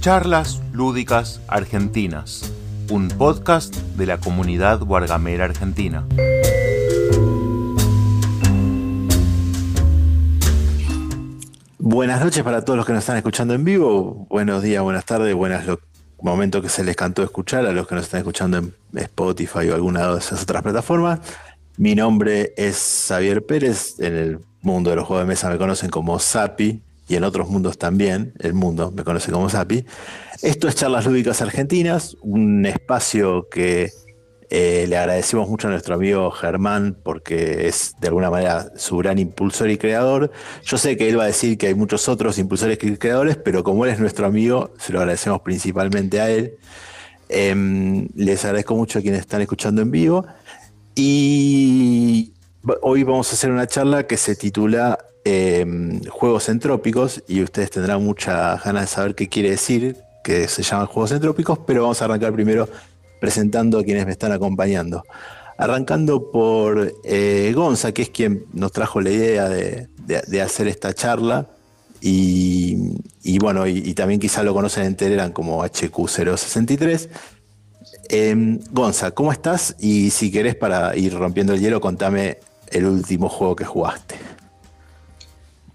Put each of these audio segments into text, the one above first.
Charlas Lúdicas Argentinas, un podcast de la comunidad Wargamera Argentina. Buenas noches para todos los que nos están escuchando en vivo. Buenos días, buenas tardes, buenas momentos que se les cantó escuchar a los que nos están escuchando en Spotify o alguna de esas otras plataformas. Mi nombre es Xavier Pérez. En el mundo de los juegos de mesa me conocen como Sapi y en otros mundos también, el mundo me conoce como Sapi. Esto es Charlas Lúdicas Argentinas, un espacio que eh, le agradecemos mucho a nuestro amigo Germán porque es de alguna manera su gran impulsor y creador. Yo sé que él va a decir que hay muchos otros impulsores y creadores, pero como él es nuestro amigo, se lo agradecemos principalmente a él. Em, les agradezco mucho a quienes están escuchando en vivo. Y hoy vamos a hacer una charla que se titula em, Juegos Entrópicos y ustedes tendrán muchas ganas de saber qué quiere decir que se llaman Juegos Entrópicos, pero vamos a arrancar primero presentando a quienes me están acompañando. Arrancando por eh, Gonza, que es quien nos trajo la idea de, hacer esta charla. Y, bueno, y, también quizá lo conocen en Telegram como HQ063. Em, Gonza, ¿cómo estás? Y si querés, para ir rompiendo el hielo, contame el último juego que jugaste.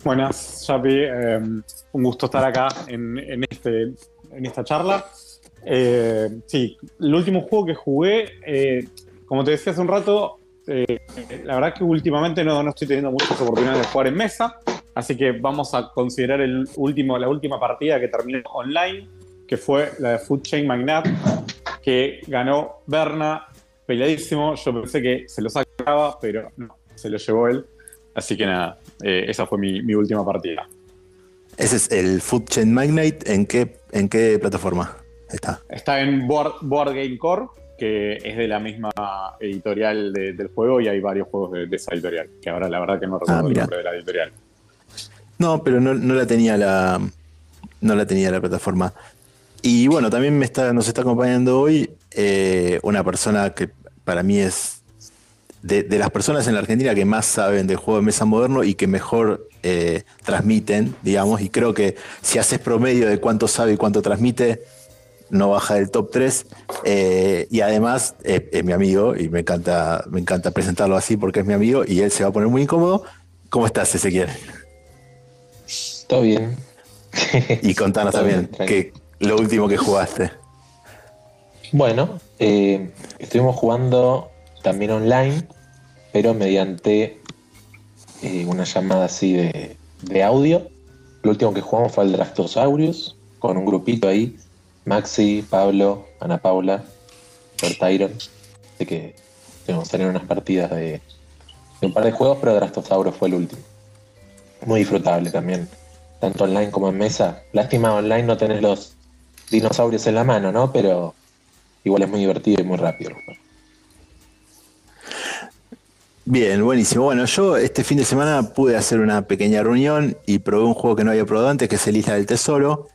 Buenas, Chapi. Em, un gusto estar acá en, este, en esta charla. Eh, sí, el último juego que jugué, eh, como te decía hace un rato, eh, la verdad que últimamente no, no, estoy teniendo muchas oportunidades de jugar en mesa, así que vamos a considerar el último, la última partida que terminó online, que fue la de Food Chain Magnate, que ganó Berna, peleadísimo. Yo pensé que se lo sacaba, pero no, se lo llevó él. Así que nada, esa fue mi, mi, última partida. Ese es el Food Chain Magnate. ¿En qué, en qué plataforma? Está. Está en Board, Game Core, que es de la misma editorial del juego y hay varios juegos de, esa editorial, que ahora la verdad que no recuerdo ah, el nombre de la editorial. No, pero no, la tenía la no la tenía la plataforma. Y bueno, también me está, nos está acompañando hoy eh, una persona que para mí es de, las personas en la Argentina que más saben del juego de mesa moderno y que mejor eh, transmiten, digamos, y creo que si haces promedio de cuánto sabe y cuánto transmite, no baja del top 3. Eh, y además eh, es mi amigo y me encanta, me encanta presentarlo así porque es mi amigo y él se va a poner muy incómodo. ¿Cómo estás, Ezequiel? Todo bien. y contanos también que lo último que jugaste. Bueno, eh, estuvimos jugando también online, pero mediante una llamada así de, audio. Lo último que jugamos fue el Draftosaurus, con un grupito ahí Maxi, Pablo, Ana Paula, Lord Tyron. Así que tenemos tener unas partidas de, un par de juegos, pero Drastosaurus fue el último. Muy disfrutable también, tanto online como en mesa. Lástima online no tenés los dinosaurios en la mano, ¿no? Pero igual es muy divertido y muy rápido Bien, buenísimo. Bueno, yo este fin de semana pude hacer una pequeña reunión y probé un juego que no había probado antes, que es el Isla del Tesoro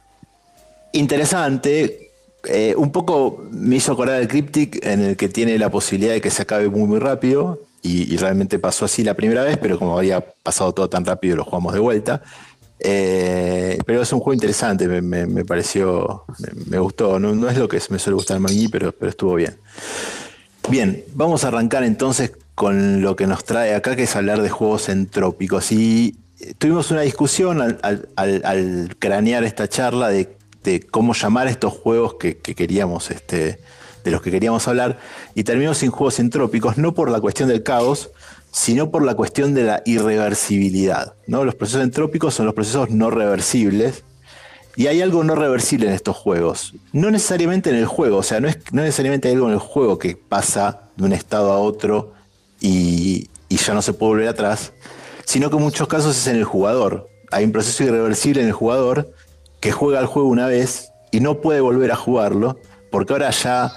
interesante. Eh, un poco me hizo acordar el Cryptic en el que tiene la posibilidad de que se acabe muy muy rápido y, realmente pasó así la primera vez, pero como había pasado todo tan rápido lo jugamos de vuelta. Eh, pero es un juego interesante, me, pareció, me, gustó. No, es lo que me suele gustar a mí, pero, pero estuvo bien. Bien, vamos a arrancar entonces con lo que nos trae acá, que es hablar de juegos entrópicos. Y tuvimos una discusión al, cranear esta charla de de cómo llamar estos juegos que, queríamos, este, de los que queríamos hablar, y terminamos sin juegos entrópicos, no por la cuestión del caos, sino por la cuestión de la irreversibilidad. ¿no? Los procesos entrópicos son los procesos no reversibles, y hay algo no reversible en estos juegos. No necesariamente en el juego, o sea, no, es, no necesariamente hay algo en el juego que pasa de un estado a otro y, ya no se puede volver atrás, sino que en muchos casos es en el jugador. Hay un proceso irreversible en el jugador que juega el juego una vez y no puede volver a jugarlo porque ahora ya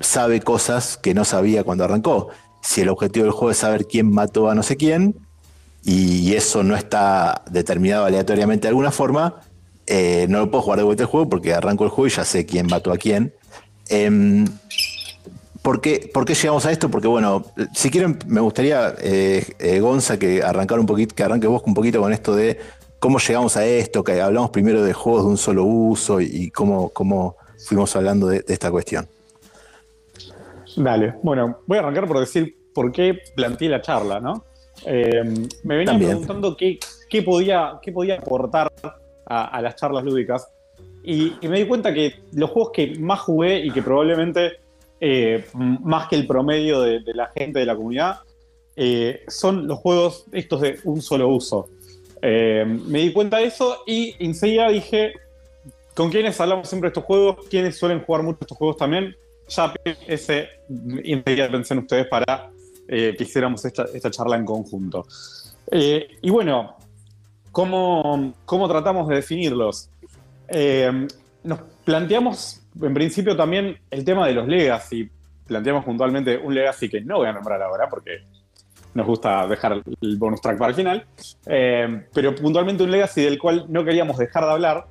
sabe cosas que no sabía cuando arrancó. Si el objetivo del juego es saber quién mató a no sé quién y eso no está determinado aleatoriamente de alguna forma, eh, no lo puedo jugar de vuelta el juego porque arranco el juego y ya sé quién mató a quién. Em, ¿por, qué, llegamos a esto? Porque bueno, si quieren, me gustaría, eh, eh, Gonza, que arrancar un poquito, que arranque vos un poquito con esto de cómo llegamos a esto, que hablamos primero de juegos de un solo uso y, cómo, cómo, fuimos hablando de, esta cuestión. Dale, bueno, voy a arrancar por decir por qué planteé la charla, ¿no? Eh, me venía preguntando qué, qué, podía, qué podía aportar a, las charlas lúdicas y, me di cuenta que los juegos que más jugué y que probablemente eh, más que el promedio de, la gente de la comunidad eh, son los juegos estos de un solo uso. me di cuenta de eso y enseguida dije, ¿con quiénes hablamos siempre de estos juegos? ¿Quiénes suelen jugar mucho estos juegos también? Ya ese, enseguida pensé en ustedes para eh, que hiciéramos esta, charla en conjunto. Eh, y bueno, ¿cómo, ¿cómo, tratamos de definirlos? Eh, nos planteamos en principio también el tema de los legacy. Planteamos puntualmente un legacy que no voy a nombrar ahora porque nos gusta dejar el bonus track para el final, pero puntualmente un legacy del cual no queríamos dejar de hablar,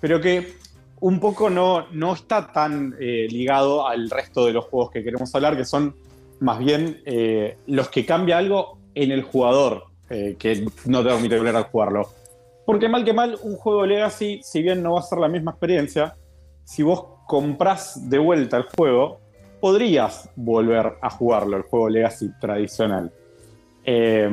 pero que un poco no, no está tan ligado al resto de los juegos que queremos hablar, que son más bien eh, los que cambia algo en el jugador, eh, que no te permite volver a jugarlo. Porque mal que mal, un juego Legacy, si bien no va a ser la misma experiencia, si vos comprás de vuelta el juego, podrías volver a jugarlo, el juego Legacy tradicional. Eh,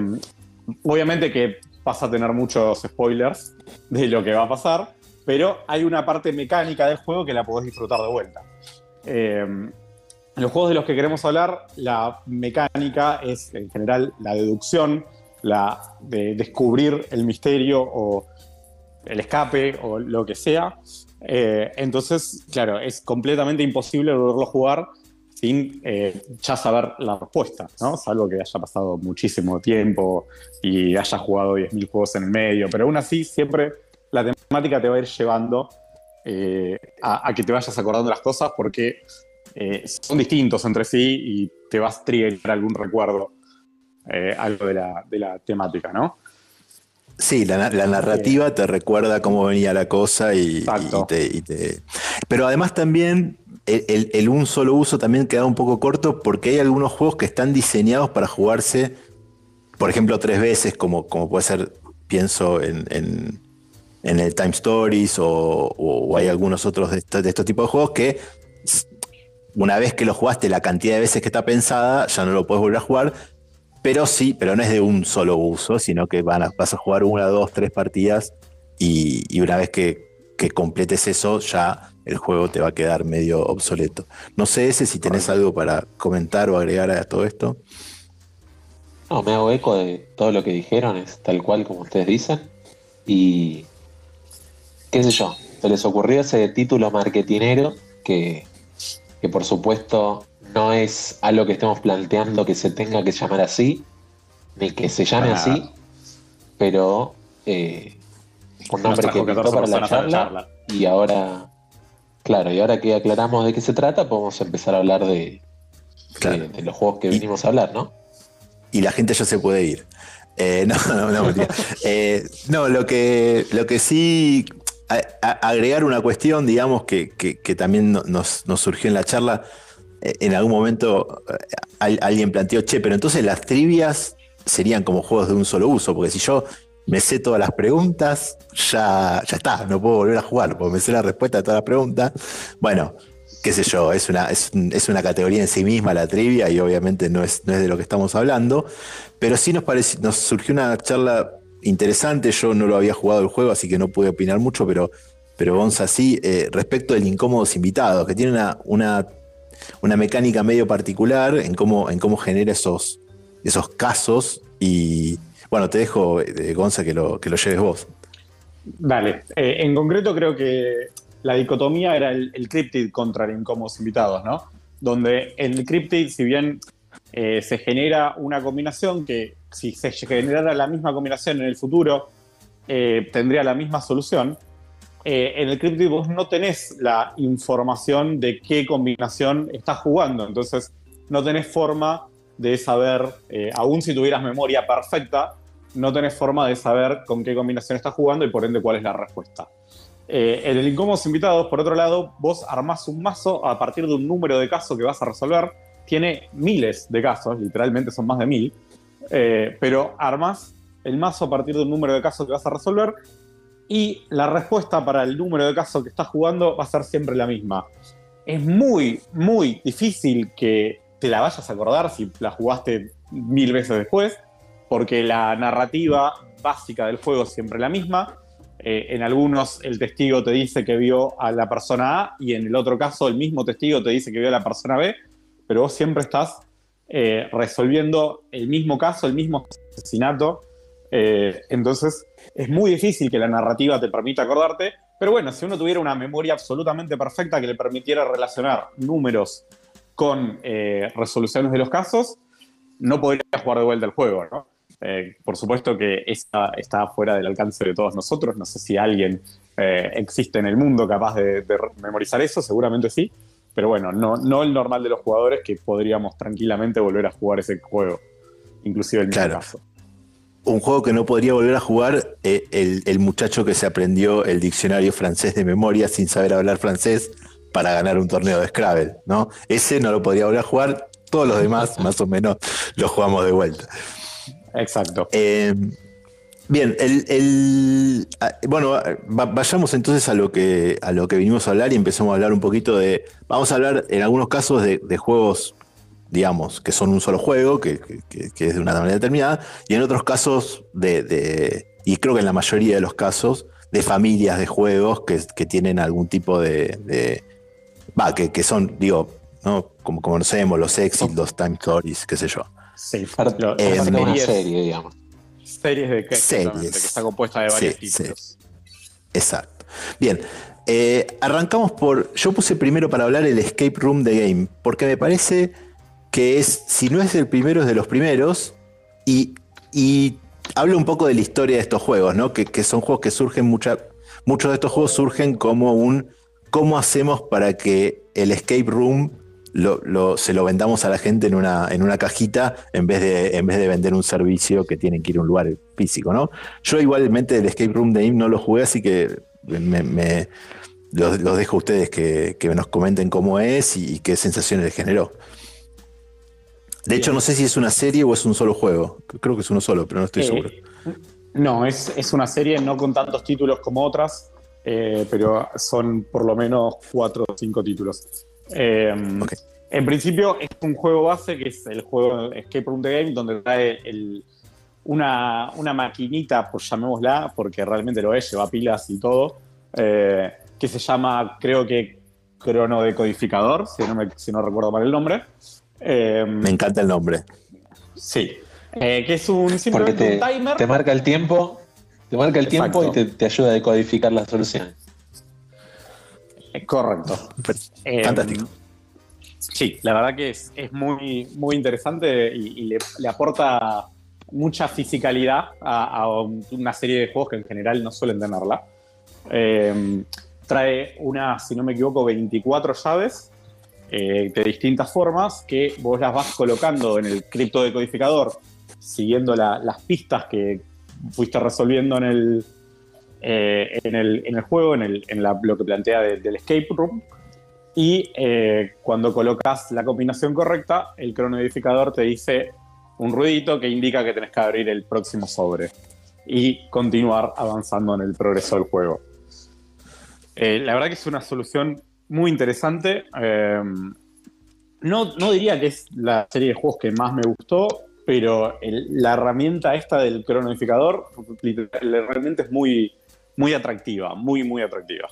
obviamente que vas a tener muchos spoilers de lo que va a pasar, pero hay una parte mecánica del juego que la podés disfrutar de vuelta. En los juegos de los que queremos hablar, la mecánica es en general la deducción, la de descubrir el misterio o el escape o lo que sea. Eh, entonces, claro, es completamente imposible volverlo a jugar sin eh, ya saber la respuesta, ¿no? Salvo que haya pasado muchísimo tiempo y haya jugado 10.000 juegos en el medio, pero aún así siempre la temática te va a ir llevando eh, a, que te vayas acordando las cosas porque son distintos entre sí y te vas a trigger algún recuerdo, algo de la, temática, ¿no? Sí, la, narrativa te recuerda cómo venía la cosa y, te, Pero además también el, un solo uso también queda un poco corto porque hay algunos juegos que están diseñados para jugarse, por ejemplo, tres veces, como, como puede ser, pienso en, en, el Time Stories o, hay algunos otros de, de estos tipos de juegos que una vez que lo jugaste la cantidad de veces que está pensada, ya no lo puedes volver a jugar. Pero sí, pero no es de un solo uso, sino que van a, vas a jugar una, dos, tres partidas y, una vez que, completes eso, ya el juego te va a quedar medio obsoleto. No sé ese si tenés algo para comentar o agregar a todo esto. No, me hago eco de todo lo que dijeron, es tal cual como ustedes dicen. Y qué sé yo, se les ocurrió ese título marketinero que que por supuesto no es algo que estemos planteando que se tenga que llamar así, ni que se llame así, pero eh, un nombre que pintó para la charla, y ahora, claro, y ahora que aclaramos de qué se trata, podemos empezar a hablar de, de, los juegos que vinimos a hablar, ¿no? Y la gente ya se puede ir. Eh, no, no, no, eh, no, lo que, lo que sí agregar una cuestión, digamos, que, también nos, surgió en la charla. En algún momento eh, alguien planteó, che, pero entonces las trivias serían como juegos de un solo uso, porque si yo me sé todas las preguntas, ya, ya está, no puedo volver a jugar, porque me sé la respuesta a todas las preguntas. Bueno, qué sé yo, es una, es, una categoría en sí misma la trivia y obviamente no es, no es de lo que estamos hablando, pero sí nos, nos surgió una charla interesante. Yo no lo había jugado el juego, así que no pude opinar mucho, pero, pero Gonza sí. Eh, respecto del incómodos invitados, que tiene una, una, mecánica medio particular en cómo, en cómo genera esos, esos casos. Y bueno, te dejo, eh, Gonza, que lo, que lo lleves vos. Dale. Eh, en concreto, creo que la dicotomía era el, el cryptid contra el incómodos invitados, ¿no? Donde el cryptid, si bien se genera una combinación que si se generara la misma combinación en el futuro, eh, tendría la misma solución. Eh, en el Cryptid vos no tenés la información de qué combinación estás jugando, entonces no tenés forma de saber, eh, aún si tuvieras memoria perfecta, no tenés forma de saber con qué combinación estás jugando y por ende cuál es la respuesta. en el Incómodos Invitados, por otro lado, vos armás un mazo a partir de un número de casos que vas a resolver. Tiene miles de casos, literalmente son más de mil. Eh, pero armas el mazo a partir de un número de casos que vas a resolver y la respuesta para el número de casos que estás jugando va a ser siempre la misma. Es muy, muy difícil que te la vayas a acordar si la jugaste mil veces después, porque la narrativa básica del juego es siempre la misma. Eh, en algunos el testigo te dice que vio a la persona A y en el otro caso el mismo testigo te dice que vio a la persona B, pero vos siempre estás eh, resolviendo el mismo caso, el mismo asesinato. Eh, entonces es muy difícil que la narrativa te permita acordarte, pero bueno, si uno tuviera una memoria absolutamente perfecta que le permitiera relacionar números con eh, resoluciones de los casos, no podría jugar de vuelta el juego, ¿no? por supuesto que esta está fuera del alcance de todos nosotros. No sé si alguien existe en el mundo capaz de, memorizar eso, seguramente sí. Pero bueno, no, no el normal de los jugadores que podríamos tranquilamente volver a jugar ese juego. Inclusive el mismo caso. Un juego que no podría volver a jugar eh, el, muchacho que se aprendió el diccionario francés de memoria sin saber hablar francés para ganar un torneo de Scrabble, ¿no? Ese no lo podría volver a jugar, todos los demás más o menos lo jugamos de vuelta. Exacto. Eh, Bien, el, ah, bueno, vayamos entonces a lo, que, a lo que vinimos a hablar y empezamos a hablar un poquito de, vamos a hablar en algunos casos de, juegos, digamos, que son un solo juego, que, es de una manera determinada, y en otros casos de, y creo que en la mayoría de los casos, de familias de juegos que, tienen algún tipo de, va, que, son, digo, ¿no? como conocemos, los exit, los time stories, qué sé yo. Sí, eh, una serie, digamos. Series de que, que está compuesta de varios títulos. Exacto. Bien. Eh, arrancamos por. Yo puse primero para hablar el Escape Room de Game, porque me parece que es, si no es el primero, es de los primeros. Y, y habla un poco de la historia de estos juegos, ¿no? Que, que son juegos que surgen mucha, Muchos de estos juegos surgen como un. ¿Cómo hacemos para que el Escape Room se lo vendamos a la gente en una, en una cajita en vez, de, en vez de vender un servicio que tienen que ir a un lugar físico, ¿no? Yo igualmente el Escape Room de IM no lo jugué, así que me, los, dejo a ustedes que, nos comenten cómo es y, qué sensaciones les generó. De hecho, no sé si es una serie o es un solo juego. Creo que es uno solo, pero no estoy eh, seguro. No, es, es, una serie no con tantos títulos como otras, eh, pero son por lo menos cuatro o cinco títulos. Em, en principio es un juego base que es el juego Escape Room the Game, donde trae una, maquinita, por llamémosla, porque realmente lo es, lleva pilas y todo, eh, que se llama, creo que cronodecodificador, si no, si no recuerdo mal el nombre. Em, me encanta el nombre. Sí. Eh, que es un simplemente un timer. Te marca el tiempo, te marca el tiempo y te, ayuda a decodificar la solución. Correcto. Eh, Fantástico. sí, la verdad que es, muy, muy interesante y, le, aporta mucha fisicalidad a, una serie de juegos que en general no suelen tenerla. Em, trae una, si no me equivoco, 24 llaves eh, de distintas formas que vos las vas colocando en el criptodecodificador siguiendo las pistas que fuiste resolviendo en el, eh, en, el, en, el, juego, en, el, en lo que plantea del escape room. Y eh, cuando colocas la combinación correcta, el cronodificador te dice un ruidito que indica que tenés que abrir el próximo sobre y continuar avanzando en el progreso del juego. La verdad que es una solución muy interesante. no, no, diría que es la serie de juegos que más me gustó, pero la herramienta esta del cronodificador realmente es muy, muy atractiva, muy, muy atractiva.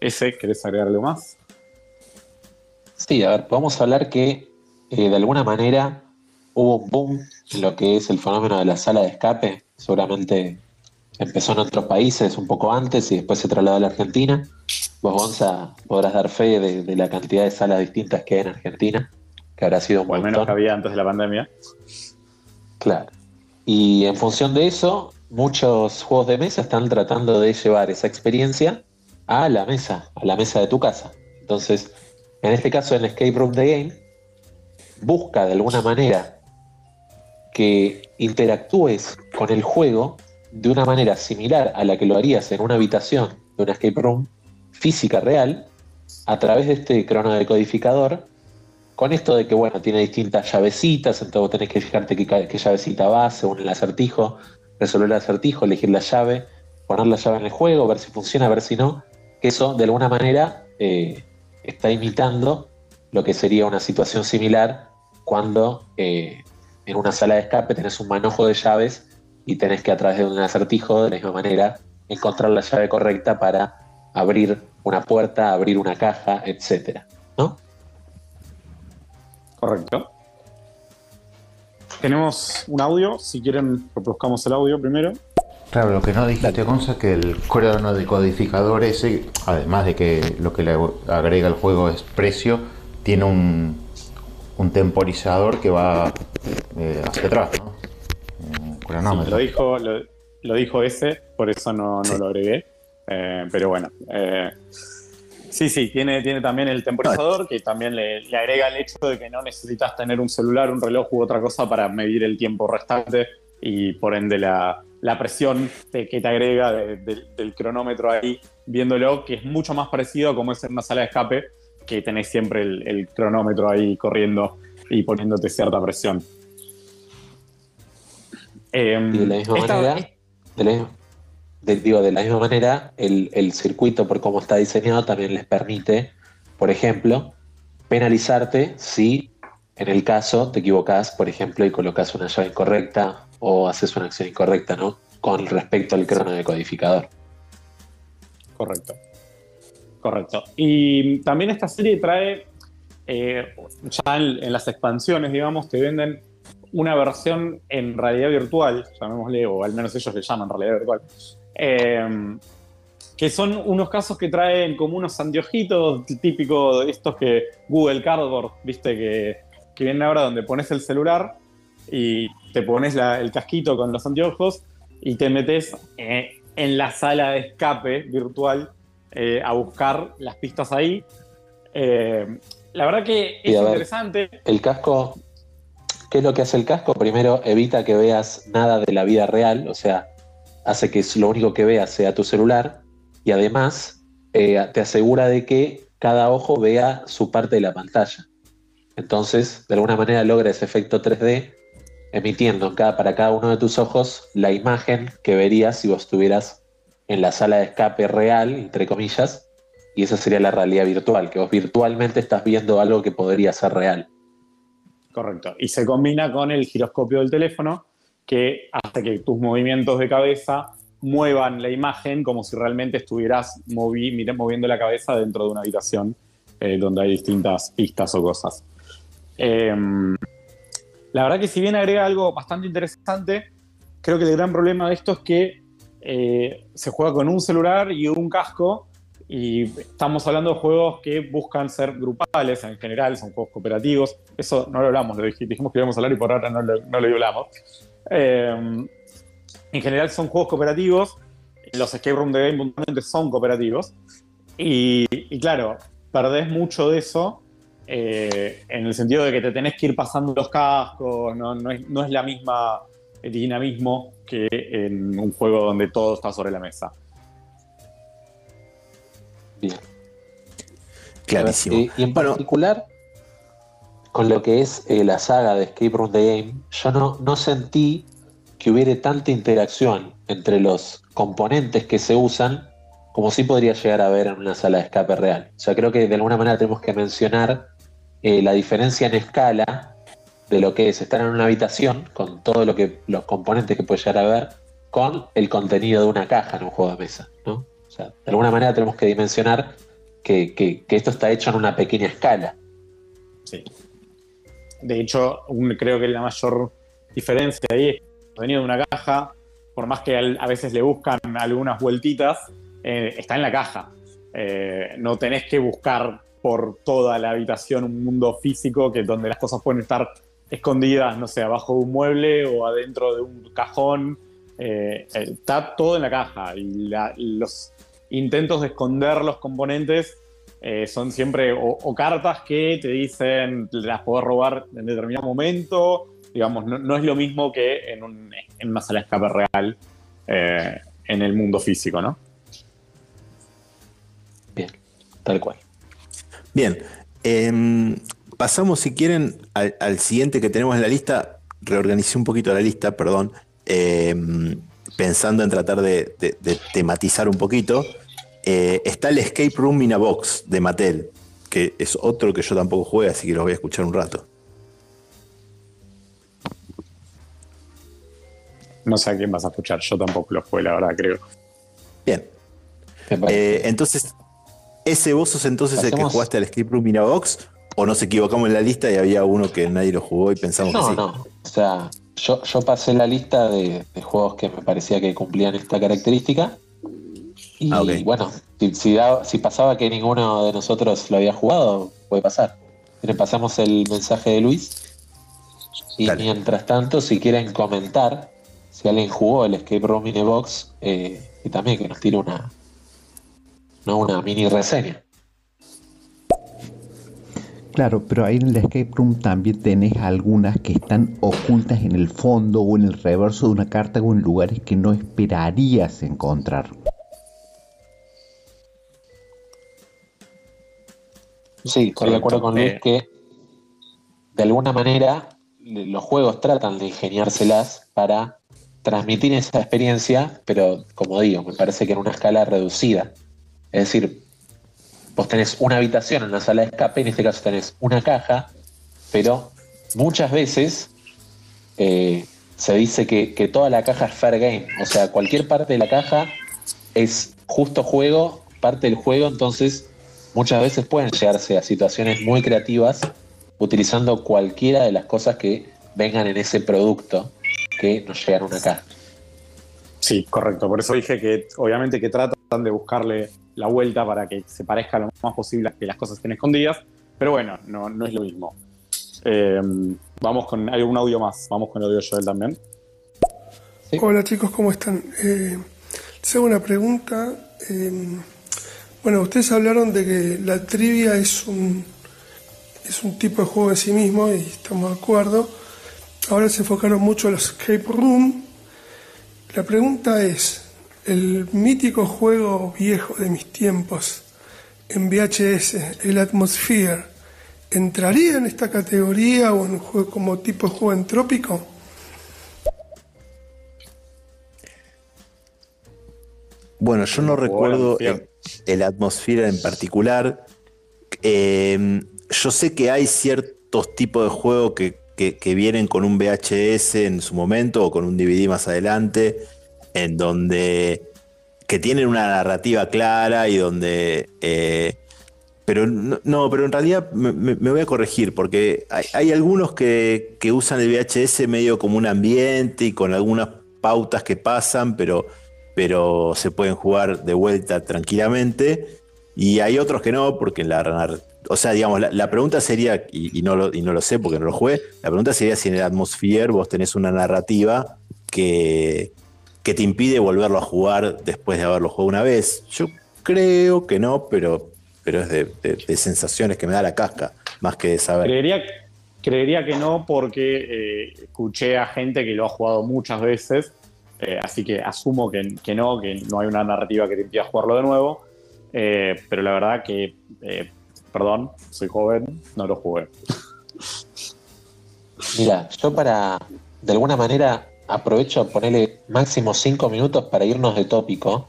Ese, ¿querés agregar algo más? Sí, a ver, podemos hablar que eh, de alguna manera hubo un boom en lo que es el fenómeno de la sala de escape. Seguramente empezó en otros países un poco antes y después se trasladó a la Argentina. Vos, Gonza, podrás dar fe de, la cantidad de salas distintas que hay en Argentina, que habrá sido un o al menos que había antes de la pandemia. Claro. Y en función de eso, muchos juegos de mesa están tratando de llevar esa experiencia a la mesa, a la mesa de tu casa. Entonces, en este caso, en Escape Room The Game, busca de alguna manera que interactúes con el juego de una manera similar a la que lo harías en una habitación de una escape room física real, a través de este cronodecodificador, con esto de que, bueno, tiene distintas llavecitas, entonces tenés que fijarte qué, qué llavecita va según el acertijo, resolver el acertijo, elegir la llave, poner la llave en el juego, ver si funciona, ver si no, que eso de alguna manera eh, está imitando lo que sería una situación similar cuando eh, en una sala de escape tenés un manojo de llaves y tenés que a través de un acertijo, de la misma manera, encontrar la llave correcta para abrir una puerta, abrir una caja, etcétera, ¿no? Correcto. Tenemos un audio, si quieren reproduzcamos el audio primero. Claro, lo que no dijiste, Gonza, es que el crono decodificador ese, además de que lo que le agrega el juego es precio, tiene un, un temporizador que va eh, hacia atrás, ¿no? Un cronómetro. lo, dijo, lo, dijo ese, por eso no, no lo agregué. Eh, pero bueno. eh, sí, sí, tiene, tiene también el temporizador que también le, le agrega el hecho de que no necesitas tener un celular, un reloj u otra cosa para medir el tiempo restante y por ende la, la presión que te agrega de- de- del cronómetro ahí, viéndolo, que es mucho más parecido a como es en una sala de escape, que tenés siempre el, el cronómetro ahí corriendo y poniéndote cierta presión. Y de la misma esta- manera, de la, de- digo, de la misma manera, el, el circuito, por cómo está diseñado, también les permite, por ejemplo, penalizarte si en el caso te equivocas, por ejemplo, y colocas una llave incorrecta o haces una acción incorrecta, ¿no? Con respecto al crono decodificador. Correcto. Correcto. Y también esta serie trae, eh, ya en, en las expansiones, digamos, te venden una versión en realidad virtual, llamémosle, o al menos ellos le llaman realidad virtual, eh, que son unos casos que traen como unos anteojitos típicos de estos que Google Cardboard, viste, que, que vienen ahora donde pones el celular y te pones la- el casquito con los anteojos y te metes eh, en la sala de escape virtual eh, a buscar las pistas ahí. Eh, la verdad que es ver. interesante. El casco, ¿qué es lo que hace el casco? Primero, evita que veas nada de la vida real, o sea, hace que lo único que veas sea tu celular y además eh, te asegura de que cada ojo vea su parte de la pantalla. Entonces, de alguna manera logra ese efecto 3D emitiendo en cada, para cada uno de tus ojos la imagen que verías si vos estuvieras en la sala de escape real, entre comillas, y esa sería la realidad virtual, que vos virtualmente estás viendo algo que podría ser real. Correcto. Y se combina con el giroscopio del teléfono, que hace que tus movimientos de cabeza muevan la imagen como si realmente estuvieras movi- moviendo la cabeza dentro de una habitación eh, donde hay distintas pistas o cosas. Em, la verdad que si bien agrega algo bastante interesante, creo que el gran problema de esto es que eh, se juega con un celular y un casco y estamos hablando de juegos que buscan ser grupales en general, son juegos cooperativos. Eso no lo hablamos, lo dij- dijimos que íbamos a hablar y por ahora no lo, no lo hablamos. Eh, en general son juegos cooperativos, los escape room de game puntualmente son cooperativos. Y, y claro, perdés mucho de eso eh, en el sentido de que te tenés que ir pasando los cascos, no, no es, no es la misma dinamismo que en un juego donde todo está sobre la mesa. Bien. Clarísimo. Eh, y en Bueno. particular, con lo que es eh, la saga de Escape Room The Game, yo no, sentí que hubiera tanta interacción entre los componentes que se usan como sí podría llegar a haber en una sala de escape real. O sea, creo que de alguna manera tenemos que mencionar eh, la diferencia en escala de lo que es estar en una habitación con todo lo que los componentes que puede llegar a ver con el contenido de una caja en un juego de mesa, ¿no? O sea, de alguna manera tenemos que dimensionar que esto está hecho en una pequeña escala. Sí. De hecho, creo que la mayor diferencia ahí es que contenido de una caja, por más que a veces le buscan algunas vueltitas, eh, está en la caja. Eh, no tenés que buscar por toda la habitación un mundo físico que donde las cosas pueden estar escondidas, no sé, abajo de un mueble o adentro de un cajón. Eh, está todo en la caja y los intentos de esconder los componentes eh, son siempre o, o cartas que te dicen las podés robar en determinado momento. Digamos, no, no es lo mismo que en, un- en una sala de escape real eh, en el mundo físico, ¿no? Bien, tal cual. Bien, em, pasamos si quieren al, al siguiente que tenemos en la lista. Reorganicé un poquito la lista, perdón. eh, pensando en tratar de, de- de tematizar un poquito, eh, está el Escape Room in a Box de Mattel, que es otro que yo tampoco jugué, así que lo voy a escuchar un rato. No sé a quién vas a escuchar, yo tampoco lo jugué, la verdad, creo. Bien. Eh, entonces, ¿ese vos sos entonces el que jugaste al Escape Room in a Box? ¿O nos equivocamos en la lista y había uno que nadie lo jugó y pensamos No, que sí? no. O sea, yo, yo pasé la lista de, de juegos que me parecía que cumplían esta característica. Y Ah, bueno, si, si, da- si pasaba que ninguno de nosotros lo había jugado, puede pasar. Le pasamos el mensaje de Luis. Y Dale. mientras tanto, si quieren comentar, si alguien jugó el Escape Room in a Box, eh, y también que nos tire una, no, una mini reseña. Claro, pero ahí en el escape room también tenés algunas que están ocultas en el fondo o en el reverso de una carta o en lugares que no esperarías encontrar. Sí, estoy de acuerdo con Luis que de alguna manera los juegos tratan de ingeniárselas para transmitir esa experiencia, pero como digo, me parece que en una escala reducida. Es decir, vos tenés una habitación en la sala de escape, en este caso tenés una caja, pero muchas veces eh, se dice que, que toda la caja es fair game. O sea, cualquier parte de la caja es justo juego, parte del juego, entonces muchas veces pueden llegarse a situaciones muy creativas utilizando cualquiera de las cosas que vengan en ese producto que nos llegan a una caja. Sí, correcto. Por eso dije que obviamente que tratan de buscarle la vuelta para que se parezca lo más posible a que las cosas estén escondidas. Pero bueno, no, no es lo mismo. Eh, vamos con. Hay un audio más. Vamos con el audio Joel también. Sí. Hola chicos, ¿cómo están? Eh, les hago una pregunta. Eh, bueno, ustedes hablaron de que la trivia es un, es un tipo de juego en sí mismo y estamos de acuerdo. Ahora se enfocaron mucho en los escape room. La pregunta es, el mítico juego viejo de mis tiempos en VHS, el Atmosphere, ¿entraría en esta categoría o en un juego como tipo de juego entrópico? Bueno, yo no recuerdo el atmósfera en particular. Eh, yo sé que hay ciertos tipos de juegos que, vienen con un VHS en su momento o con un DVD más adelante, en donde que tienen una narrativa clara y donde eh, pero no, pero en realidad me, me- voy a corregir porque hay, hay algunos que, que usan el VHS medio como un ambiente y con algunas pautas que pasan, pero, pero se pueden jugar de vuelta tranquilamente. Y hay otros que no, porque la nar- O sea, digamos, la, la pregunta sería, y, no lo, y no lo sé porque no lo jugué, la pregunta sería si en el Atmosphere vos tenés una narrativa que, que te impide volverlo a jugar después de haberlo jugado una vez. Yo creo que no, pero, pero es de sensaciones que me da la casca, más que de saber. Creería, creería que no, porque eh, escuché a gente que lo ha jugado muchas veces. Eh, así que asumo que, no, que no hay una narrativa que te impida jugarlo de nuevo. eh, pero la verdad que, eh, perdón, soy joven, no lo jugué. Mira, yo para, de alguna manera, aprovecho a ponerle máximo cinco minutos para irnos de tópico,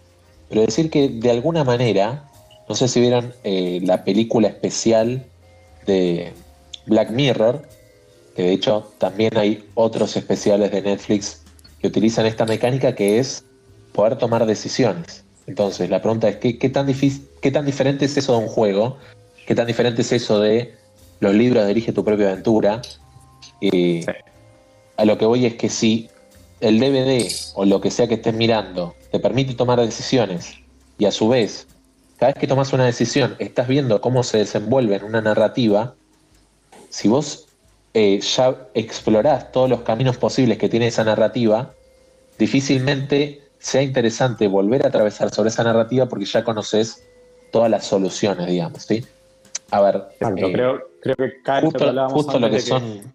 pero decir que de alguna manera, no sé si vieron la película especial de Black Mirror, que de hecho también hay otros especiales de Netflix que utilizan esta mecánica que es poder tomar decisiones. Entonces, la pregunta es, ¿qué, qué tan, difícil, ¿qué tan diferente es eso de un juego? ¿Qué tan diferente es eso de los libros de Dirige tu propia aventura? Eh, Sí. A lo que voy es que si el DVD o lo que sea que estés mirando te permite tomar decisiones y a su vez, cada vez que tomas una decisión, estás viendo cómo se desenvuelve en una narrativa, si vos eh, ya explorás todos los caminos posibles que tiene esa narrativa, difícilmente sea interesante volver a atravesar sobre esa narrativa porque ya conoces todas las soluciones, digamos, ¿sí? A ver, Exacto, eh, creo, creo que cae en lo que justo, hablábamos justo lo que de son...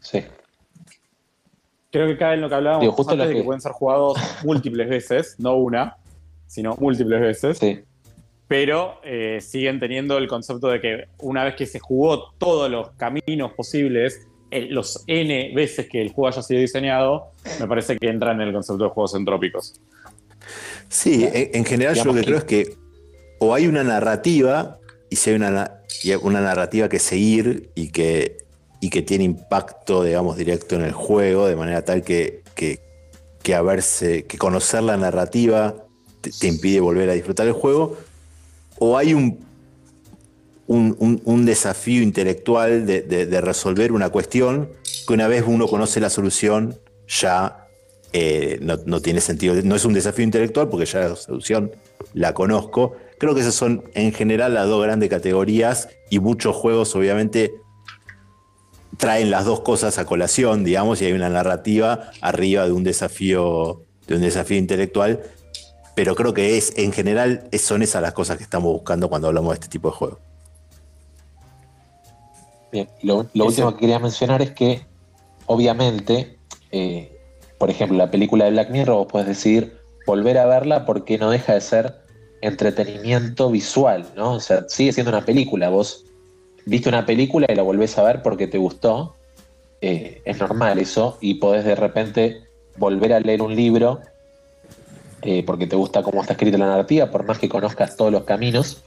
Sí. Creo que cae en lo que hablábamos Digo, justo antes lo de que que- pueden ser jugados múltiples veces, no una, sino múltiples veces. Sí. Pero eh, siguen teniendo el concepto de que una vez que se jugó todos los caminos posibles los N veces que el juego haya sido diseñado, me parece que entra en el concepto de juegos entrópicos. Sí, en, en general yo lo que creo es que o hay una narrativa y si hay una, narrativa que seguir y que, y que tiene impacto, digamos, directo en el juego, de manera tal que, que, que haberse, que conocer la narrativa te, te impide volver a disfrutar el juego, o hay un, un, desafío intelectual de resolver una cuestión que una vez uno conoce la solución, ya eh, no, no tiene sentido. No es un desafío intelectual porque ya la solución la conozco. Creo que esas son en general las dos grandes categorías y muchos juegos obviamente traen las dos cosas a colación, digamos, y hay una narrativa arriba de un desafío, de un desafío intelectual. Pero creo que es, en general, es- son esas las cosas que estamos buscando cuando hablamos de este tipo de juegos. Bien, lo, lo último que quería mencionar es que, obviamente, eh, por ejemplo, la película de Black Mirror, vos podés decidir volver a verla porque no deja de ser entretenimiento visual, ¿no? O sea, sigue siendo una película. Vos viste una película y la volvés a ver porque te gustó. eh, es normal eso. Y podés de repente volver a leer un libro eh, porque te gusta cómo está escrita la narrativa, por más que conozcas todos los caminos.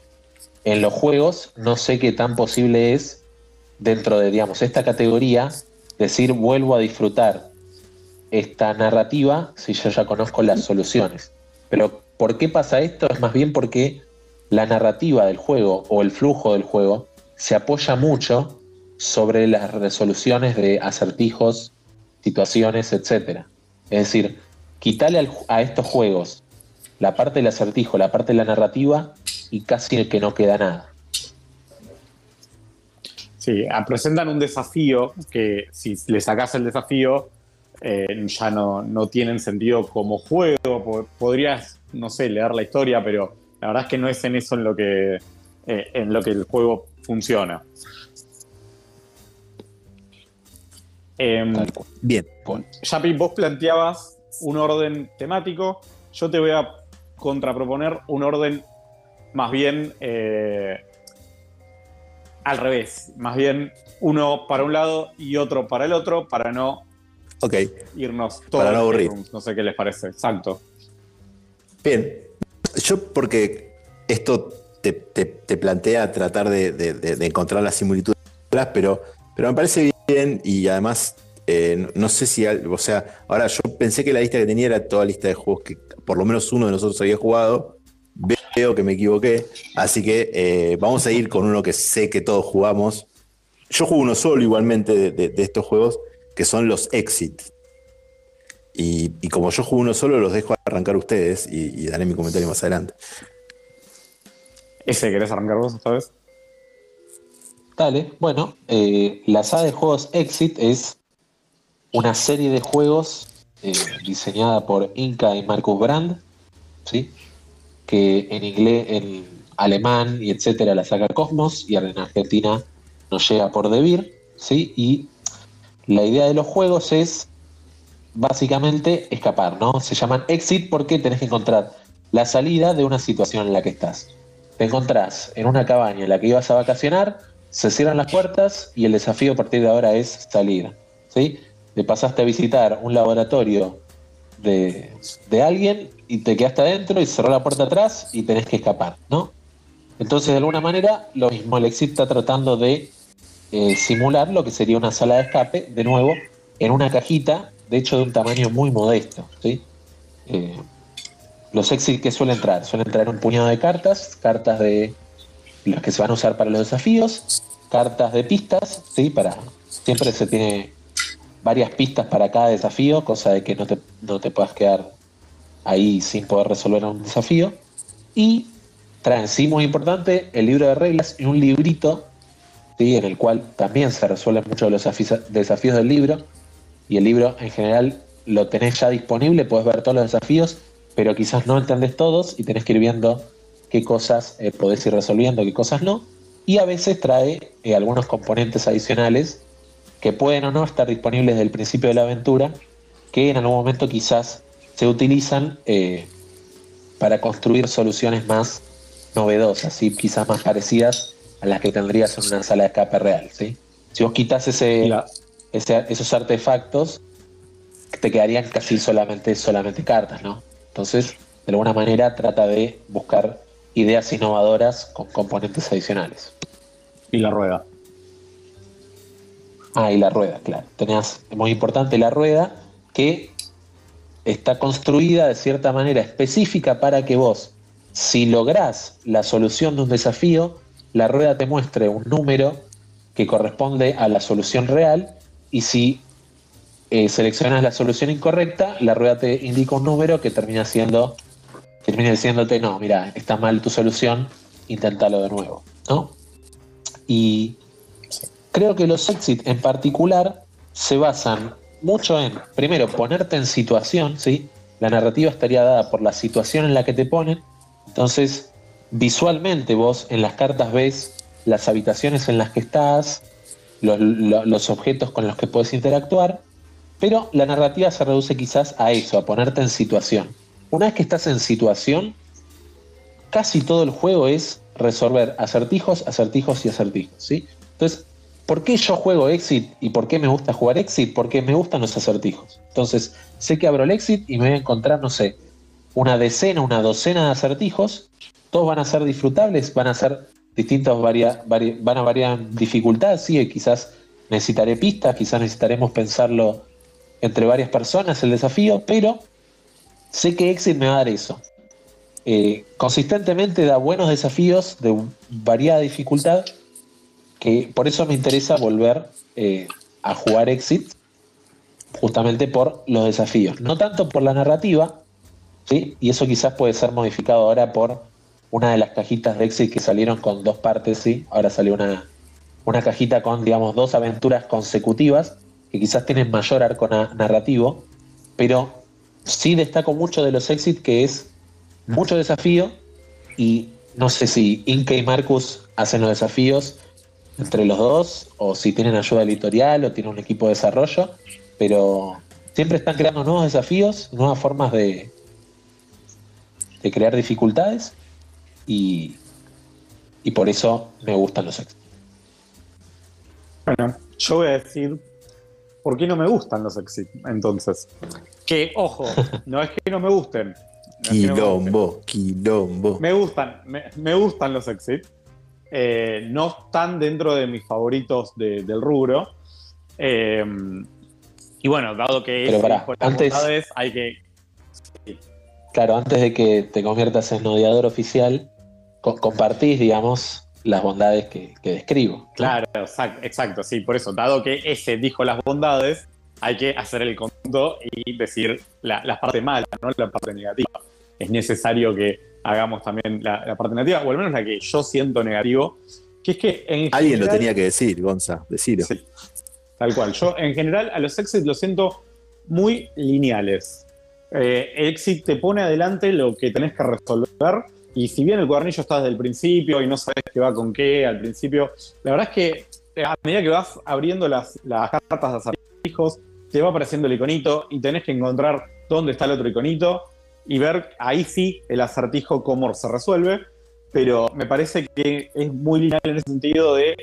En los juegos, no sé qué tan posible es dentro de, digamos, esta categoría, decir vuelvo a disfrutar esta narrativa si yo ya conozco las soluciones. Pero ¿por qué pasa esto? Es más bien porque la narrativa del juego o el flujo del juego se apoya mucho sobre las resoluciones de acertijos, situaciones, etc. Es decir, quitarle al- a estos juegos la parte del acertijo, la parte de la narrativa y casi que no queda nada. Sí, ah, presentan un desafío que si le sacas el desafío eh, ya no, no tienen sentido como juego. Po- Podrías, no sé, leer la historia, pero la verdad es que no es en eso en lo que, eh, en lo que el juego funciona. Cual. Bien. Yapi, vos planteabas un orden temático. Yo te voy a contraproponer un orden más bien eh, al revés. Más bien uno para un lado y otro para el otro para no Ok. irnos todos. Para no aburrir. No sé qué les parece. Exacto. Bien, yo porque esto te, te- te plantea tratar de, de- de- de encontrar las similitudes, pero, pero me parece bien y además eh, no- sé si, al- o sea, ahora yo pensé que la lista que tenía era toda lista de juegos que por lo menos uno de nosotros había jugado, veo que me equivoqué, así que eh, vamos a ir con uno que sé que todos jugamos. Yo juego uno solo igualmente de, de- de estos juegos, que son los Exit. Y, y como yo juego uno solo, los dejo arrancar ustedes y, y daré mi comentario más adelante. ¿Ese querés arrancar vos esta vez? Dale, bueno, eh, la saga de juegos Exit es una serie de juegos eh, diseñada por Inca y Marcus Brand, ¿sí? que en inglés, en alemán y etcétera la saga Cosmos y en Argentina nos llega por Devir, ¿sí? y la idea de los juegos es básicamente escapar, ¿no? Se llaman exit porque tenés que encontrar la salida de una situación en la que estás. Te encontrás en una cabaña en la que ibas a vacacionar, se cierran las puertas y el desafío a partir de ahora es salir. ¿sí? Te pasaste a visitar un laboratorio de, de alguien y te quedaste adentro y cerró la puerta atrás y tenés que escapar, ¿no? Entonces, de alguna manera, lo mismo, el exit está tratando de eh, simular lo que sería una sala de escape, de nuevo, en una cajita, de hecho de un tamaño muy modesto. ¿sí? Eh, los exit que suelen entrar, suelen entrar un puñado de cartas, cartas de las que se van a usar para los desafíos, cartas de pistas, ¿sí? para siempre se tiene varias pistas para cada desafío, cosa de que no te, no te puedas quedar ahí sin poder resolver un desafío. Y traen, sí, muy importante, el libro de reglas y un librito en el cual también se resuelven muchos de los desafíos del libro. Y el libro en general lo tenés ya disponible, puedes ver todos los desafíos, pero quizás no entendés todos y tenés que ir viendo qué cosas eh, podés ir resolviendo, qué cosas no. Y a veces trae eh, algunos componentes adicionales que pueden o no estar disponibles desde el principio de la aventura, que en algún momento quizás se utilizan eh, para construir soluciones más novedosas y quizás más parecidas a las que tendrías en una sala de escape real. ¿sí? Si vos quitas ese, ese- esos artefactos te quedarían casi solamente, solamente cartas, ¿no? Entonces, de alguna manera trata de buscar ideas innovadoras con componentes adicionales. Y la rueda. Ah, y la rueda, claro. Tenías, muy importante, la rueda que está construida de cierta manera específica para que vos, si lográs la solución de un desafío, la rueda te muestre un número que corresponde a la solución real y si eh, seleccionas la solución incorrecta, la rueda te indica un número que termina siendo, termina diciéndote, no, mira, está mal tu solución, inténtalo de nuevo, ¿no? Y creo que los exit en particular se basan mucho en, primero, ponerte en situación, ¿sí? La narrativa estaría dada por la situación en la que te ponen. Entonces, visualmente vos en las cartas ves las habitaciones en las que estás, los, lo- los objetos con los que puedes interactuar, pero la narrativa se reduce quizás a eso, a ponerte en situación. Una vez que estás en situación, casi todo el juego es resolver acertijos, acertijos y acertijos, ¿sí? Entonces, ¿por qué yo juego Exit y por qué me gusta jugar Exit? Porque me gustan los acertijos. Entonces, sé que abro el Exit y me voy a encontrar, no sé, una decena, una docena de acertijos. Todos van a ser disfrutables, van a ser distintos, varia- vari- van a variar en dificultad, sí, quizás necesitaré pistas, quizás necesitaremos pensarlo entre varias personas el desafío, pero sé que Exit me va a dar eso. Eh, consistentemente da buenos desafíos de variada dificultad, que por eso me interesa volver eh, a jugar Exit, justamente por los desafíos, no tanto por la narrativa, ¿sí? y eso quizás puede ser modificado ahora por una de las cajitas de Exit que salieron con dos partes, ¿sí? ahora salió una, una cajita con, digamos, dos aventuras consecutivas, que quizás tienen mayor arco na- narrativo, pero sí destaco mucho de los Exit que es mucho desafío y no sé si Inca y Marcus hacen los desafíos entre los dos o si tienen ayuda editorial o tienen un equipo de desarrollo, pero siempre están creando nuevos desafíos, nuevas formas de, de crear dificultades y, y por eso me gustan los Exit. Bueno, yo voy a decir por qué no me gustan los exit. Entonces, que ojo, no es que no me gusten. no es que no me gusten. Quilombo, quilombo. Me gustan, me, me gustan los exit. Eh, no están dentro de mis favoritos de- del rubro. Eh, y bueno, dado que Pero es pará, antes- bondades, hay que. Claro, antes de que te conviertas en odiador oficial, co- compartís, digamos, las bondades que, que describo. ¿no? Claro, exacto, exacto, sí, por eso, dado que ese dijo las bondades, hay que hacer el conto y decir la, la parte mala, no la parte negativa. Es necesario que hagamos también la, la parte negativa, o al menos la que yo siento negativo, que es que en Alguien lo tenía que decir, Gonza, decilo. Sí, tal cual. Yo en general a los exits los siento muy lineales. Eh, exit te pone adelante lo que tenés que resolver y si bien el cuadernillo está desde el principio y no sabes qué va con qué al principio, la verdad es que eh, a medida que vas abriendo las, las cartas de acertijos, te va apareciendo el iconito y tenés que encontrar dónde está el otro iconito y ver ahí sí el acertijo cómo se resuelve, pero me parece que es muy lineal en ese sentido de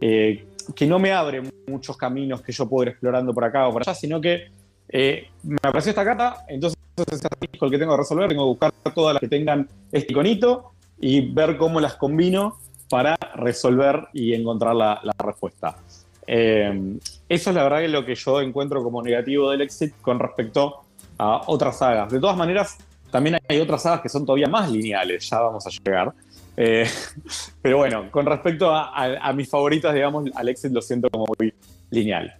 eh, que no me abre muchos caminos que yo puedo ir explorando por acá o por allá, sino que eh, me apareció esta carta, entonces ese acertijo el que tengo que resolver, tengo que buscar todas las que tengan este iconito y ver cómo las combino para resolver y encontrar la, la respuesta. Eh, eso es la verdad que lo que yo encuentro como negativo del exit con respecto a otras sagas. De todas maneras, también hay otras sagas que son todavía más lineales, ya vamos a llegar. Eh, pero bueno, con respecto a, mis favoritas, digamos, al exit lo siento como muy lineal.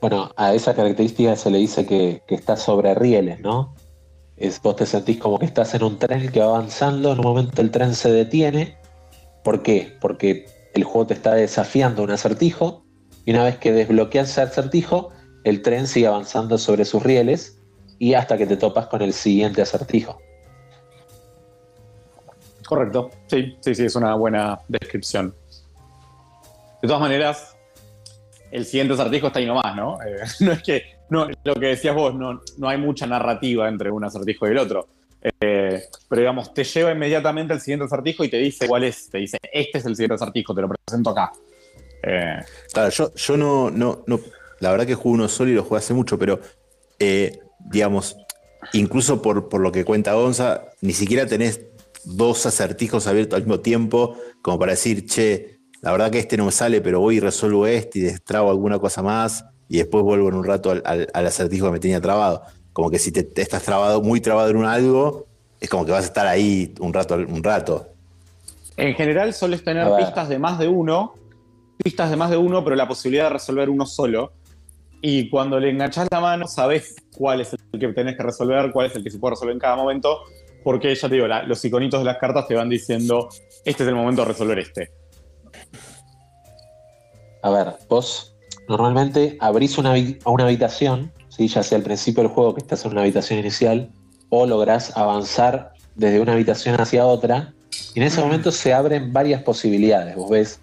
Bueno, a esa característica se le dice que, que está sobre rieles, ¿no? Vos te sentís como que estás en un tren que va avanzando, en un momento el tren se detiene. ¿Por qué? Porque el juego te está desafiando un acertijo y una vez que desbloqueas ese acertijo, el tren sigue avanzando sobre sus rieles y hasta que te topas con el siguiente acertijo. Correcto. Sí, sí, sí, es una buena descripción. De todas maneras, el siguiente acertijo está ahí nomás, ¿no? Eh, no es que, no, lo que decías vos, no, no hay mucha narrativa entre un acertijo y el otro. Eh, pero digamos, te lleva inmediatamente al siguiente acertijo y te dice cuál es. Te dice, este es el siguiente acertijo, te lo presento acá. Eh, Claro, yo, yo no, no, no, la verdad que juego uno solo y lo jugué hace mucho, pero eh, digamos, incluso por, por lo que cuenta Gonza, ni siquiera tenés dos acertijos abiertos al mismo tiempo, como para decir, che, la verdad que este no me sale, pero voy y resuelvo este y destrabo alguna cosa más, y después vuelvo en un rato al, al- al acertijo que me tenía trabado. Como que si te, te estás trabado, muy trabado en un algo, es como que vas a estar ahí un rato, un rato. En general sueles tener pistas de más de uno, pistas de más de uno, pero la posibilidad de resolver uno solo. Y cuando le enganchás la mano, sabes cuál es el que tenés que resolver, cuál es el que se puede resolver en cada momento, porque ya te digo, los iconitos de las cartas te van diciendo, este es el momento de resolver este. A ver, vos normalmente abrís una, una habitación, ¿sí? ya sea al principio del juego que estás en una habitación inicial, o lográs avanzar desde una habitación hacia otra, y en ese momento se abren varias posibilidades. Vos ves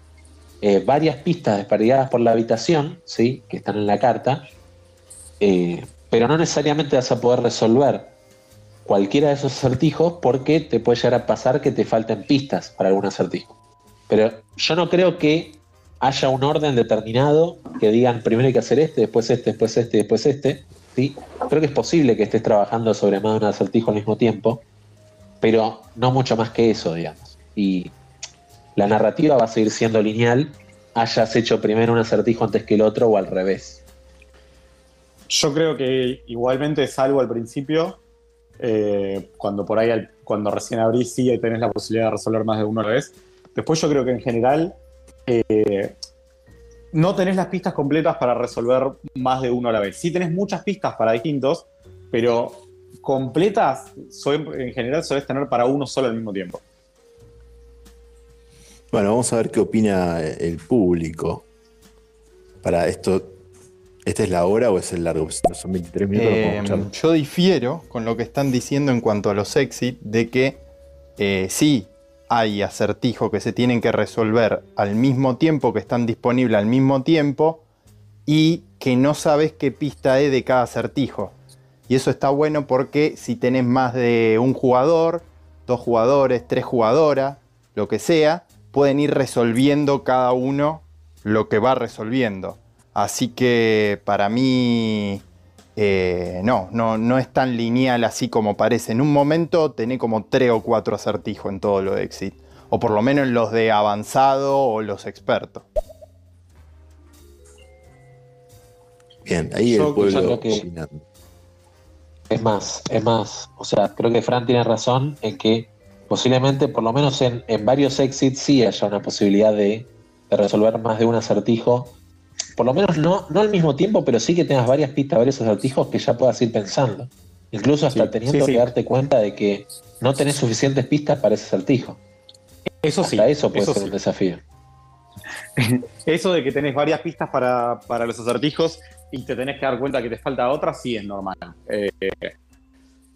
eh, varias pistas desperdigadas por la habitación, ¿sí? que están en la carta, eh, pero no necesariamente vas a poder resolver cualquiera de esos acertijos porque te puede llegar a pasar que te falten pistas para algún acertijo. Pero yo no creo que haya un orden determinado que digan primero hay que hacer este, después este, después este, después este. ¿sí? Creo que es posible que estés trabajando sobre más de un acertijo al mismo tiempo, pero no mucho más que eso, digamos. Y la narrativa va a seguir siendo lineal, hayas hecho primero un acertijo antes que el otro o al revés. Yo creo que igualmente, salvo al principio, eh, cuando por ahí, al- cuando recién abrís, sí tenés la posibilidad de resolver más de uno a la vez. Después yo creo que en general eh, no tenés las pistas completas para resolver más de uno a la vez. Sí tenés muchas pistas para distintos, pero completas en general solés tener para uno solo al mismo tiempo. Bueno, vamos a ver qué opina el público. Para esto, ¿esta es la hora o es el largo? Son 23 minutos. Eh, yo difiero con lo que están diciendo en cuanto a los exit, de que eh, sí hay acertijos que se tienen que resolver al mismo tiempo, que están disponibles al mismo tiempo, y que no sabes qué pista es de cada acertijo. Y eso está bueno porque si tenés más de un jugador, dos jugadores, tres jugadoras, lo que sea, pueden ir resolviendo cada uno lo que va resolviendo. Así que para mí eh, no, no, no es tan lineal así como parece. En un momento tenés como tres o cuatro acertijos en todo lo de Exit. O por lo menos en los de avanzado o los expertos. Bien, ahí yo- el pueblo que-. Es más, es más. O sea, creo que Fran tiene razón en que posiblemente, por lo menos en, en varios exits, sí haya una posibilidad de, de resolver más de un acertijo. Por lo menos no, no al mismo tiempo, pero sí que tengas varias pistas, varios acertijos que ya puedas ir pensando. Incluso hasta Sí, teniendo sí, sí. que darte cuenta de que no tenés suficientes pistas para ese acertijo. Eso sí, Hasta eso puede eso ser sí. un desafío. Eso de que tenés varias pistas para, para los acertijos y te tenés que dar cuenta que te falta otra, sí es normal. Eh,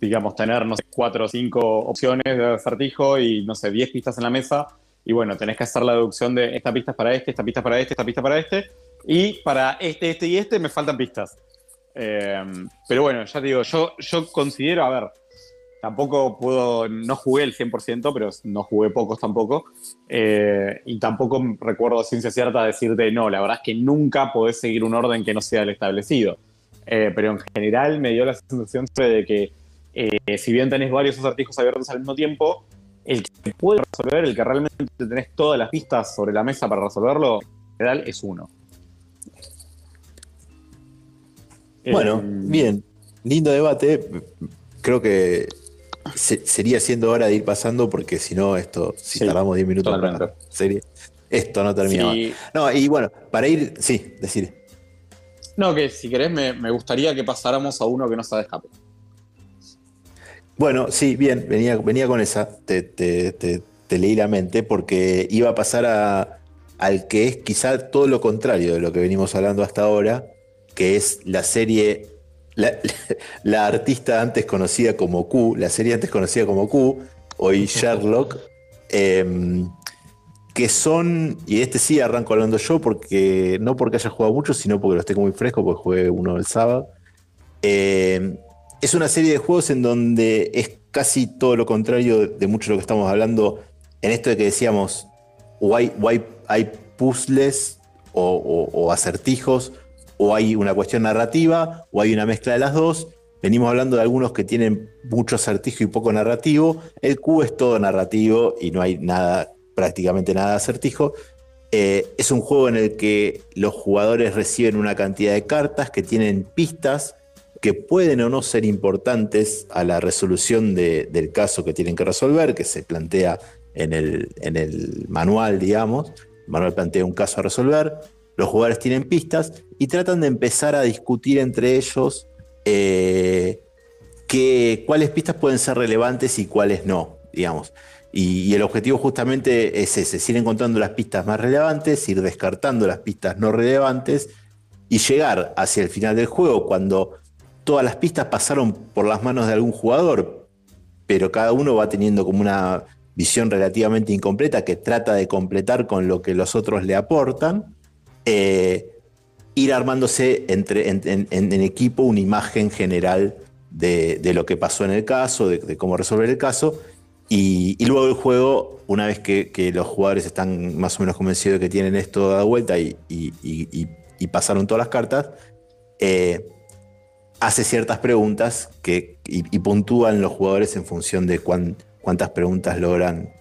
digamos, tener, no sé, cuatro o cinco opciones de acertijo y, no sé, diez pistas en la mesa. Y bueno, tenés que hacer la deducción de esta pista es para este, esta pista es para este, esta pista es para este. Y para este, este y este me faltan pistas. Eh, pero bueno, ya te digo, yo, yo considero, a ver, tampoco puedo, no jugué el 100%, pero no jugué pocos tampoco. Eh, y tampoco recuerdo ciencia cierta decirte, no, la verdad es que nunca podés seguir un orden que no sea el establecido. Eh, pero en general me dio la sensación de que eh, si bien tenés varios acertijos abiertos al mismo tiempo, el que puede resolver, el que realmente tenés todas las pistas sobre la mesa para resolverlo, en general es uno. Bueno, Eh, bien. Lindo debate. Creo que se- sería siendo hora de ir pasando porque si no, esto, si Sí, tardamos 10 minutos, para- sería- esto no termina. Sí. No, y bueno, para ir, sí, decir. No, que si querés me, me gustaría que pasáramos a uno que no sea de escape. Bueno, sí, bien, venía, venía con esa, te, te- te- te leí la mente porque iba a pasar a, al que es quizá todo lo contrario de lo que venimos hablando hasta ahora, que es la serie, la, la artista antes conocida como Q, la serie antes conocida como Q, hoy Sherlock, em, que son, y este sí arranco hablando yo, porque no porque haya jugado mucho, sino porque los tengo muy fresco, porque jugué uno el sábado. Eh, es una serie de juegos en donde es casi todo lo contrario de, mucho de lo que estamos hablando en esto de que decíamos, why hay puzzles o, o acertijos, o hay una cuestión narrativa, o hay una mezcla de las dos. Venimos hablando de algunos que tienen mucho acertijo y poco narrativo. El Q es todo narrativo y no hay nada, prácticamente nada de acertijo. Eh, es un juego en el que los jugadores reciben una cantidad de cartas que tienen pistas que pueden o no ser importantes a la resolución del caso que tienen que resolver, que se plantea en el, en el manual, digamos. El manual plantea un caso a resolver. Los jugadores tienen pistas y tratan de empezar a discutir entre ellos eh, cuáles pistas pueden ser relevantes y cuáles no, digamos. Y, el objetivo justamente es ese, ir encontrando las pistas más relevantes, ir descartando las pistas no relevantes y llegar hacia el final del juego cuando todas las pistas pasaron por las manos de algún jugador, pero cada uno va teniendo como una visión relativamente incompleta que trata de completar con lo que los otros le aportan, eh, ir armándose entre, en, equipo una imagen general de, lo que pasó en el caso, de cómo resolver el caso, y, luego el juego, una vez que, los jugadores están más o menos convencidos de que tienen esto dado vuelta y, pasaron todas las cartas, eh, hace ciertas preguntas que, y, puntúan los jugadores en función de cuántas preguntas logran,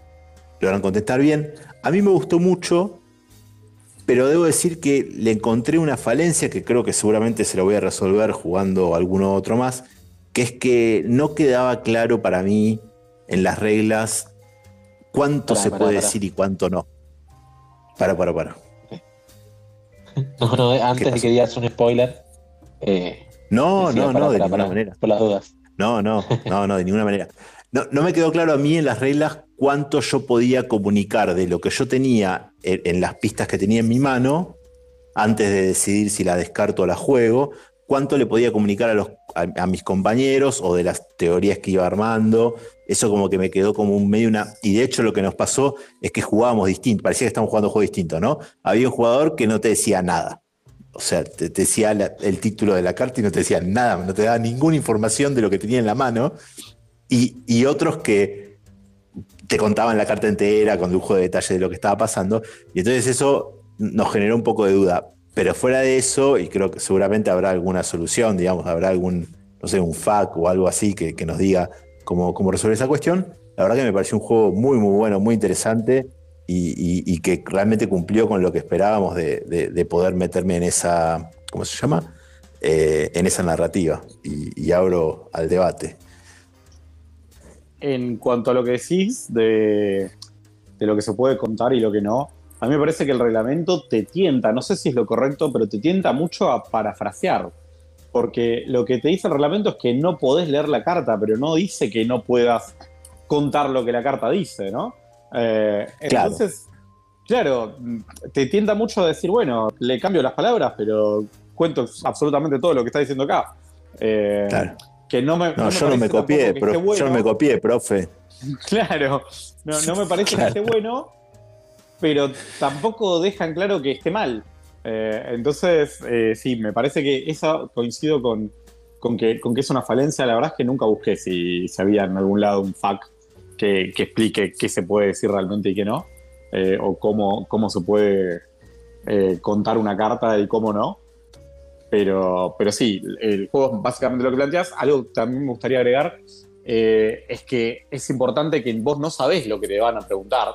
logran contestar bien. A mí me gustó mucho, pero debo decir que le encontré una falencia que creo que seguramente se la voy a resolver jugando alguno otro más, que es que no quedaba claro para mí en las reglas cuánto se puede decir y cuánto no. Para, para, para. No, no, antes de que digas un spoiler. Eh, no, no, no, de ninguna manera. Por las dudas. No, no, no, no, de ninguna manera. No, no, me quedó claro a mí en las reglas cuánto yo podía comunicar de lo que yo tenía en, las pistas que tenía en mi mano antes de decidir si la descarto o la juego, cuánto le podía comunicar a, los, a, mis compañeros o de las teorías que iba armando. Eso como que me quedó como un medio una... Y de hecho lo que nos pasó es que jugábamos distinto, parecía que estábamos jugando un juego distinto, ¿no? Había un jugador que no te decía nada. O sea, te, decía el título de la carta y no te decía nada, no te daba ninguna información de lo que tenía en la mano. Y, otros que te contaban la carta entera con lujo de detalle de lo que estaba pasando. Y entonces eso nos generó un poco de duda. Pero fuera de eso, y creo que seguramente habrá alguna solución, digamos, habrá algún, no sé, un FAQ o algo así que, nos diga cómo, resolver esa cuestión. La verdad que me pareció un juego muy, muy bueno, muy interesante y, que realmente cumplió con lo que esperábamos de, poder meterme en esa, ¿cómo se llama? Eh, en esa narrativa. Y, abro al debate. En cuanto a lo que decís de, de lo que se puede contar y lo que no, a mí me parece que el reglamento te tienta, no sé si es lo correcto, pero te tienta mucho a parafrasear. Porque lo que te dice el reglamento es que no podés leer la carta, pero no dice que no puedas contar lo que la carta dice, ¿no? Eh, entonces, claro, te tienta mucho a decir, bueno, le cambio las palabras, pero cuento absolutamente todo lo que está diciendo acá. Eh, claro. Que no me, yo no me copié, yo no me copié, profe. Claro, no, me parece que esté bueno, pero tampoco dejan claro que esté mal. Eh, entonces, eh, sí, me parece que eso coincido con, que, con que es una falencia. La verdad es que nunca busqué si, si había en algún lado un FAQ que, explique qué se puede decir realmente y qué no, eh, o cómo, cómo se puede contar una carta y cómo no. Pero, pero sí, el juego es básicamente lo que planteas. Algo que también me gustaría agregar es que es importante que vos no sabés lo que te van a preguntar.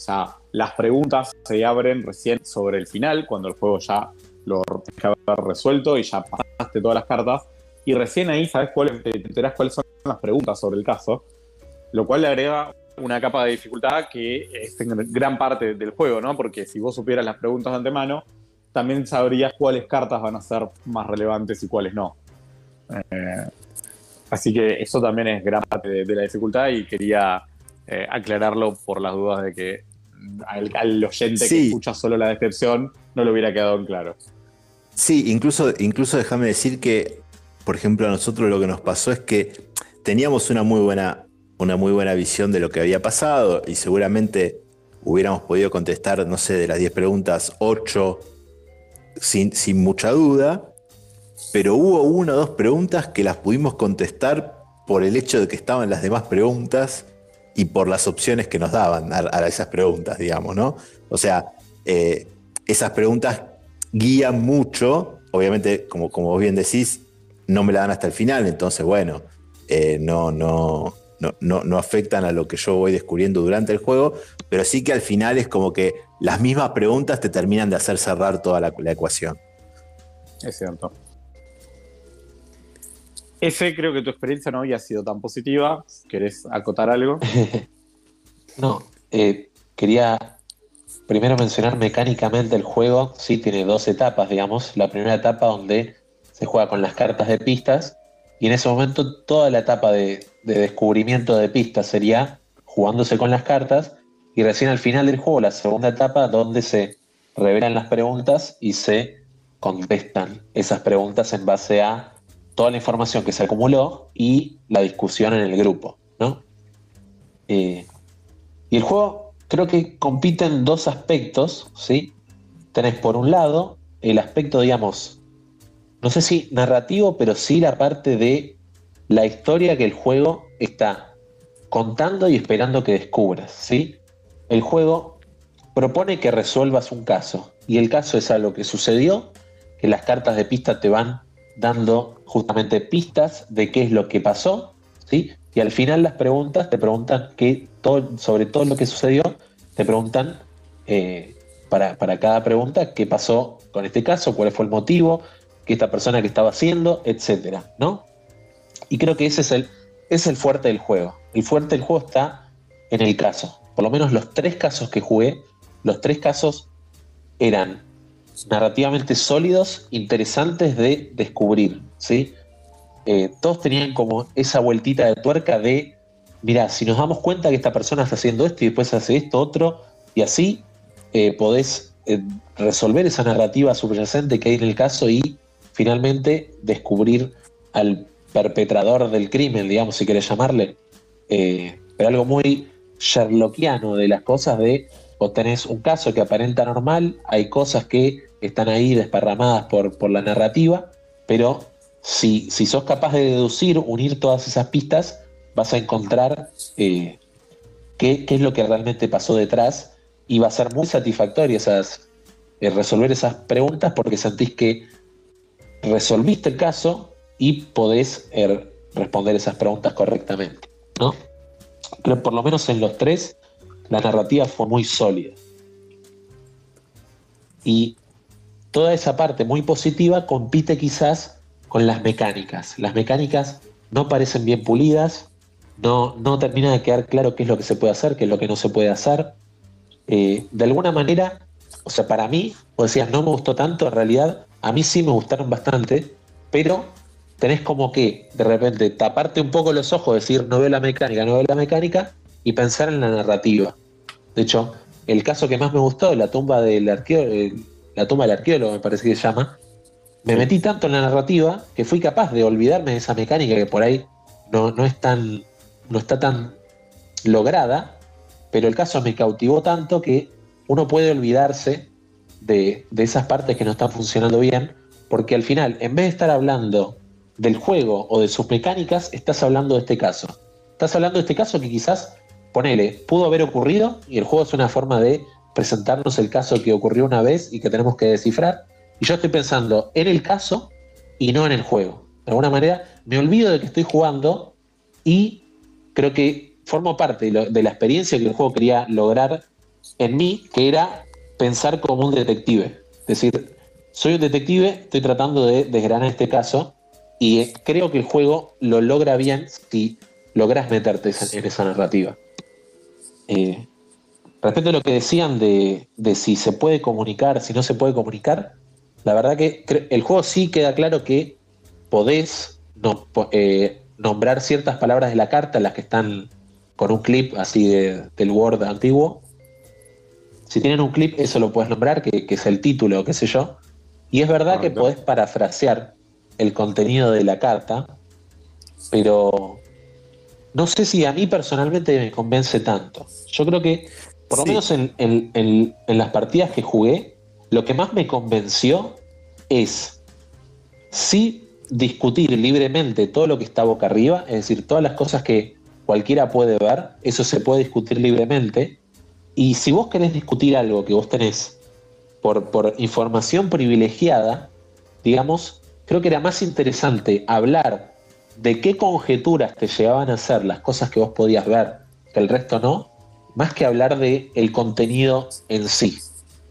O sea, las preguntas se abren recién sobre el final, cuando el juego ya lo que haber resuelto y ya pasaste todas las cartas. Y recién ahí sabes cuál, te enterás cuáles son las preguntas sobre el caso, lo cual le agrega una capa de dificultad que es gran parte del juego, ¿no? Porque si vos supieras las preguntas de antemano, también sabrías cuáles cartas van a ser más relevantes y cuáles no. Eh, así que eso también es gran parte de, la dificultad y quería eh, aclararlo por las dudas de que al, oyente que escucha solo la descripción no le hubiera quedado en claro. Sí, incluso, incluso déjame decir que, por ejemplo, a nosotros lo que nos pasó es que teníamos una muy buena, una muy buena visión de lo que había pasado y seguramente hubiéramos podido contestar, no sé, de las 10 preguntas, 8 sin, mucha duda, pero hubo una o dos preguntas que las pudimos contestar por el hecho de que estaban las demás preguntas y por las opciones que nos daban a, esas preguntas, digamos, ¿no? O sea, eh, esas preguntas guía mucho. Obviamente, como, como vos bien decís, no me la dan hasta el final, entonces, bueno, eh, no, no, no, no, afectan a lo que yo voy descubriendo durante el juego, pero sí que al final es como que las mismas preguntas te terminan de hacer cerrar toda la, ecuación. Es cierto. Ese creo que tu experiencia no había sido tan positiva. ¿Querés acotar algo? no, eh, quería primero mencionar mecánicamente el juego. Sí, tiene dos etapas, digamos. La primera etapa donde se juega con las cartas de pistas y en ese momento toda la etapa de, descubrimiento de pistas sería jugándose con las cartas y recién al final del juego, la segunda etapa, donde se revelan las preguntas y se contestan esas preguntas en base a toda la información que se acumuló y la discusión en el grupo. ¿no? Eh, y el juego creo que compite en dos aspectos. ¿sí? Tenés por un lado el aspecto, digamos, no sé si narrativo, pero sí la parte de la historia que el juego está contando y esperando que descubras, ¿sí? El juego propone que resuelvas un caso y el caso es algo que sucedió, que las cartas de pista te van dando justamente pistas de qué es lo que pasó, ¿sí? Y al final las preguntas te preguntan que todo, sobre todo lo que sucedió, te preguntan eh, para, para cada pregunta qué pasó con este caso, cuál fue el motivo, esta persona que estaba haciendo, etcétera, ¿no? Y creo que ese es el, es el fuerte del juego. El fuerte del juego está en el caso. Por lo menos los tres casos que jugué, los tres casos eran narrativamente sólidos, interesantes de descubrir, ¿sí? Eh, todos tenían como esa vueltita de tuerca de, mira, si nos damos cuenta que esta persona está haciendo esto y después hace esto, otro, y así eh, podés eh, resolver esa narrativa subyacente que hay en el caso y finalmente descubrir al perpetrador del crimen, digamos, si querés llamarle. Eh, pero algo muy sherlockiano de las cosas de vos tenés un caso que aparenta normal, hay cosas que están ahí desparramadas por, por la narrativa, pero si, si, sos capaz de deducir, unir todas esas pistas, vas a encontrar eh, qué, es lo que realmente pasó detrás y va a ser muy satisfactorio esas, eh, resolver esas preguntas porque sentís que resolviste el caso y podés er, responder esas preguntas correctamente. ¿no? Creo por lo menos en los tres la narrativa fue muy sólida. Y toda esa parte muy positiva compite quizás con las mecánicas. Las mecánicas no parecen bien pulidas, no, no termina de quedar claro qué es lo que se puede hacer, qué es lo que no se puede hacer. Eh, de alguna manera, o sea, para mí, o decías, no me gustó tanto, en realidad a mí sí me gustaron bastante, pero tenés como que de repente taparte un poco los ojos, decir no veo la mecánica, no veo la mecánica, y pensar en la narrativa. De hecho, el caso que más me gustó, la tumba del arqueólogo, eh, la tumba del arqueólogo me parece que se llama, me metí tanto en la narrativa que fui capaz de olvidarme de esa mecánica que por ahí no, no es tan, no está tan lograda, pero el caso me cautivó tanto que uno puede olvidarse de, esas partes que no están funcionando bien, porque al final, en vez de estar hablando del juego o de sus mecánicas, estás hablando de este caso. Estás hablando de este caso que quizás, ponele, pudo haber ocurrido y el juego es una forma de presentarnos el caso que ocurrió una vez y que tenemos que descifrar. Y yo estoy pensando en el caso y no en el juego. De alguna manera me olvido de que estoy jugando y creo que formo parte de la experiencia que el juego quería lograr en mí, que era pensar como un detective. Es decir, soy un detective, estoy tratando de desgranar este caso y creo que el juego lo logra bien si logras meterte en esa narrativa. Eh, respecto a lo que decían de, si se puede comunicar, si no se puede comunicar, la verdad que el juego sí queda claro que podés eh, nombrar ciertas palabras de la carta, las que están con un clip así del Word antiguo, si tienen un clip, eso lo puedes nombrar, que, es el título, qué sé yo. Y es verdad que podés parafrasear el contenido de la carta, pero no sé si a mí personalmente me convence tanto. Yo creo que, por lo menos en, las partidas que jugué, lo que más me convenció es sí discutir libremente todo lo que está boca arriba, es decir, todas las cosas que cualquiera puede ver, eso se puede discutir libremente, y si vos querés discutir algo que vos tenés por, por información privilegiada, digamos, creo que era más interesante hablar de qué conjeturas te llevaban a hacer las cosas que vos podías ver, que el resto no, más que hablar de el contenido en sí.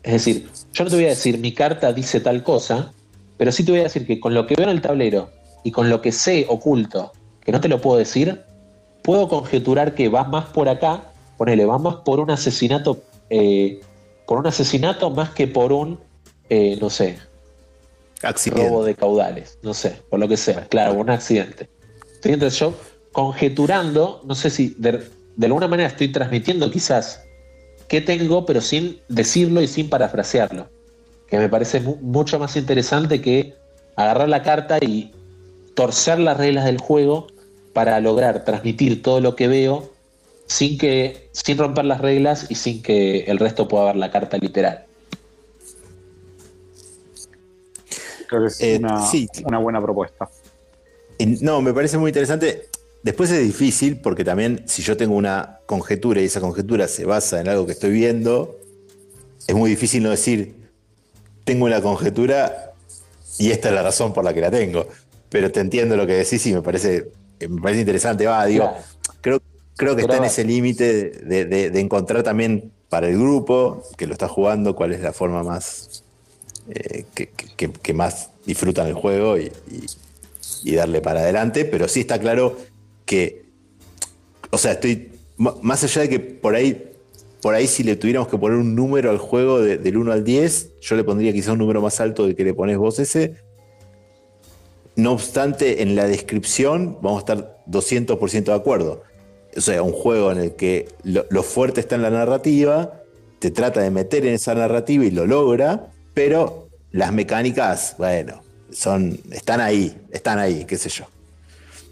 Es decir, yo no te voy a decir mi carta dice tal cosa, pero sí te voy a decir que con lo que veo en el tablero y con lo que sé oculto, que no te lo puedo decir, puedo conjeturar que va más por acá, ponele, va más por un asesinato, eh, por un asesinato más que por un, eh, no sé, Robo de caudales, no sé, por lo que sea, claro, un accidente. Entonces yo, conjeturando, no sé si de, alguna manera estoy transmitiendo quizás qué tengo, pero sin decirlo y sin parafrasearlo, que me parece mu- mucho más interesante que agarrar la carta y torcer las reglas del juego para lograr transmitir todo lo que veo sin que sin romper las reglas y sin que el resto pueda ver la carta literal. Creo que es Eh, una, sí. una buena propuesta. No, me parece muy interesante. Después es difícil porque también si yo tengo una conjetura y esa conjetura se basa en algo que estoy viendo, es muy difícil no decir, tengo una conjetura y esta es la razón por la que la tengo. Pero te entiendo lo que decís y me parece, me parece interesante. Va, digo, Claro. creo, creo que Pero está en ese límite de, de- de encontrar también para el grupo que lo está jugando cuál es la forma más eh, que, más disfrutan el juego y, darle para adelante, pero sí está claro que, o sea, estoy más allá de que por ahí, por ahí si le tuviéramos que poner un número al juego de- del 1 al 10, yo le pondría quizá un número más alto del que le pones vos ese. No obstante, en la descripción vamos a estar 200% de acuerdo. O sea, un juego en el que lo, lo fuerte está en la narrativa, te trata de meter en esa narrativa y lo logra, pero las mecánicas, bueno, son, están ahí, están ahí, qué sé yo.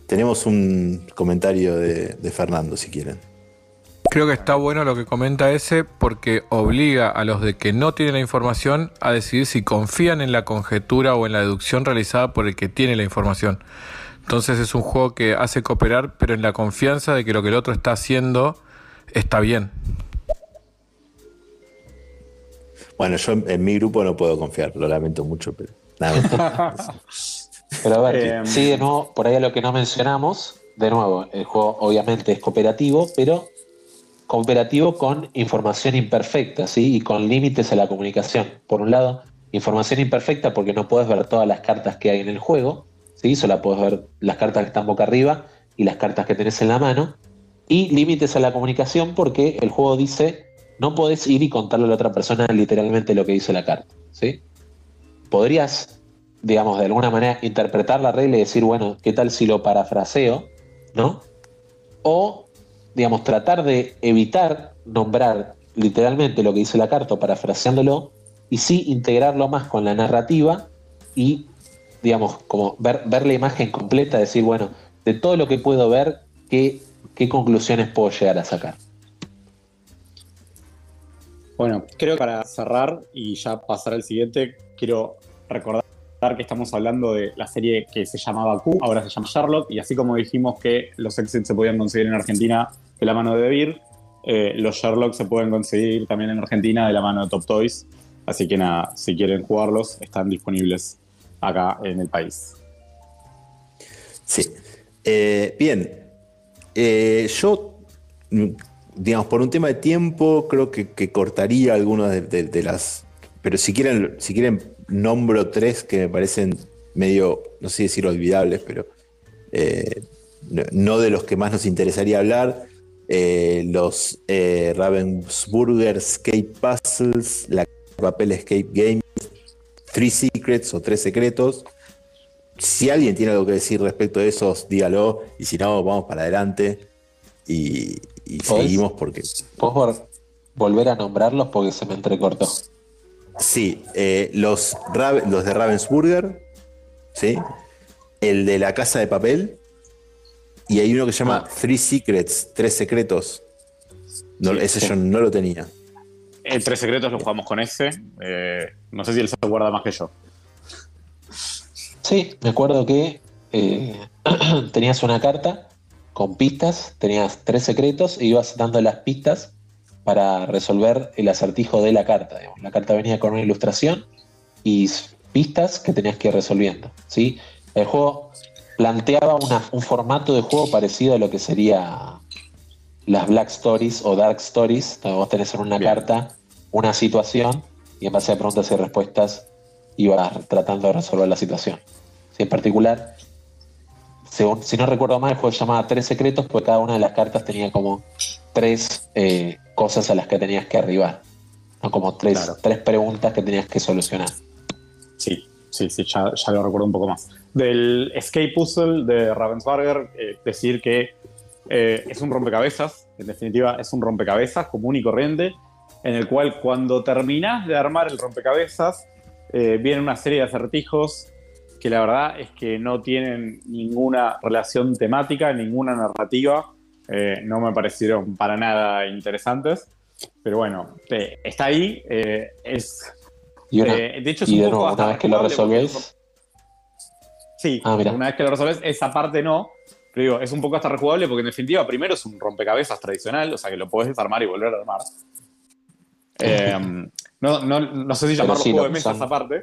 Tenemos un comentario de, Fernando, si quieren. Creo que está bueno lo que comenta ese porque obliga a los de que no tienen la información a decidir si confían en la conjetura o en la deducción realizada por el que tiene la información. Entonces es un juego que hace cooperar, pero en la confianza de que lo que el otro está haciendo está bien. Bueno, yo en, en mi grupo no puedo confiar, lo lamento mucho, pero nada. Pero a ver, Eh, sí, de nuevo, por ahí a lo que no mencionamos, de nuevo, el juego obviamente es cooperativo, pero cooperativo con información imperfecta, ¿sí? Y con límites a la comunicación. Por un lado, información imperfecta porque no puedes ver todas las cartas que hay en el juego, ¿sí? Solo puedes ver las cartas que están boca arriba y las cartas que tenés en la mano. Y límites a la comunicación porque el juego dice no podés ir y contarle a la otra persona literalmente lo que dice la carta, ¿sí? Podrías digamos, de alguna manera interpretar la regla y decir, bueno, ¿qué tal si lo parafraseo? ¿No? O, digamos, tratar de evitar nombrar literalmente lo que dice la carta, o parafraseándolo, y sí integrarlo más con la narrativa y, digamos, como ver, la imagen completa, decir, bueno, de todo lo que puedo ver, ¿qué, qué conclusiones puedo llegar a sacar? Bueno, creo que para cerrar y ya pasar al siguiente, quiero recordar que estamos hablando de la serie que se llamaba Q, ahora se llama Sherlock, y así como dijimos que los exits se podían conseguir en Argentina de la mano de Beer, eh, los Sherlock se pueden conseguir también en Argentina de la mano de Top Toys. Así que nada, si quieren jugarlos, están disponibles acá en el país. Sí. Eh, bien. Eh, yo, digamos, por un tema de tiempo, creo que, cortaría algunas de, las. Pero si quieren, si quieren, nombro tres que me parecen medio, no sé decir olvidables, pero eh, no, de los que más nos interesaría hablar. Eh, los eh, Ravensburger Escape Puzzles, la papel Escape Games, Three Secrets o Tres Secretos. Si alguien tiene algo que decir respecto de esos, dígalo. Y si no, vamos para adelante. Y, y seguimos porque. ¿Puedo vol- volver a nombrarlos porque se me entrecortó? Sí, eh, los, los de Ravensburger, ¿sí? El de la casa de papel. Y hay uno que se llama Three Secrets, Tres Secretos. No, Sí, ese sí. yo no lo tenía. En Tres Secretos lo jugamos con ese. eh, no sé si él se acuerda más que yo. Sí, me acuerdo que eh, tenías una carta con pistas, tenías tres secretos e ibas dando las pistas para resolver el acertijo de la carta. digamos. La carta venía con una ilustración y pistas que tenías que ir resolviendo. ¿sí? El juego planteaba una- un formato de juego parecido a lo que sería las Black Stories o Dark Stories, donde vos tenés en una Bien. carta una situación y en base a preguntas y respuestas ibas tratando de resolver la situación. Sí, en particular, según- si no recuerdo mal, el juego se llamaba Tres Secretos, porque cada una de las cartas tenía como tres eh, cosas a las que tenías que arribar. ¿no? Como tres, Claro. tres preguntas que tenías que solucionar. Sí, sí, sí, ya, ya lo recuerdo un poco más. Del Escape Puzzle de Ravensburger, eh, decir que eh, es un rompecabezas, en definitiva es un rompecabezas común y corriente, en el cual cuando terminás de armar el rompecabezas, eh, viene una serie de acertijos que la verdad es que no tienen ninguna relación temática, ninguna narrativa, eh, no me parecieron para nada interesantes, pero bueno, eh, está ahí, eh, es Y, una, de hecho, es y un de poco nuevo, hasta una vez que lo resolvés, Sí, Ah, una vez que lo resolves, esa parte no. Pero digo, es un poco hasta rejugable porque en definitiva, primero es un rompecabezas tradicional, o sea que lo puedes desarmar y volver a armar. No, no, no sé si llamarlo sí, juego de mesa esa parte.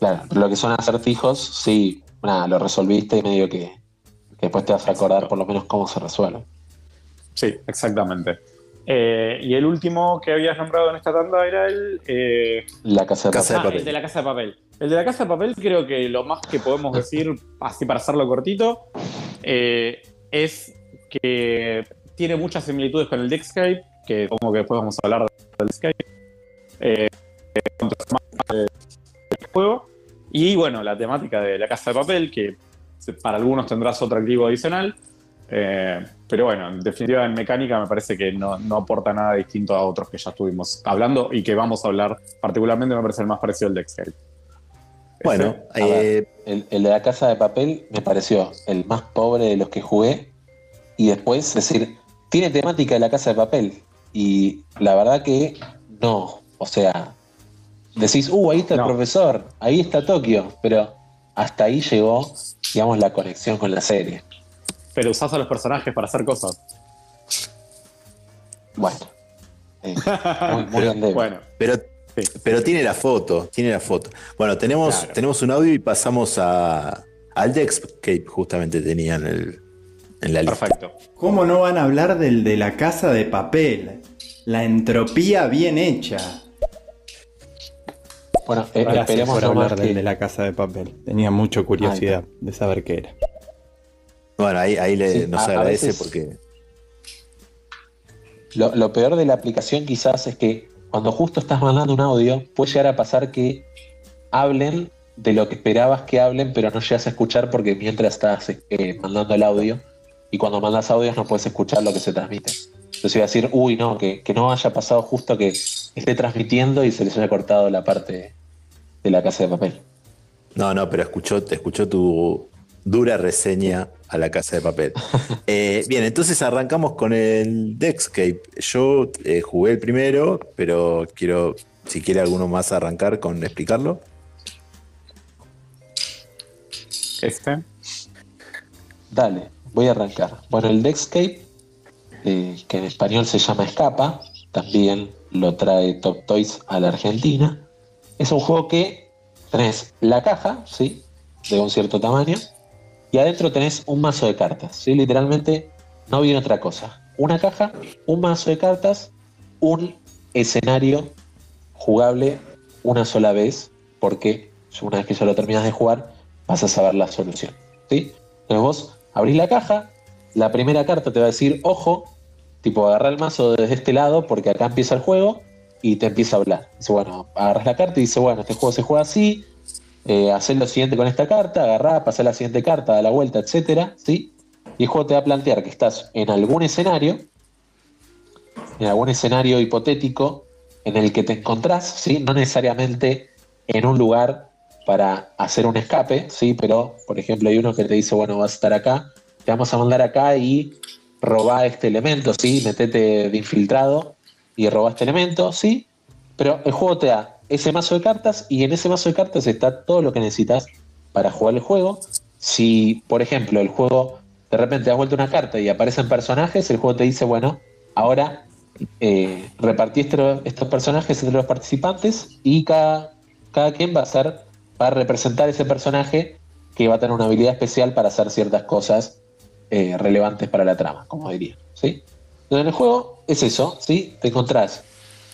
Claro, lo que son acertijos, sí, nada, lo resolviste y medio que, que después te vas a acordar por lo menos cómo se resuelve. Sí, exactamente. Eh, y el último que habías nombrado en esta tanda era el. eh, La casa de Casa de ah, papel. el de la casa de papel. El de la casa de papel, creo que lo más que podemos decir, así para hacerlo cortito, eh, es que tiene muchas similitudes con el Deckscape, que como que después vamos a hablar del Deckscape. Juego. Y bueno, la temática de la casa de papel, que para algunos tendrás otro activo adicional. Eh, pero bueno, en definitiva, en mecánica me parece que no, no aporta nada distinto a otros que ya estuvimos hablando y que vamos a hablar. Particularmente me parece el más parecido al Deckscape. Bueno, A ver. eh, El, el de la casa de papel me pareció el más pobre de los que jugué. Y después, decir, tiene temática de la casa de papel. Y la verdad que no. O sea, decís, uh, ahí está el profesor, ahí está Tokio. Pero hasta ahí llegó, digamos, la conexión con la serie. Pero usás a los personajes para hacer cosas. Bueno. Eh, muy, muy endeble. Bueno, pero, Sí. pero tiene la foto, tiene la foto. Bueno, tenemos, Claro. tenemos un audio y pasamos a, al Dexcape, justamente tenía en, el, en la lista. perfecto. ¿Cómo no van a hablar del de la casa de papel? La entropía bien hecha. Bueno, eh, esperemos hablar del que- de la casa de papel. Tenía mucha curiosidad de saber qué era. Bueno, ahí, ahí le, Sí, nos a- a agradece veces- porque Lo, lo peor de la aplicación quizás es que cuando justo estás mandando un audio, puede llegar a pasar que hablen de lo que esperabas que hablen, pero no llegas a escuchar porque mientras estás eh, mandando el audio, y cuando mandas audios no puedes escuchar lo que se transmite. Entonces iba a decir, uy, no, que, que no haya pasado justo que esté transmitiendo y se les haya cortado la parte de la casa de papel. No, no, pero escuchó, escuchó tu dura reseña a la casa de papel. Eh, bien, entonces arrancamos con el Dexcape. Yo eh, jugué el primero, pero quiero, si quiere alguno más arrancar con explicarlo. Este. Dale, voy a arrancar. Bueno, el Dexcape, eh, que en español se llama Escapa, también lo trae Top Toys a la Argentina. Es un juego que tenés la caja, ¿sí? De un cierto tamaño, y adentro tenés un mazo de cartas, ¿sí? Literalmente no viene otra cosa. Una caja, un mazo de cartas, un escenario jugable una sola vez, porque una vez que ya lo terminas de jugar, vas a saber la solución. ¿sí? Entonces vos abrís la caja, la primera carta te va a decir, ojo, tipo agarra el mazo desde este lado porque acá empieza el juego y te empieza a hablar. Dice, bueno, agarras la carta y dice, bueno, este juego se juega así, eh, hacer lo siguiente con esta carta, agarrá, pasar la siguiente carta, da la vuelta, etcétera, ¿sí? Y el juego te va a plantear que estás en algún escenario, en algún escenario hipotético en el que te encontrás, ¿sí? No necesariamente en un lugar para hacer un escape, ¿sí? Pero, por ejemplo, hay uno que te dice, bueno, vas a estar acá, te vamos a mandar acá y robá este elemento, ¿sí? Metete de infiltrado y robá este elemento, ¿sí? Pero el juego te da ese mazo de cartas y en ese mazo de cartas está todo lo que necesitas para jugar el juego. Si, por ejemplo, el juego de repente has vuelto una carta y aparecen personajes, el juego te dice, bueno, Ahora eh, repartí este- estos personajes entre los participantes y cada, cada quien va a ser, va a representar ese personaje que va a tener una habilidad especial para hacer ciertas cosas eh, relevantes para la trama, como diría. ¿sí? Entonces, en el juego es eso, ¿sí? Te encontrás,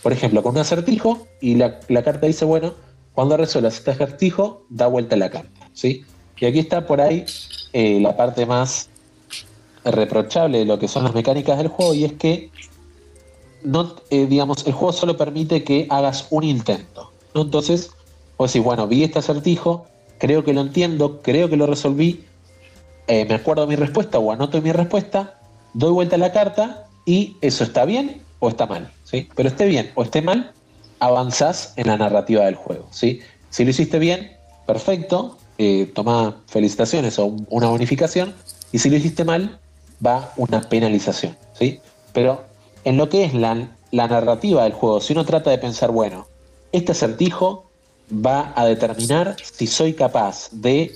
por ejemplo, con un acertijo y la, la carta dice, bueno, cuando resuelvas este acertijo, da vuelta la carta, ¿sí? Y aquí está por ahí eh, la parte más reprochable de lo que son las mecánicas del juego y es que no, eh, digamos, el juego solo permite que hagas un intento. ¿no? Entonces, vos decís, bueno, vi este acertijo, creo que lo entiendo, creo que lo resolví, eh, me acuerdo mi respuesta o anoto mi respuesta, doy vuelta a la carta y eso está bien o está mal. ¿sí? Pero esté bien o esté mal, avanzás en la narrativa del juego. ¿sí? Si lo hiciste bien, perfecto, eh, toma felicitaciones o un- una bonificación, y si lo hiciste mal, va una penalización. ¿sí? Pero en lo que es la, la narrativa del juego, si uno trata de pensar, bueno, este acertijo va a determinar si soy capaz de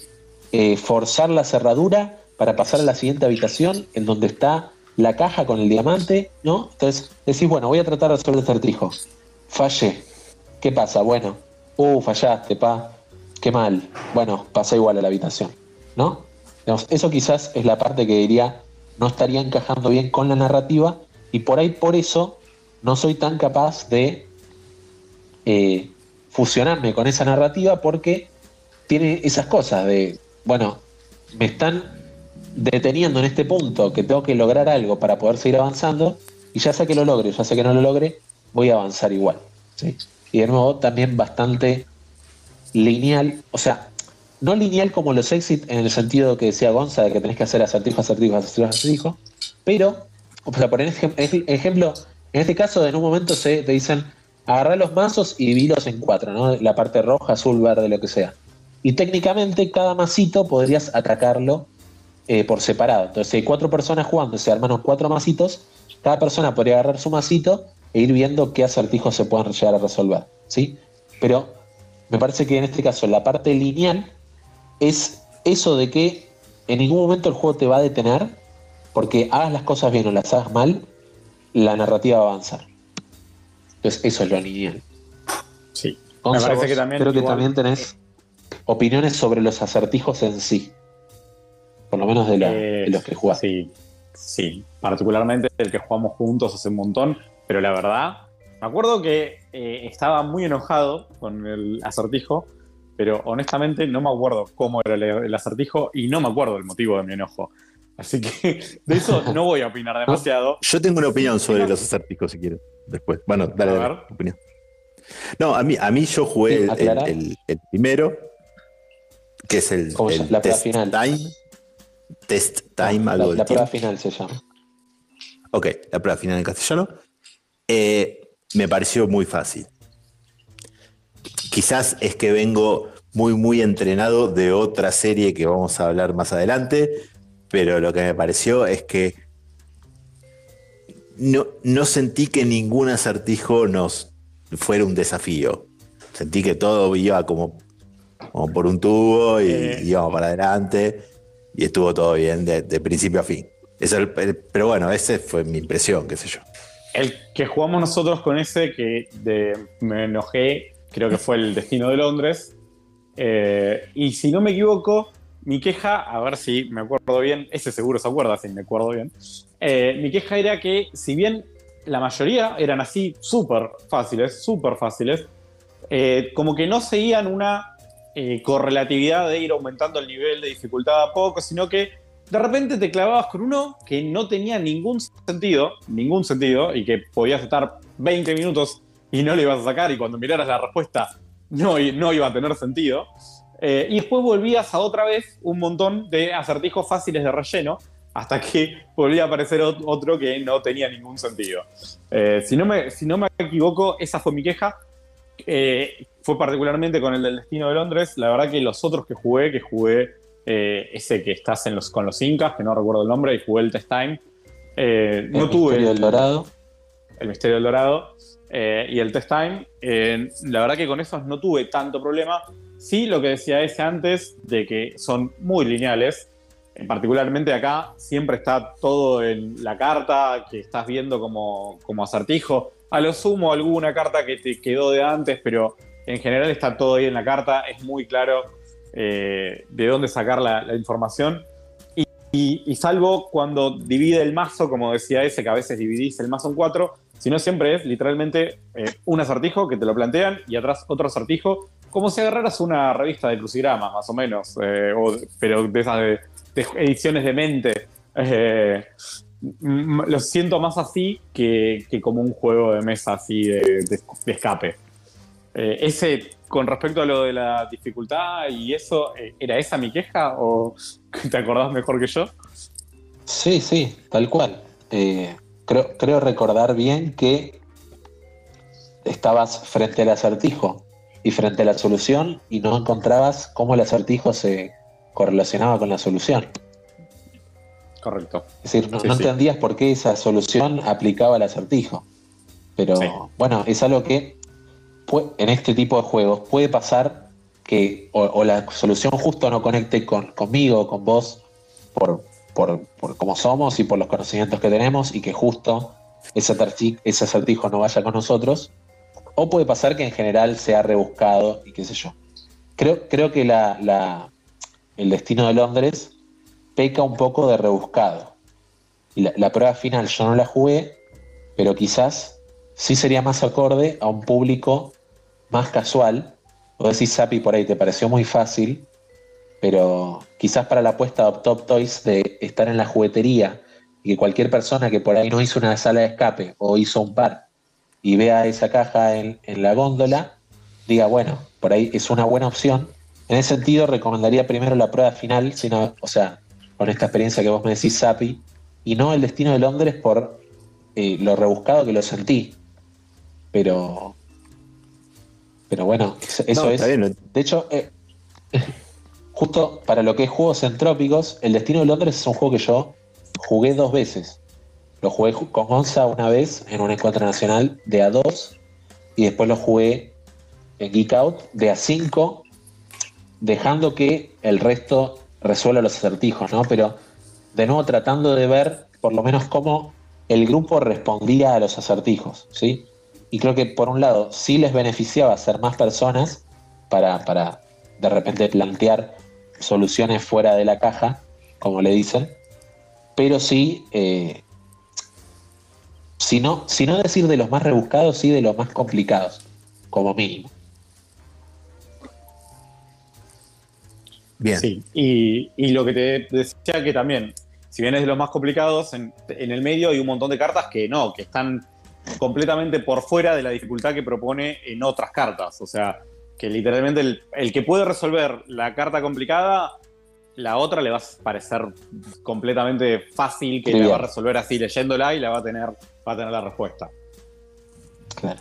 eh, forzar la cerradura para pasar a la siguiente habitación en donde está la caja con el diamante, ¿no? Entonces decís, bueno, voy a tratar de resolver el acertijo. Fallé. ¿Qué pasa? Bueno, uh, fallaste, pa. Qué mal. Bueno, pasa igual a la habitación, ¿no? Eso quizás es la parte que diría no estaría encajando bien con la narrativa y por ahí por eso no soy tan capaz de eh, fusionarme con esa narrativa porque tiene esas cosas de, bueno, me están deteniendo en este punto que tengo que lograr algo para poder seguir avanzando y ya sé que lo logre, ya sé que no lo logre, voy a avanzar igual. ¿sí? Y de nuevo también bastante lineal, o sea, no lineal como los exit en el sentido que decía Gonza, de que tenés que hacer acertijo, acertijo, acertijo, acertijo, pero, o sea, por ejem- ej- ejemplo, en este caso en un momento se te dicen, agarrá los mazos y dividilos en cuatro, ¿no? La parte roja, azul, verde, lo que sea. Y técnicamente cada masito podrías atacarlo eh, por separado. Entonces, si hay cuatro personas jugando, se armaron cuatro masitos, cada persona podría agarrar su masito e ir viendo qué acertijos se pueden llegar a resolver. ¿sí? Pero me parece que en este caso la parte lineal es eso de que en ningún momento el juego te va a detener porque hagas las cosas bien o las hagas mal, la narrativa va a avanzar. Entonces, eso es lo lineal. Sí. Gonza, me parece vos que también. creo que igual- también tenés opiniones sobre los acertijos en sí. Por lo menos de, la- Eh, de los que jugás. Sí, sí, particularmente el que jugamos juntos hace un montón, pero la verdad, me acuerdo que eh, estaba muy enojado con el acertijo, pero honestamente no me acuerdo cómo era el, el acertijo y no me acuerdo el motivo de mi enojo. Así que de eso no voy a opinar demasiado. Yo tengo una opinión sobre los acertijos, si quieres. Después. Bueno, dale, dale, ver. opinión. No, a mí, a mí yo jugué Sí, el, aclará. el- el primero, que es el, test final. time. Test time, la, algo del la prueba tiempo. final se llama. Ok, la prueba final en castellano. Eh, me pareció muy fácil. Quizás es que vengo muy, muy entrenado de otra serie que vamos a hablar más adelante, pero lo que me pareció es que no, no sentí que ningún acertijo nos fuera un desafío. Sentí que todo iba como, como por un tubo y Eh. íbamos para adelante y estuvo todo bien de, principio a fin. Eso, pero bueno, esa fue mi impresión, qué sé yo. El que jugamos nosotros con ese, que me enojé, creo que fue el Destino de Londres. Eh, y si no me equivoco, mi queja, a ver si me acuerdo bien, ese seguro se acuerda si me acuerdo bien. Eh, mi queja era que, si bien la mayoría eran así súper fáciles, súper fáciles, eh, como que no seguían una eh, correlatividad de ir aumentando el nivel de dificultad a poco, sino que de repente te clavabas con uno que no tenía ningún sentido, ningún sentido, y que podías estar 20 minutos y no le ibas a sacar, y cuando miraras la respuesta no, no iba a tener sentido. Eh, y después volvías a otra vez un montón de acertijos fáciles de relleno, hasta que volvía a aparecer ot- otro que no tenía ningún sentido. Eh, si, no me, si no me equivoco, esa fue mi queja. Eh, fue particularmente con el del Destino de Londres. La verdad que los otros que jugué, que jugué eh, ese que estás en los, con los incas, que no recuerdo el nombre, y jugué el Test Time, eh, no El tuve Misterio del Dorado. el Misterio del Dorado y el Test Time. La verdad que con esos no tuve tanto problema. Sí, lo que decía ese antes, de que son muy lineales. Particularmente acá, siempre está todo en la carta que estás viendo como, como acertijo. A lo sumo, alguna carta que te quedó de antes, pero en general está todo ahí en la carta. Es muy claro eh, de dónde sacar la, información. Y, y, salvo cuando divide el mazo, como decía ese, que a veces dividís el mazo en cuatro, sino siempre es literalmente eh, un acertijo que te lo plantean y atrás otro acertijo, como si agarraras una revista de crucigramas, más o menos, eh, o, pero de esas de, de ediciones de mente. Eh, lo siento más así que, que, como un juego de mesa así de, escape. Eh, ese, con respecto a lo de la dificultad y eso, eh, ¿era esa mi queja o te acordás mejor que yo? Sí, sí, tal cual. Eh, creo, creo recordar bien que estabas frente al acertijo y frente a la solución y no encontrabas cómo el acertijo se correlacionaba con la solución. Correcto. Es decir, no, sí, no sí. entendías por qué esa solución aplicaba al acertijo. Pero sí. bueno, es algo que en este tipo de juegos puede pasar que o, o la solución justo no conecte con, conmigo, con vos, por, por, por cómo somos y por los conocimientos que tenemos, y que justo ese, ese acertijo no vaya con nosotros, o puede pasar que en general sea rebuscado y qué sé yo. Creo, creo que la, la, el destino de Londres peca un poco de rebuscado. Y la, prueba final yo no la jugué, pero quizás sí sería más acorde a un público más casual. O decís, Sapi, por ahí te pareció muy fácil, pero quizás para la apuesta de Top Toys de estar en la juguetería y que cualquier persona que por ahí no hizo una sala de escape o hizo un par y vea esa caja en, en la góndola, diga, bueno, por ahí es una buena opción. En ese sentido, recomendaría primero la prueba final, sino, o sea, con esta experiencia que vos me decís, Sapi, y no el destino de Londres por eh, lo rebuscado que lo sentí. Pero. Pero bueno, eso no, es. De hecho, eh, justo para lo que es juegos entrópicos, el destino de Londres es un juego que yo jugué dos veces. Lo jugué con Gonza una vez en un encuentro nacional de A2 y después lo jugué en Geek Out de A5, dejando que el resto resuelva los acertijos, ¿no? Pero de nuevo tratando de ver por lo menos cómo el grupo respondía a los acertijos, ¿sí? Y creo que por un lado sí les beneficiaba ser más personas para, para de repente plantear soluciones fuera de la caja, como le dicen, pero sí, eh, si, no, si no decir de los más rebuscados, sí de los más complicados, como mínimo. Bien. Sí, y, y, lo que te decía que también, si bien es de los más complicados, en, en, el medio hay un montón de cartas que no, que están completamente por fuera de la dificultad que propone en otras cartas. O sea, que literalmente el, el que puede resolver la carta complicada, la otra le va a parecer completamente fácil, que la va a resolver así leyéndola y la va a tener, va a tener la respuesta. Claro.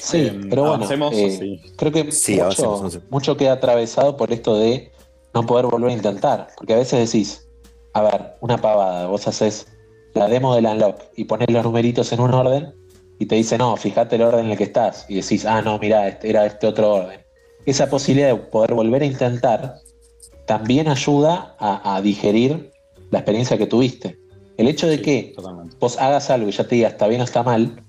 Sí, eh, pero bueno, avancemos, eh, sí. creo que sí, mucho, avancemos. mucho queda atravesado por esto de no poder volver a intentar. Porque a veces decís, a ver, una pavada, vos haces la demo del unlock y pones los numeritos en un orden y te dice, no, fíjate el orden en el que estás. Y decís, ah, no, mira, este, era este otro orden. Esa posibilidad de poder volver a intentar también ayuda a, a digerir la experiencia que tuviste. El hecho de sí, que totalmente. vos hagas algo y ya te diga está bien o está mal,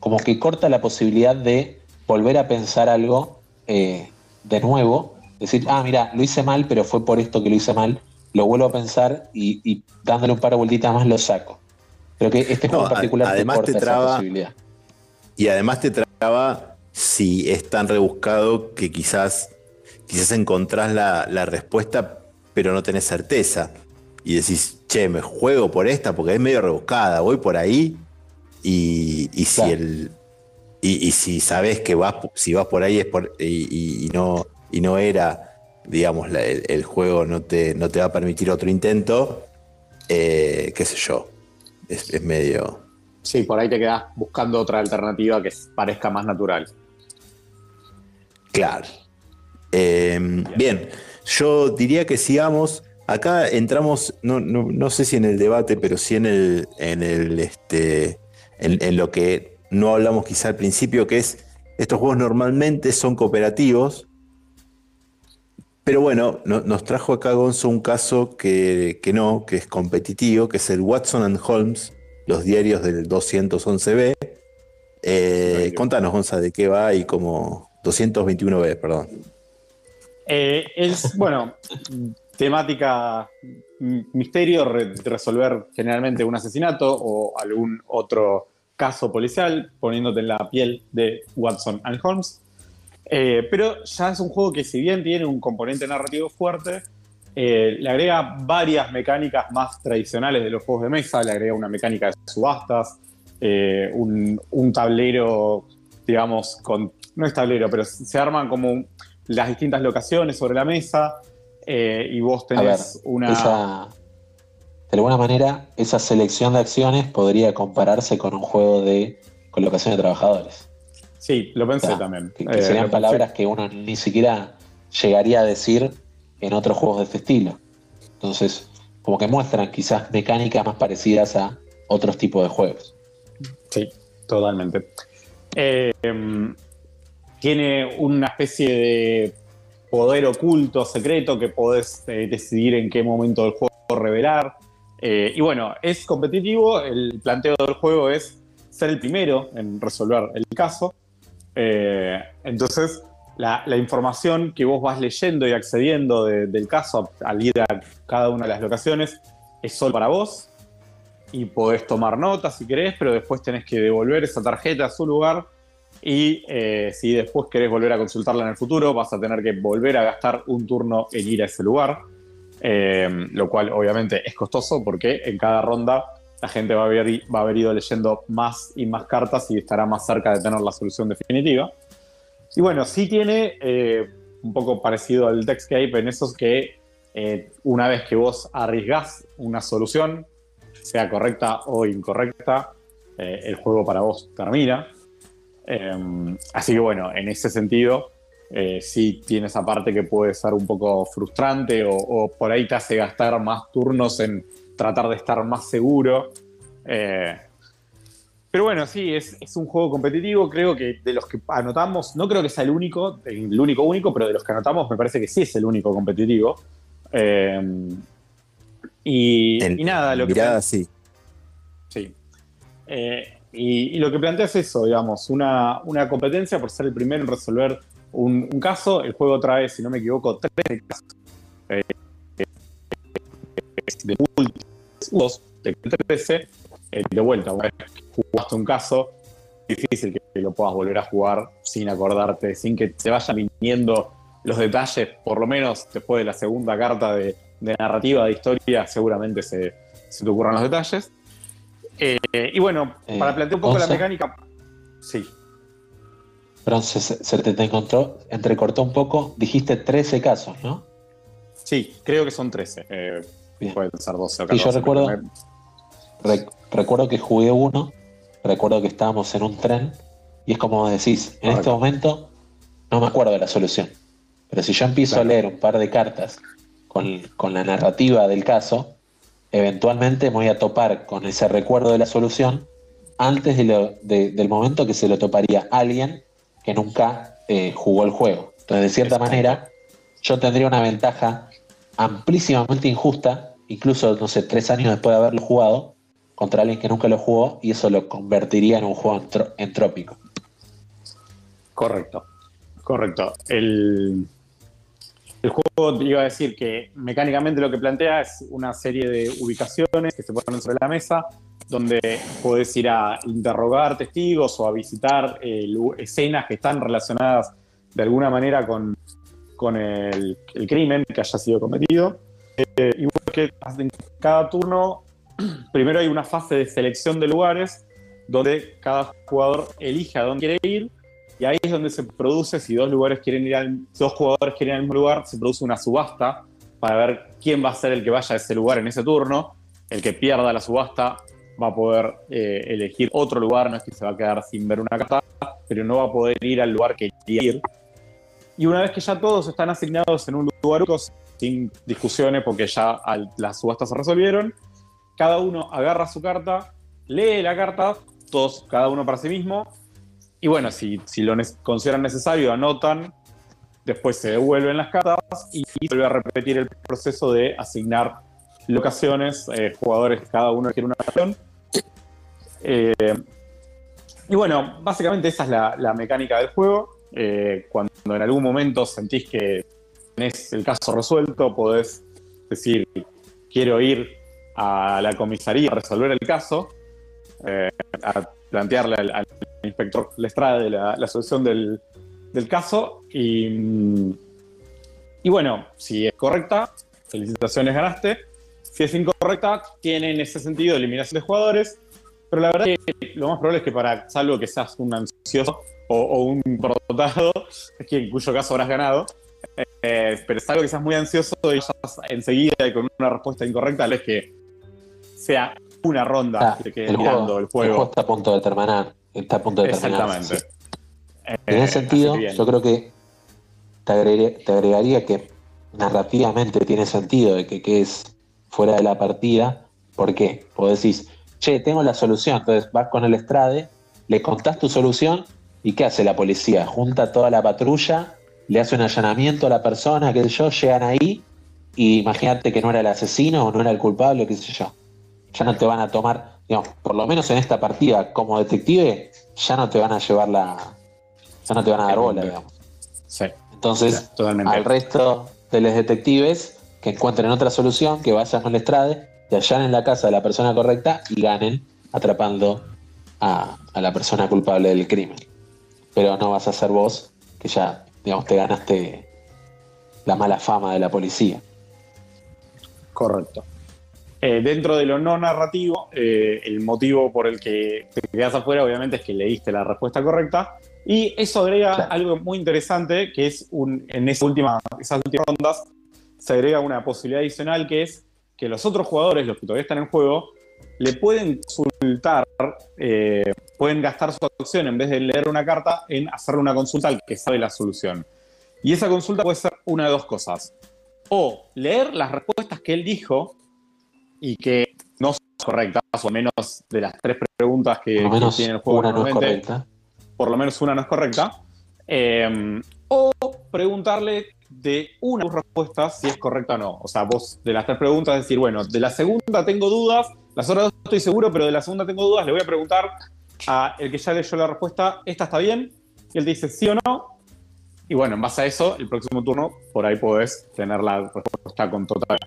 como que corta la posibilidad de volver a pensar algo eh, de nuevo, decir, ah, mira, lo hice mal, pero fue por esto que lo hice mal, lo vuelvo a pensar y, y dándole un par de vueltitas más lo saco. Creo que este juego no, en particular además te, corta te traba, esa posibilidad. Y además te traba si es tan rebuscado que quizás, quizás encontrás la, la respuesta, pero no tenés certeza. Y decís, che, me juego por esta porque es medio rebuscada, voy por ahí y, y si claro. el y, y, si sabes que vas si vas por ahí es por y, y no y no era digamos la, el, el, juego no te no te va a permitir otro intento eh, qué sé yo. Es, es, medio. Sí por ahí te quedas buscando otra alternativa que parezca más natural. Claro. Eh, bien yo diría que sigamos. Acá entramos no, no, no sé si en el debate pero sí en el en el este en, en, lo que no hablamos quizá al principio, que es, estos juegos normalmente son cooperativos, Pero bueno, no- nos trajo acá Gonzo un caso que, que no, que es competitivo, que es el Watson and Holmes, los diarios del 211B. Eh, contanos, Gonza, de qué va y cómo. 221B, perdón. Eh, es, bueno, temática misterio, re- resolver generalmente un asesinato o algún otro caso policial, poniéndote en la piel de Watson and Holmes. Eh, pero ya es un juego que si bien tiene un componente narrativo fuerte, eh, le agrega varias mecánicas más tradicionales de los juegos de mesa, le agrega una mecánica de subastas, eh, un, un tablero, digamos, con, no es tablero, pero se arman como las distintas locaciones sobre la mesa eh, y vos ver, tenés una... esa, de alguna manera, esa selección de acciones podría compararse con un juego de colocación de trabajadores. Sí, lo pensé O sea, también. Que, que Eh, serían palabras que uno ni siquiera llegaría a decir en otros juegos de este estilo. Entonces, como que muestran quizás mecánicas más parecidas a otros tipos de juegos. Sí, totalmente. Eh, em, tiene una especie de poder oculto, secreto, que podés eh, decidir en qué momento del juego revelar. Eh, y bueno, es competitivo. El planteo del juego es ser el primero en resolver el caso. Eh, entonces, la, información que vos vas leyendo y accediendo de- del caso al ir a cada una de las locaciones es solo para vos y podés tomar notas si querés, pero después tenés que devolver esa tarjeta a su lugar y eh, si después querés volver a consultarla en el futuro, vas a tener que volver a gastar un turno en ir a ese lugar, eh, lo cual obviamente es costoso porque en cada ronda la gente va a, haber, ido leyendo más y más cartas y estará más cerca de tener la solución definitiva. Y bueno, sí tiene eh, un poco parecido al Textcape en esos que eh, una vez que vos arriesgás una solución, sea correcta o incorrecta, el juego para vos termina. Eh, así que bueno, en ese sentido, eh, sí tiene esa parte que puede ser un poco frustrante o, o por ahí te hace gastar más turnos en tratar de estar más seguro. Eh, pero bueno, sí, es, es un juego competitivo. Creo que de los que anotamos, no creo que sea el único, el único único, pero de los que anotamos me parece que sí es el único competitivo. Eh, y, nada, lo que Mirada, sí. Sí. Y, y lo que plantea es eso, digamos, una, una competencia por ser el primero en resolver un, un caso. El juego trae, si no me equivoco, tres casos. Eh, de múltiples de 13. Eh, de vuelta, una vez que jugaste un caso, es difícil que lo puedas volver a jugar sin acordarte, sin que te vayan viniendo los detalles, por lo menos después de la segunda carta de, de narrativa de historia, seguramente se, se te ocurran los detalles. Eh, y bueno, Eh, para plantear un poco la mecánica. Sí, Pero se, te, te encontró, entrecortó un poco, dijiste 13 casos, ¿no? sí, creo que son 13. Eh, pueden ser 12 o Sí, yo 14. recuerdo- pero me- Re- recuerdo que jugué uno, recuerdo que estábamos en un tren, y es como decís, en este Correcto. momento no me acuerdo de la solución. Pero si yo empiezo Claro. a leer un par de cartas con, con la narrativa del caso, eventualmente me voy a topar con ese recuerdo de la solución antes de lo- de- del momento que se lo toparía alguien que nunca eh, jugó el juego. Entonces, de cierta manera, yo tendría una ventaja amplísimamente injusta, incluso, no sé, tres años después de haberlo jugado, contra alguien que nunca lo jugó, y eso lo convertiría en un juego entrópico. Correcto, correcto. El, el juego iba a decir que mecánicamente lo que plantea es una serie de ubicaciones que se ponen sobre la mesa, donde puedes ir a interrogar testigos o a visitar eh, escenas que están relacionadas de alguna manera con, el, crimen que haya sido cometido. Eh, igual que en cada turno, primero hay una fase de selección de lugares donde cada jugador elige a dónde quiere ir y ahí es donde se produce, si dos lugares quieren ir al, dos jugadores quieren ir al mismo lugar, se produce una subasta para ver quién va a ser el que vaya a ese lugar en ese turno. El que pierda la subasta va a poder eh, elegir otro lugar, no es que se va a quedar sin ver una carta, pero no va a poder ir al lugar que quería ir. Y una vez que ya todos están asignados en un lugar sin discusiones, porque ya al- las subastas se resolvieron, cada uno agarra su carta, lee la carta, todos, cada uno para sí mismo, y bueno, si, si lo consideran necesario, anotan después se devuelven las cartas y se vuelve a repetir el proceso de asignar locaciones, eh, jugadores, cada uno quiere una locación. Eh, y bueno, básicamente esa es la, mecánica del juego. Eh, cuando en algún momento sentís que tenés el caso resuelto, podés decir, quiero ir a la comisaría a resolver el caso, a plantearle al inspector Lestrade la, la solución del, del caso y, y bueno, si es correcta, felicitaciones, ganaste. Si es incorrecta, tiene en ese sentido eliminación de jugadores. Pero la verdad que lo más probable es que para, salvo que seas un ansioso o, o un prototado, es que en cuyo caso habrás ganado. Eh, pero salvo que seas muy ansioso y ya enseguida y con una respuesta incorrecta, es que sea una ronda Ah, que te quede el, mirando juego, el el juego. juego está a punto de terminar. Está a punto de terminar. Exactamente. En ese Eh, sentido, que yo creo que te agregaría, te agregaría que narrativamente tiene sentido de que quedes fuera de la partida. ¿Por qué? Porque decís, che, tengo la solución. Entonces vas con el estrade, le contás tu solución y ¿qué hace la policía? Junta toda la patrulla, le hace un allanamiento a la persona, sé yo, llegan ahí y imagínate que no era el asesino o no era el culpable, qué sé yo. Ya no te van a tomar, digamos, por lo menos en esta partida como detective, ya no te van a llevar la, ya no te van a dar bola, digamos. Sí, Entonces, totalmente. al resto de los detectives que encuentren otra solución, que vayan con el estrade, y allanen la casa de la persona correcta y ganen atrapando a, a la persona culpable del crimen. Pero no vas a ser vos, que ya, digamos, te ganaste la mala fama de la policía. Correcto. Eh, dentro de lo no narrativo, eh, el motivo por el que te quedas afuera, obviamente, es que leíste la respuesta correcta. Y eso agrega Claro. algo muy interesante, que es un, en esas últimas rondas, se agrega una posibilidad adicional, que es que los otros jugadores, los que todavía están en juego, le pueden consultar, eh, pueden gastar su acción en vez de leer una carta en hacerle una consulta al que sabe la solución. Y esa consulta puede ser una de dos cosas. O leer las respuestas que él dijo y que no son correctas, o al menos de las tres preguntas que, Por tiene el juego una no es normalmente, correcta. por lo menos una no es correcta. Eh, o preguntarle de una respuestas si es correcta o no. O sea, vos de las tres preguntas decir, bueno, de la segunda tengo dudas, las otras dos estoy seguro, pero de la segunda tengo dudas, le voy a preguntar a el que ya leyó la respuesta, ¿esta está bien? Y él te dice sí o no. Y bueno, en base a eso, el próximo turno, por ahí podés tener la respuesta con total.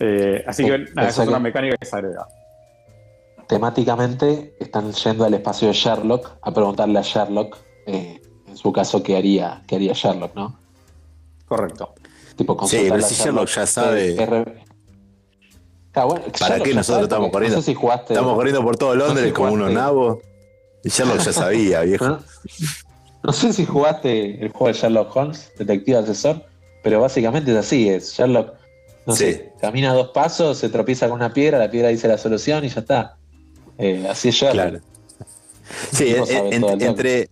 Eh, así que Sí, nada, esa es una mecánica que se agrega. Temáticamente están yendo al espacio de Sherlock a preguntarle a Sherlock, eh, en su caso, qué haría, qué haría Sherlock, ¿no? Correcto. Tipo, Sí, pero si Sherlock ya sabe- Ah, bueno, ¿Para Sherlock qué nosotros estamos porque corriendo? No sé si jugaste. Estamos corriendo por todo Londres No sé, como unos nabos. Y Sherlock ya sabía, viejo. ¿no? No sé si jugaste el juego de Sherlock Holmes, detective asesor, pero básicamente es así, es Sherlock, no Sí. sé, camina dos pasos, se tropieza con una piedra, la piedra dice la solución y ya está. Eh, así es Sherlock. Claro. Sí, en- en- el toque. entre,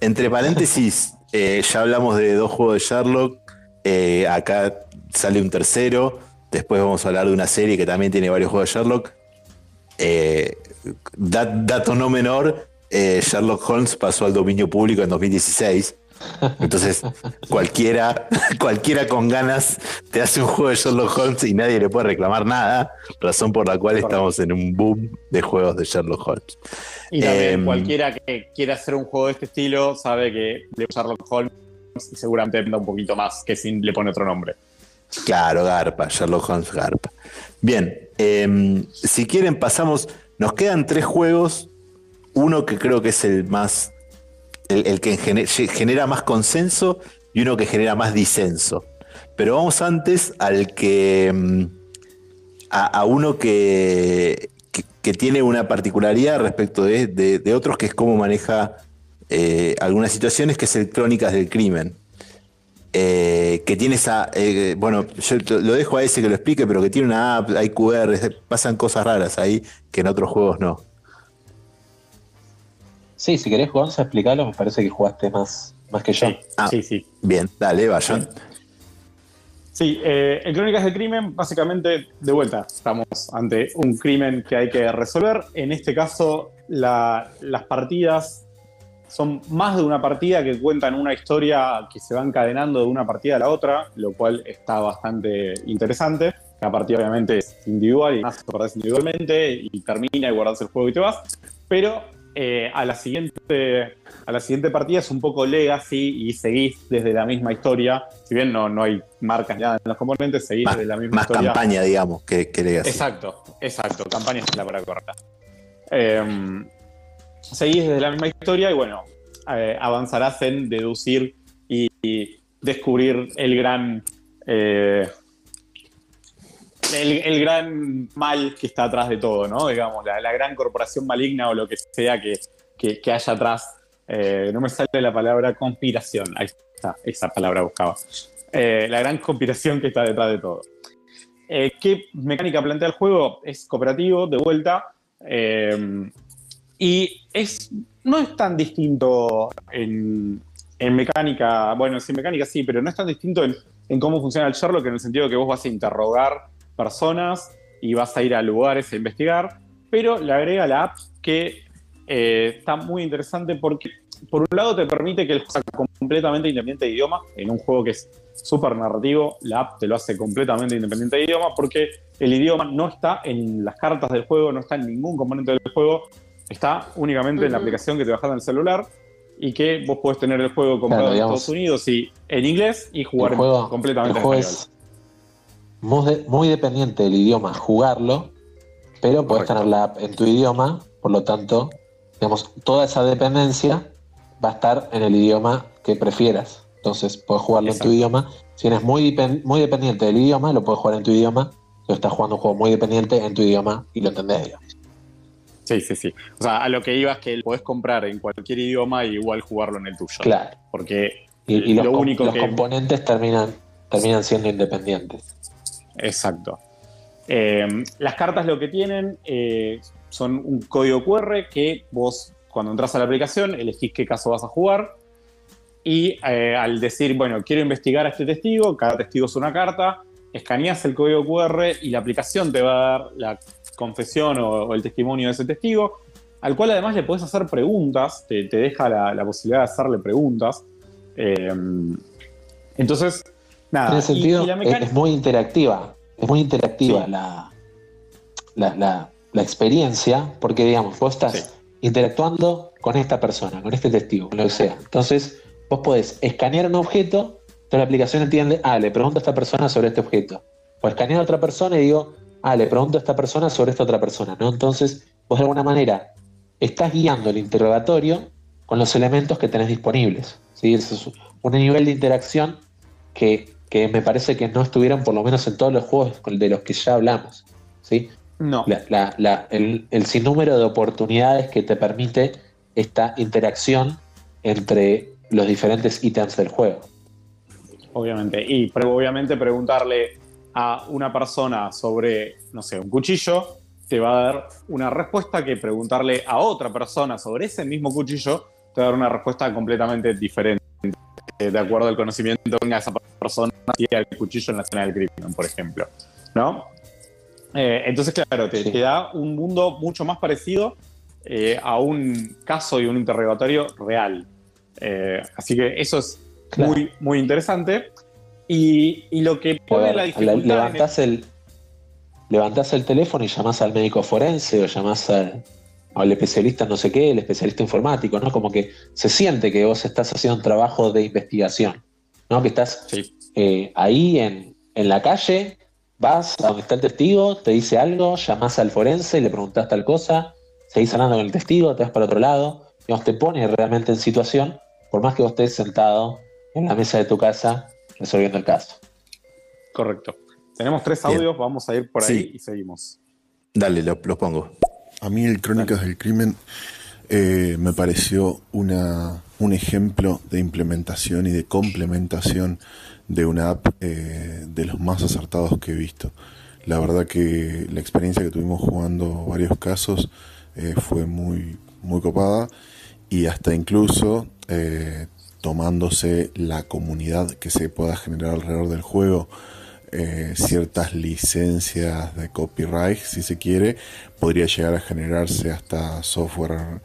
entre paréntesis, eh, ya hablamos de dos juegos de Sherlock. eh, acá sale un tercero. Después vamos a hablar de una serie que también tiene varios juegos de Sherlock. Eh, da- dato no menor, eh, Sherlock Holmes pasó al dominio público en 2016. Entonces, cualquiera, cualquiera con ganas te hace un juego de Sherlock Holmes y nadie le puede reclamar nada. Razón por la cual estamos en un boom de juegos de Sherlock Holmes. Y también Em, cualquiera que quiera hacer un juego de este estilo sabe que de Sherlock Holmes seguramente venda un poquito más que si le pone otro nombre. Claro, Garpa, Sherlock Holmes Garpa. Bien, em, si quieren pasamos, nos quedan tres juegos, uno que creo que es el más, el, que gene- genera más consenso y uno que genera más disenso. Pero vamos antes al que, em, a, uno que, que, tiene una particularidad respecto de, de- otros, que es cómo maneja eh, algunas situaciones, que es el Crónicas del Crimen eh, que tiene esa, eh, bueno, yo lo dejo a ese que lo explique, pero que tiene una app, hay QR, pasan cosas raras ahí que en otros juegos no. Sí, si querés, Gonza, explicarlo, me parece que jugaste más, más que yo. Sí, Ah. sí, sí. Bien, dale, vayan. Sí, eh, en Crónicas del Crimen, básicamente, de vuelta, estamos ante un crimen que hay que resolver. En este caso, la- las partidas son más de una partida que cuentan una historia que se va encadenando de una partida a la otra, lo cual está bastante interesante. La partida obviamente es individual y más individualmente y termina y guardas el juego y te vas. Pero eh, a, la siguiente, a la siguiente partida es un poco legacy y seguís desde la misma historia. Si bien no, no hay marcas ya en los componentes, seguís Más, desde la misma más historia. campaña, digamos, que, que legacy. Exacto, exacto. Campaña es la palabra correcta. Eh, seguís desde la misma historia y bueno, eh, avanzarás en deducir y, y descubrir el gran. El, gran mal que está atrás de todo, ¿no? Digamos, la, gran corporación maligna o lo que sea que, que- haya atrás. Eh, no me sale la palabra conspiración. Ahí está, esa palabra buscaba. Eh, la gran conspiración que está detrás de todo. Eh, ¿Qué mecánica plantea el juego? Es cooperativo, de vuelta. y es, no es tan distinto en, mecánica. Bueno, sí, mecánica sí, pero no es tan distinto en, en cómo funciona el Sherlock en el sentido que vos vas a interrogar personas y vas a ir a lugares a investigar. Pero le agrega la app que eh, está muy interesante porque, por un lado, te permite que el juego sea completamente independiente de idioma. En un juego que es súper narrativo, la app te lo hace completamente independiente de idioma porque el idioma no está en las cartas del juego, no está en ningún componente del juego, está únicamente en la aplicación que te bajas en el celular y que vos podés tener el juego comprado Claro, en Estados Unidos y en inglés y jugar el juego, completamente el juego en español. Muy, muy dependiente del idioma jugarlo, pero puedes tener la app en tu idioma, por lo tanto, digamos, toda esa dependencia va a estar en el idioma que prefieras. Entonces, puedes jugarlo Exacto. en tu idioma. Si eres muy, muy dependiente del idioma, lo puedes jugar en tu idioma. Si estás jugando un juego muy dependiente en tu idioma y lo entendés, digamos. Sí, sí, sí. O sea, a lo que iba es que podés comprar en cualquier idioma y igual jugarlo en el tuyo. Claro. Porque Y, y los, lo com- único los que componentes terminan, terminan siendo independientes. Exacto. Eh, las cartas lo que tienen eh, son un código QR que vos, cuando entras a la aplicación, elegís qué caso vas a jugar. Y eh, al decir, bueno, quiero investigar a este testigo, cada testigo es una carta, escaneas el código QR y la aplicación te va a dar la confesión o, el testimonio de ese testigo, al cual además le podés hacer preguntas, te, deja la, posibilidad de hacerle preguntas. Entonces, nada. En ese sentido, es- mecánica- es muy interactiva. Es muy interactiva Sí. la, la, la- la experiencia, porque digamos, vos estás Sí. interactuando con esta persona, con este testigo, con lo que sea. Entonces, vos podés escanear un objeto, entonces la aplicación entiende, ah, le pregunto a esta persona sobre este objeto. O escanear a otra persona y digo, ah, le pregunto a esta persona sobre esta otra persona, ¿no? Entonces, vos de alguna manera estás guiando el interrogatorio con los elementos que tenés disponibles. ¿sí? Ese es un nivel de interacción que, que me parece que no estuvieron por lo menos en todos los juegos de los que ya hablamos. ¿sí? no. La- la- la- el, el sinnúmero de oportunidades que te permite esta interacción entre los diferentes ítems del juego. Obviamente. Y pre- obviamente preguntarle a una persona sobre, no sé, un cuchillo, te va a dar una respuesta que preguntarle a otra persona sobre ese mismo cuchillo, te va a dar una respuesta completamente diferente, de acuerdo al conocimiento que tenga esa persona y al cuchillo en la escena del crimen, por ejemplo. ¿No? Eh, entonces, claro, te, da un mundo mucho más parecido eh, a un caso y un interrogatorio real. Eh, así que eso es Claro. muy, muy interesante. Y, y lo que pone ver, la dificultad. levantás, el, levantás el teléfono y llamás al médico forense o llamás al, al especialista no sé qué, el especialista informático, ¿no? Como que se siente que vos estás haciendo un trabajo de investigación, ¿no? Que estás Sí, eh, ahí en, en la calle, vas a donde está el testigo, te dice algo, llamás al forense, le preguntás tal cosa, seguís hablando con el testigo, te vas para otro lado, digamos, te pone realmente en situación, por más que vos estés sentado en la mesa de tu casa resolviendo el caso. correcto. Tenemos tres Bien. audios, vamos a ir por ahí Sí. y seguimos. Dale, lo, lo pongo. A mí el Crónicas del Crimen eh, me pareció una, un ejemplo de implementación y de complementación de una app eh, de los más acertados que he visto. La verdad que la experiencia que tuvimos jugando varios casos eh, fue muy, muy copada y hasta incluso eh, tomándose la comunidad que se pueda generar alrededor del juego eh, ciertas licencias de copyright, si se quiere, podría llegar a generarse hasta software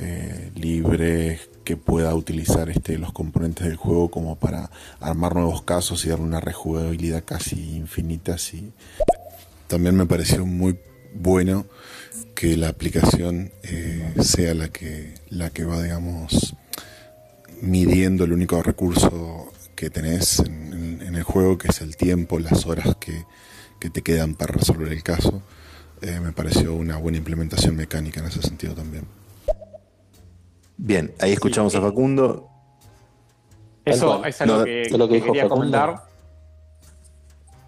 eh, libre que pueda utilizar este, los componentes del juego como para armar nuevos casos y darle una rejugabilidad casi infinita. Así. También me pareció muy bueno que la aplicación eh, sea la que, la que va, digamos, midiendo el único recurso que tenés en, en el juego, que es el tiempo, las horas que, que te quedan para resolver el caso. Eh, me pareció una buena implementación mecánica en ese sentido también. Bien, ahí escuchamos a Facundo. Eso es algo No, que, es lo que quería Facundo. comentar.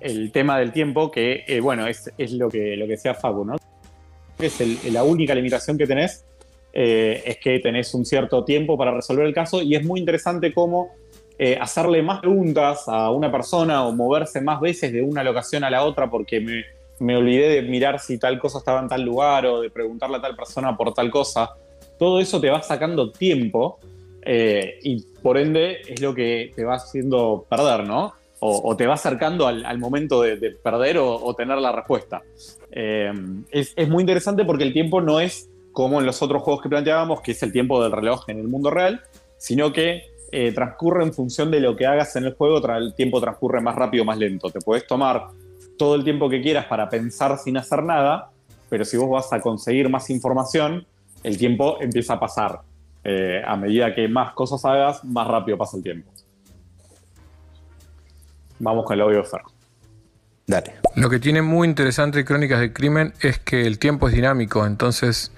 El tema del tiempo, que eh, bueno, es, es lo que lo que decía Facu, ¿no? Es el- la única limitación que tenés, eh, es que tenés un cierto tiempo para resolver el caso, y es muy interesante cómo eh, hacerle más preguntas a una persona o moverse más veces de una locación a la otra, porque me, me olvidé de mirar si tal cosa estaba en tal lugar o de preguntarle a tal persona por tal cosa. Todo eso te va sacando tiempo eh, y por ende es lo que te va haciendo perder, ¿no? O, te va acercando al, momento de, de perder o, o tener la respuesta. Eh, es, es muy interesante porque el tiempo no es como en los otros juegos que planteábamos, que es el tiempo del reloj en el mundo real, sino que eh, transcurre en función de lo que hagas en el juego, el tiempo transcurre más rápido o más lento. Te puedes tomar todo el tiempo que quieras para pensar sin hacer nada, pero si vos vas a conseguir más información, el tiempo empieza a pasar. Eh, a medida que más cosas hagas, más rápido pasa el tiempo. Vamos con el audio de Fer. Dale. Lo que tiene muy interesante Crónicas del Crimen es que el tiempo es dinámico, entonces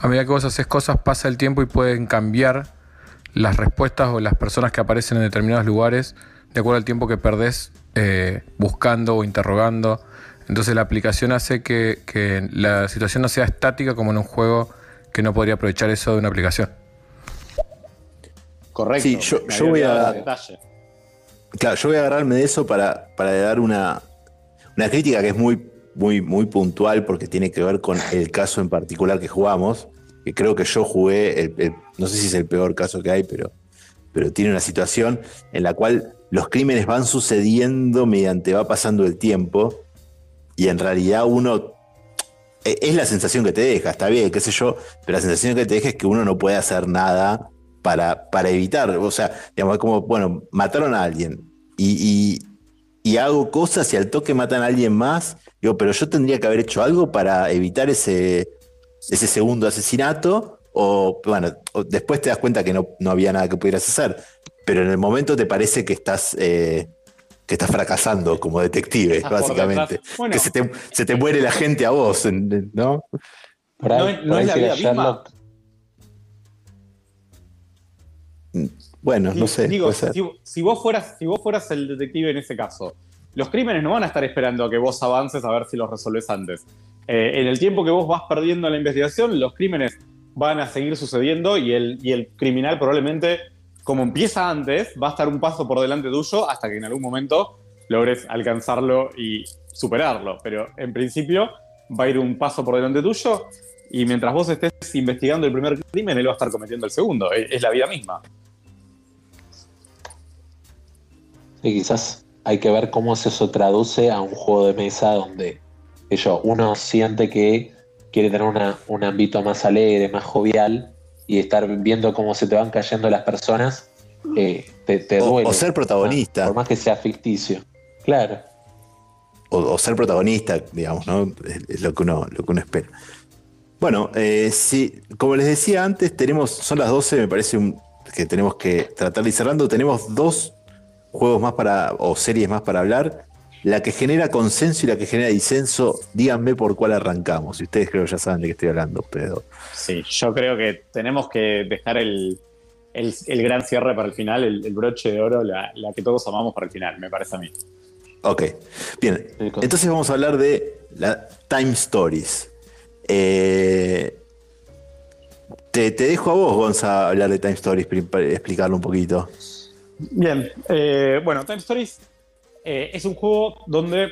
a medida que vos haces cosas pasa el tiempo y pueden cambiar las respuestas o las personas que aparecen en determinados lugares de acuerdo al tiempo que perdés eh, buscando o interrogando. Entonces la aplicación hace que, que la situación no sea estática como en un juego que no podría aprovechar eso de una aplicación. Correcto. Sí, yo- yo voy a- detalle. Claro, yo voy a agarrarme de eso para, para dar una, una crítica que es muy, muy, muy puntual porque tiene que ver con el caso en particular que jugamos. Que creo que yo jugué, el- el- no sé si es el peor caso que hay, pero, pero tiene una situación en la cual los crímenes van sucediendo mediante va pasando el tiempo y en realidad uno e- es la sensación que te deja, está bien, qué sé yo, pero la sensación que te deja es que uno no puede hacer nada para, para evitar, o sea, digamos, como, bueno, mataron a alguien y, y- y hago cosas y al toque matan a alguien más, digo, pero yo tendría que haber hecho algo para evitar ese, ese segundo asesinato, o bueno, o después te das cuenta que no, no había nada que pudieras hacer, pero en el momento te parece que estás... eh, que estás fracasando como detective, Estás básicamente. Bueno. que se te, se te muere la gente a vos, ¿no? Por ahí- No por no ahí es la vida Sherlock, Bueno, no sé. Digo, si, si vos fueras, si vos fueras el detective en ese caso, los crímenes no van a estar esperando a que vos avances a ver si los resolves antes. Eh, en el tiempo que vos vas perdiendo en la investigación, los crímenes van a seguir sucediendo y el, y el criminal probablemente, como empieza antes, va a estar un paso por delante tuyo hasta que en algún momento logres alcanzarlo y superarlo. Pero en principio va a ir un paso por delante tuyo y mientras vos estés investigando el primer crimen, él va a estar cometiendo el segundo. Es- la vida misma. Y quizás hay que ver cómo se eso traduce a un juego de mesa donde yo, uno siente que quiere tener una- un ámbito más alegre, más jovial, y estar viendo cómo se te van cayendo las personas, eh, te, te O- duele. o ser protagonista. Por más que sea ficticio. Claro. o, o ser protagonista, digamos, ¿no? Es, lo, que uno, lo que uno espera. Bueno, eh, como les decía antes, tenemos, son las 12, me parece un- que tenemos que tratar de ir cerrando. Tenemos dos juegos más para, o series más para hablar. La que genera consenso y la que genera disenso, díganme por cuál arrancamos. Y ustedes creo que ya saben de qué estoy hablando, pero. Sí, yo creo que tenemos que dejar el, el- el gran cierre para el final, el, el broche de oro, la, la que todos amamos para el final, me parece a mí. Ok, bien. Entonces vamos a hablar de la Time Stories. Eh, te, te dejo a vos, Gonza, hablar de Time Stories, explicarlo un poquito. Bien, eh, bueno, Time Stories eh, es un juego donde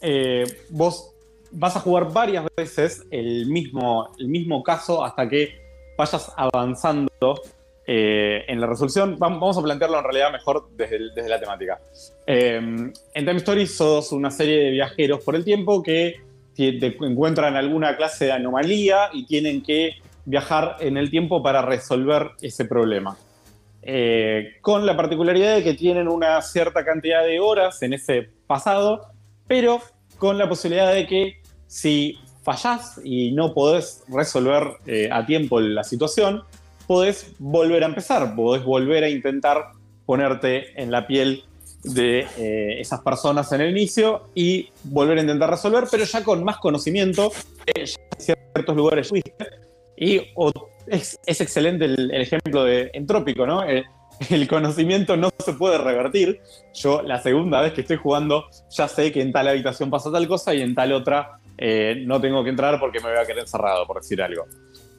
eh, vos vas a jugar varias veces el mismo, el mismo caso hasta que vayas avanzando eh, en la resolución. Vam- Vamos a plantearlo en realidad mejor desde, desde la temática. Eh, en Time Story sos una serie de viajeros por el tiempo que te encuentran alguna clase de anomalía y tienen que viajar en el tiempo para resolver ese problema. Eh, con la particularidad de que tienen una cierta cantidad de horas en ese pasado, pero con la posibilidad de que si fallás y no podés resolver eh, a tiempo la situación, podés volver a empezar, podés volver a intentar ponerte en la piel de eh, esas personas en el inicio y volver a intentar resolver, pero ya con más conocimiento de ciertos lugares. Y o- es, excelente el, ejemplo de entrópico, ¿no? El, conocimiento no se puede revertir. Yo la segunda vez que estoy jugando ya sé que en tal habitación pasa tal cosa y en tal otra eh, no tengo que entrar porque me voy a quedar encerrado, por decir algo.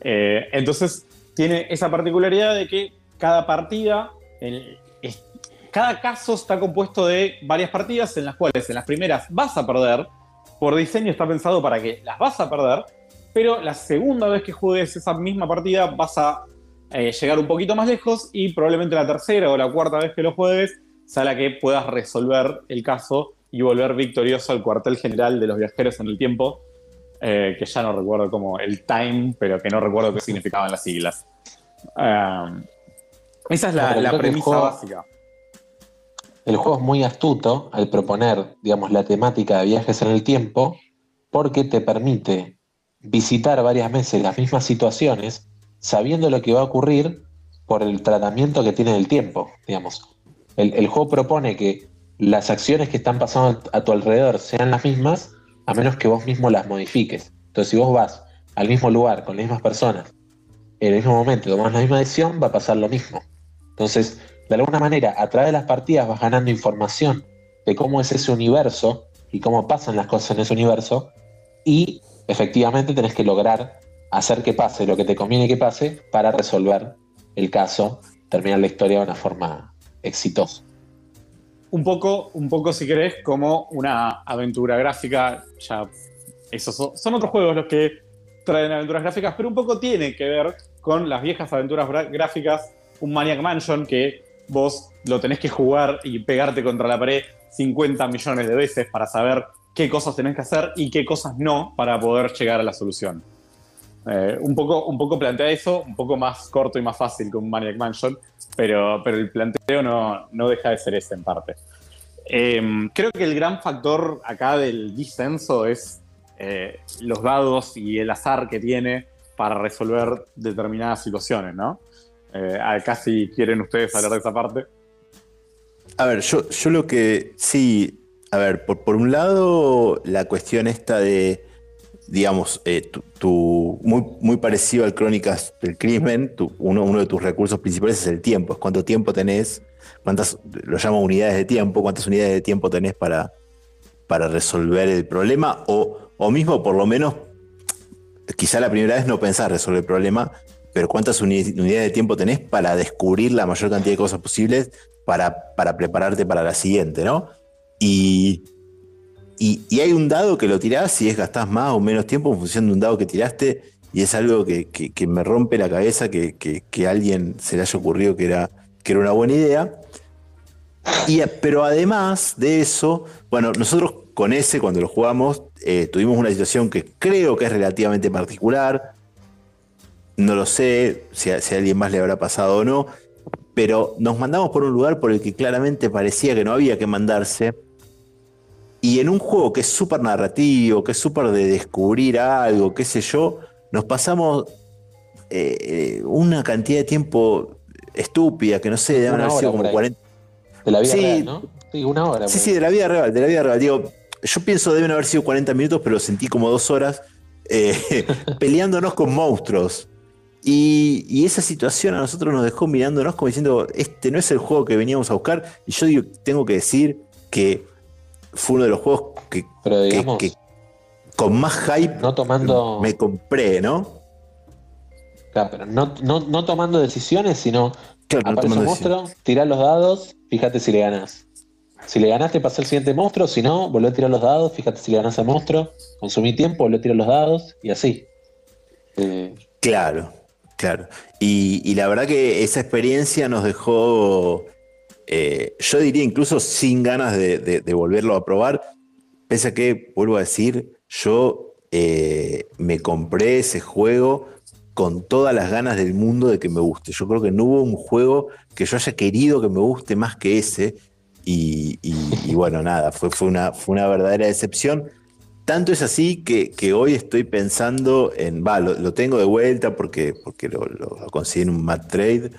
Eh, entonces tiene esa particularidad de que cada partida, cada caso está compuesto de varias partidas en las cuales en las primeras vas a perder, por diseño está pensado para que las vas a perder, pero la segunda vez que juegues esa misma partida vas a eh, llegar un poquito más lejos y probablemente la tercera o la cuarta vez que lo juegues sea la que puedas resolver el caso y volver victorioso al cuartel general de los viajeros en el tiempo, eh, que ya no recuerdo como el time, pero que no recuerdo qué significaban las siglas. Um, esa es la, premisa juego- básica. El juego es muy astuto al proponer, digamos, la temática de viajes en el tiempo, porque te permite visitar varias veces las mismas situaciones, sabiendo lo que va a ocurrir por el tratamiento que tiene del tiempo, digamos. El, el juego propone que las acciones que están pasando a tu alrededor sean las mismas, a menos que vos mismo las modifiques. Entonces, si vos vas al mismo lugar con las mismas personas, en el mismo momento tomás la misma decisión, va a pasar lo mismo. Entonces, de alguna manera, a través de las partidas vas ganando información de cómo es ese universo y cómo pasan las cosas en ese universo, y efectivamente tenés que lograr hacer que pase lo que te conviene que pase para resolver el caso, terminar la historia de una forma exitosa. un poco, un poco si querés, como una aventura gráfica. Ya, esos son, son otros juegos los que traen aventuras gráficas, pero un poco tiene que ver con las viejas aventuras gráficas, un Maniac Mansion que vos lo tenés que jugar y pegarte contra la pared 50 millones de veces para saber qué cosas tenés que hacer y qué cosas no para poder llegar a la solución. Eh, un, poco, un poco plantea eso, un poco más corto y más fácil que un Maniac Mansion, pero, pero el planteo no, no deja de ser ese en parte. Eh, creo que el gran factor acá del disenso es eh, los dados y el azar que tiene para resolver determinadas situaciones, ¿no? Eh, acá si quieren ustedes hablar de esa parte. A ver, yo, yo lo que sí, a ver, por, un lado, la cuestión esta de, digamos, eh, tu, muy, parecido al Crónicas del Crimen, tu- uno, de tus recursos principales es el tiempo, es cuánto tiempo tenés, cuántas, lo llamo unidades de tiempo, cuántas unidades de tiempo tenés para, para resolver el problema, o, o mismo por lo menos, quizá la primera vez no pensás resolver el problema, pero cuántas uni- unidades de tiempo tenés para descubrir la mayor cantidad de cosas posibles para, para prepararte para la siguiente, ¿no? Y, y, hay un dado que lo tirás y es gastás más o menos tiempo en función de un dado que tiraste y es algo que, que- me rompe la cabeza que, que- a alguien se le haya ocurrido que era, que era una buena idea. Y, pero además de eso, bueno, nosotros con ese, cuando lo jugamos, eh, tuvimos una situación que creo que es relativamente particular. No lo sé si si a alguien más le habrá pasado o no, pero nos mandamos por un lugar por el que claramente parecía que no había que mandarse. Y en un juego que es súper narrativo, que es súper de descubrir algo, qué sé yo, nos pasamos eh, una cantidad de tiempo estúpida, que no sé, deben haber sido como ahí. 40. De la vida Sí. real, ¿no? Sí, una hora. Sí, sí, de la vida real, de la vida real. Digo, yo pienso deben haber sido 40 minutos, pero sentí como dos horas eh, peleándonos con monstruos. Y, y esa situación a nosotros nos dejó mirándonos como diciendo, este no es el juego que veníamos a buscar. Y yo digo, tengo que decir que fue uno de los juegos que, Pero que- digamos, que con más hype no tomando. me compré, ¿no? Claro, pero no, no, no tomando decisiones, sino Claro, no aparece un monstruo, tirá los dados, fíjate si le ganás. Si le ganaste, pasa el siguiente monstruo, si no, volvé a tirar los dados, fíjate si le ganás al monstruo, consumí tiempo, volvé a tirar los dados, y así. Eh, Claro. Claro. Y, la verdad que esa experiencia nos dejó, eh, yo diría incluso sin ganas de, volverlo a probar, pese a que, vuelvo a decir, yo eh, me compré ese juego con todas las ganas del mundo de que me guste. Yo creo que no hubo un juego que yo haya querido que me guste más que ese. Y, y- y bueno, nada, fue, fue, una, fue una verdadera decepción. Tanto es así que, que hoy estoy pensando en, va, lo, lo tengo de vuelta porque, porque lo, lo- lo conseguí en un Mad Trade.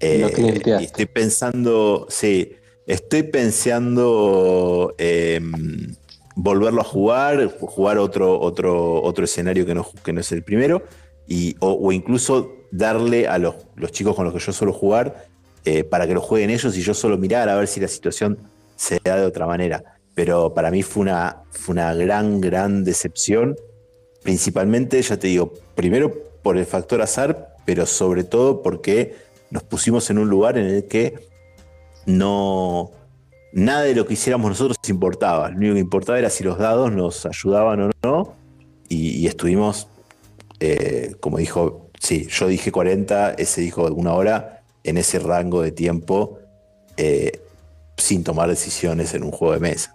Eh, y estoy pensando, sí, estoy pensando em, volverlo a jugar, jugar otro, otro, otro escenario que no, que no es el primero, y, o, o incluso darle a los, los chicos con los que yo suelo jugar eh, para que lo jueguen ellos y yo solo mirar a ver si la situación se da de otra manera. Pero para mí fue una, fue una gran, gran decepción. Principalmente, ya te digo, primero por el factor azar, pero sobre todo porque nos pusimos en un lugar en el que no nada de lo que hiciéramos nosotros importaba. Lo único que importaba era si los dados nos ayudaban o no. Y, estuvimos, eh, como dijo, sí, yo dije 40, ese dijo una hora, en ese rango de tiempo, eh, sin tomar decisiones en un juego de mesa.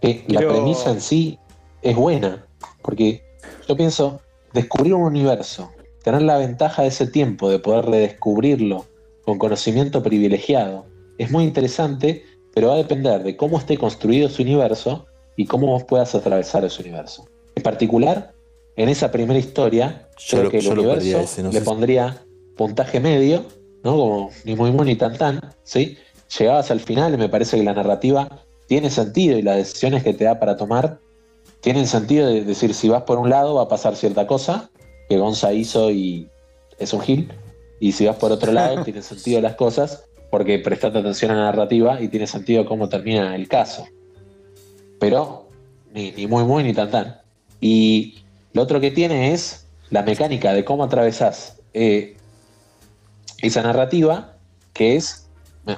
Que la premisa en sí es buena, porque yo pienso, descubrir un universo, tener la ventaja de ese tiempo de poder redescubrirlo con conocimiento privilegiado, es muy interesante, pero va a depender de cómo esté construido ese universo y cómo vos puedas atravesar ese universo. En particular, en esa primera historia, Yo creo lo- que el universo ese, no le si- pondría puntaje medio, ¿no? Como ni muy muy ni tan tan, ¿sí? Llegabas al final y me parece que la narrativa tiene sentido y las decisiones que te da para tomar tienen sentido de decir si vas por un lado va a pasar cierta cosa que Gonza hizo y es un gil y si vas por otro lado tienen sentido las cosas porque prestaste atención a la narrativa y tiene sentido cómo termina el caso. Pero ni, ni muy muy ni tan tan. Y lo otro que tiene es la mecánica de cómo atravesás eh, esa narrativa que es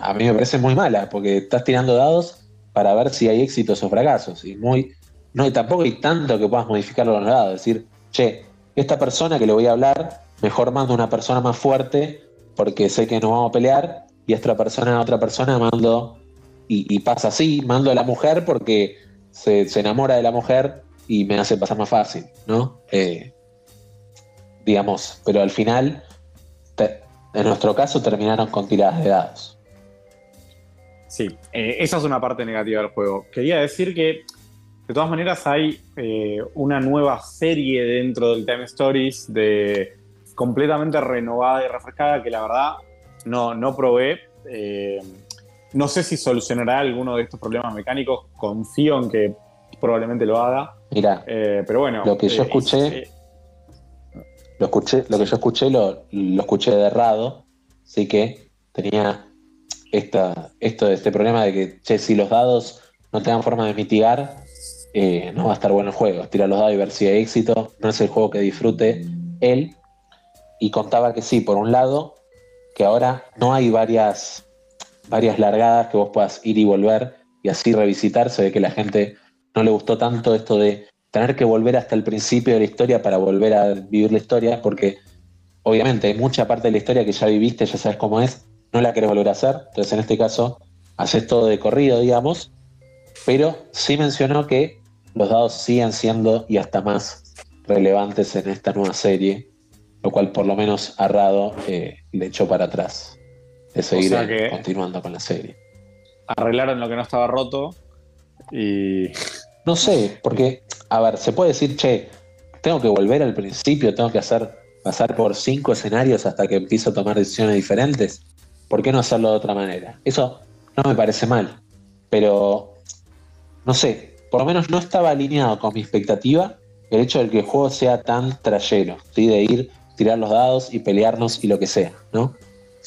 a mí me parece muy mala porque estás tirando dados para ver si hay éxitos o fracasos. Y muy no y tampoco hay tanto que puedas modificarlo a los lados decir che esta persona que le voy a hablar mejor mando una persona más fuerte porque sé que nos vamos a pelear y esta persona a otra persona mando y, pasa así mando a la mujer porque se, enamora de la mujer y me hace pasar más fácil no Eh, digamos pero al final en nuestro caso terminaron con tiradas de dados Sí, eh, esa es una parte negativa del juego. Quería decir que, de todas maneras, hay eh, una nueva serie dentro del Time Stories de completamente renovada y refrescada que la verdad no, no probé. Eh, no sé si solucionará alguno de estos problemas mecánicos. Confío en que probablemente lo haga. mira pero bueno. Lo que yo escuché- Lo escuché, lo que yo escuché lo, lo escuché de errado, así que tenía esta, esto, este problema de que, si los dados no tengan forma de mitigar, eh, no va a estar bueno el juego. Tirar los dados y ver si hay éxito, no es el juego que disfrute él. Y contaba que sí, por un lado, que ahora no hay varias, varias largadas que vos puedas ir y volver y así revisitar. Se ve que la gente no le gustó tanto esto de tener que volver hasta el principio de la historia para volver a vivir la historia, porque obviamente hay mucha parte de la historia que ya viviste, ya sabes cómo es, no la querés volver a hacer. Entonces, en este caso, haces todo de corrido, digamos, pero sí mencionó que los dados siguen siendo y hasta más relevantes en esta nueva serie, lo cual por lo menos a Rado eh, le echó para atrás de seguir sea que- continuando con la serie. arreglaron lo que no estaba roto y No sé, porque, a ver, se puede decir, che, tengo que volver al principio, tengo que hacer pasar por cinco escenarios hasta que empiezo a tomar decisiones diferentes. ¿Por qué no hacerlo de otra manera? Eso no me parece mal, pero no sé, por lo menos no estaba alineado con mi expectativa el hecho de que el juego sea tan trayero, de ir, tirar los dados y pelearnos y lo que sea, ¿no?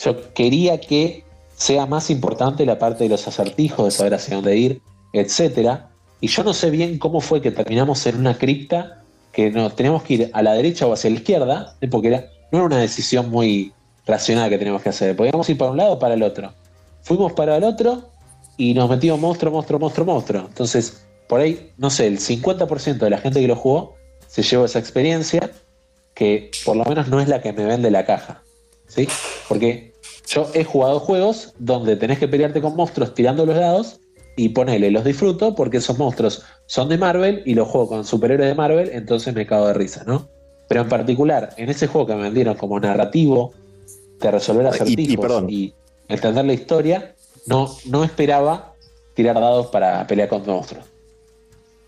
Yo quería que sea más importante la parte de los acertijos, de saber hacia dónde ir, etcétera. Y yo no sé bien cómo fue que terminamos en una cripta que nos teníamos que ir a la derecha o hacia la izquierda, ¿eh? porque era, no era una decisión muy racional que teníamos que hacer. Podíamos ir para un lado o para el otro. Fuimos para el otro y nos metimos monstruo, monstruo, monstruo, monstruo. Entonces, por ahí, no sé, el 50% de la gente que lo jugó se llevó esa experiencia que por lo menos no es la que me vende la caja. ¿Sí? Porque yo he jugado juegos donde tenés que pelearte con monstruos tirando los dados y ponele, los disfruto porque esos monstruos son de Marvel y los juego con superhéroes de Marvel, entonces me cago de risa, ¿no? Pero en particular, en ese juego que me vendieron como narrativo, de resolver acertijos y, entender la historia, no, no esperaba tirar dados para pelear con monstruos.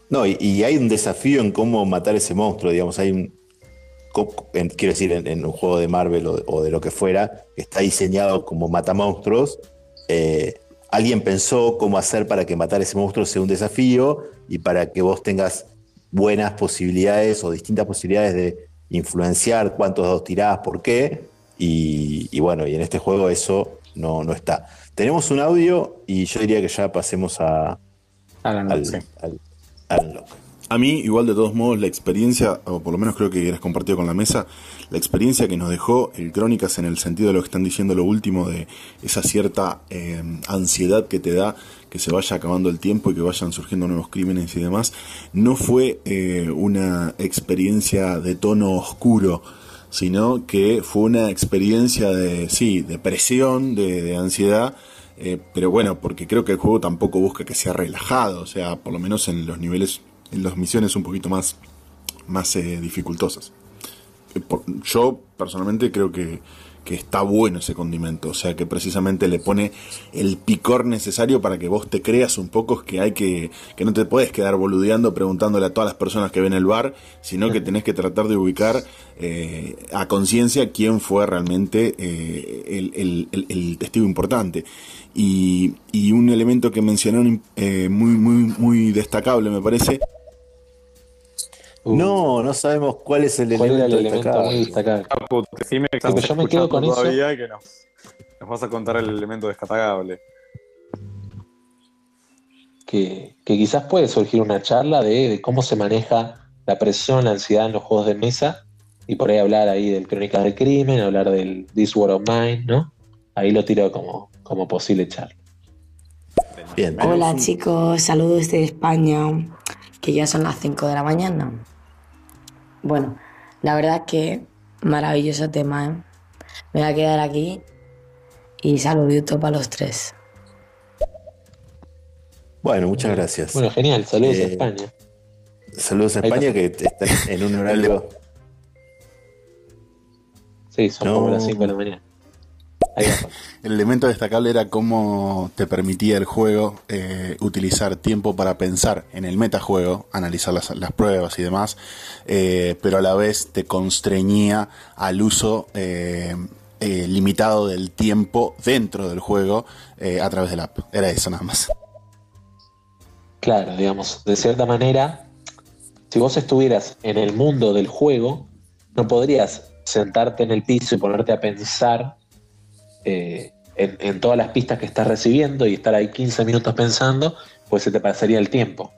No, y, hay un desafío en cómo matar ese monstruo, digamos, hay un, quiero decir, en, un juego de Marvel o, de lo que fuera, que está diseñado como mata monstruos, eh, alguien pensó cómo hacer para que matar ese monstruo sea un desafío y para que vos tengas buenas posibilidades o distintas posibilidades de influenciar cuántos dados tirás, por qué. Y, bueno, y en este juego eso no, no está. Tenemos un audio y yo diría que ya pasemos a, al, al, A mí, igual de todos modos, la experiencia, o por lo menos creo que eres compartido con la mesa, la experiencia que nos dejó el Crónicas en el sentido de lo que están diciendo lo último, de esa cierta eh, ansiedad que te da que se vaya acabando el tiempo y que vayan surgiendo nuevos crímenes y demás, no fue eh, una experiencia de tono oscuro sino que fue una experiencia de, sí, de presión, de, ansiedad, eh, pero bueno, porque creo que el juego tampoco busca que sea relajado, o sea, por lo menos en los niveles, en las misiones un poquito más, más eh, dificultosas. Eh, yo personalmente creo que que está bueno ese condimento, o sea que precisamente le pone el picor necesario para que vos te creas un poco que hay que, que no te puedes quedar boludeando preguntándole a todas las personas que ven el bar, sino que tenés que tratar de ubicar eh, a conciencia quién fue realmente eh, el, testigo importante. Y, y, un elemento que mencionaron eh, muy, muy, muy destacable me parece no, no sabemos cuál es el elemento, destacable. yo me quedo con eso. que nos, vas a contar el elemento destacable. Que, quizás puede surgir una charla de, cómo se maneja la presión, la ansiedad en los juegos de mesa y por ahí hablar ahí del Crónica del Crimen, hablar del This War of Mine, ¿no? Ahí lo tiro como, como posible charla. Bien. Hola chicos, saludos desde España, que ya son las 5 de la mañana. Bueno, la verdad es que maravilloso tema, ¿eh? Me voy a quedar aquí y saluditos para los tres. Bueno, muchas gracias. Bueno, genial, saludos a eh, España. Saludos a España que está en un horario. Sí, son como las 5 de la mañana. El elemento destacable era cómo te permitía el juego eh, utilizar tiempo para pensar en el metajuego, analizar las, pruebas y demás, eh, pero a la vez te constreñía al uso eh, limitado del tiempo dentro del juego a través del app. Era eso nada más. Claro, digamos, de cierta manera, si vos estuvieras en el mundo del juego, no podrías sentarte en el piso y ponerte a pensar eh, en, todas las pistas que estás recibiendo y estar ahí 15 minutos pensando, pues se te pasaría el tiempo.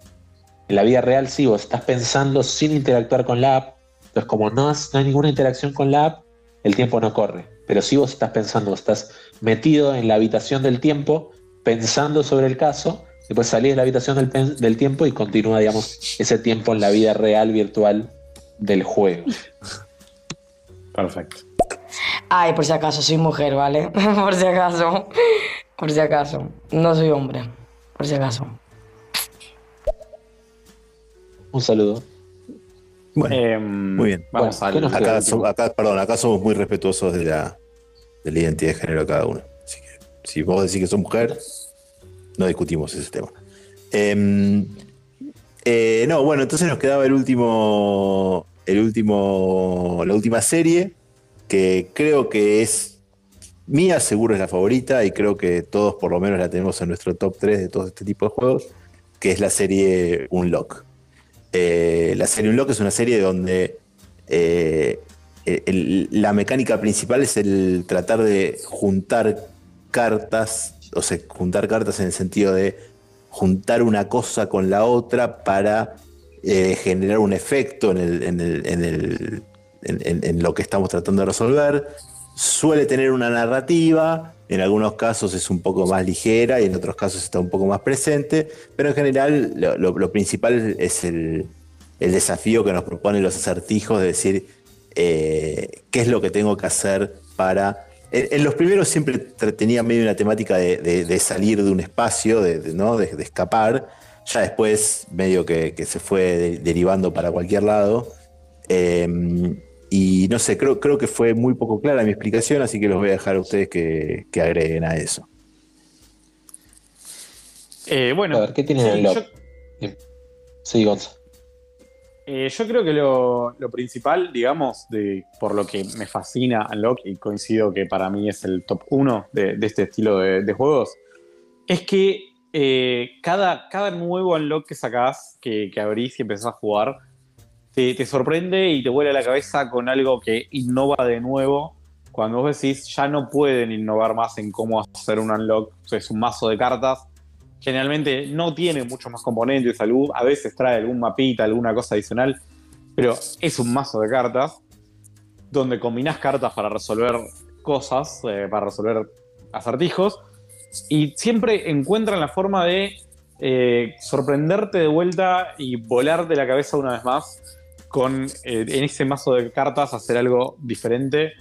En la vida real, sí, vos estás pensando sin interactuar con la app, entonces como no, hay ninguna interacción con la app, el tiempo no corre. Pero si vos estás pensando, estás metido en la habitación del tiempo, pensando sobre el caso, después salís de la habitación del, del tiempo y continúa, digamos, ese tiempo en la vida real, virtual del juego. Perfecto. Ay, por si acaso, soy mujer, ¿vale? por si acaso. Por si acaso. No soy hombre. Por si acaso. Un saludo. Bueno, em, muy bien. Vamos a acá, acá, perdón, acá somos muy respetuosos de la, de la identidad de género de cada uno. Así que si vos decís que sos mujer, no discutimos ese tema. Em, eh, no, bueno, entonces nos quedaba el último, el último, la última serie, que creo que es mía, seguro es la favorita y creo que todos por lo menos la tenemos en nuestro top 3 de todo este tipo de juegos, que es la serie Unlock. Eh, la serie Unlock es una serie donde eh, la mecánica principal es el tratar de juntar cartas, o sea, juntar cartas en el sentido de juntar una cosa con la otra para eh, generar un efecto en el, lo que estamos tratando de resolver. Suele tener una narrativa, en algunos casos es un poco más ligera y en otros casos está un poco más presente, pero en general lo, principal es el, desafío que nos proponen los acertijos de decir eh, qué es lo que tengo que hacer para... En, los primeros siempre tenía medio una temática de, salir de un espacio, de, ¿no? de, escapar. Ya después medio que, se fue derivando para cualquier lado. Em, y no sé, creo, creo que fue muy poco clara mi explicación, así que los voy a dejar a ustedes que, agreguen a eso. Eh, bueno, a ver, ¿qué tiene el log? Sí, Gonzalo. Eh, yo creo que lo, principal, digamos, de, por lo que me fascina Unlock, y coincido que para mí es el top 1 de, este estilo de, juegos, es que eh, cada, cada nuevo Unlock que sacás, que, abrís y empezás a jugar, te, sorprende y te vuela la cabeza con algo que innova de nuevo. Cuando vos decís, ya no pueden innovar más en cómo hacer un Unlock, es un mazo de cartas, generalmente no tiene muchos más componentes, a veces trae algún mapita, alguna cosa adicional, pero es un mazo de cartas donde combinás cartas para resolver cosas, eh, para resolver acertijos, y siempre encuentran la forma de eh, sorprenderte de vuelta y volar de la cabeza una vez más con eh, en ese mazo de cartas hacer algo diferente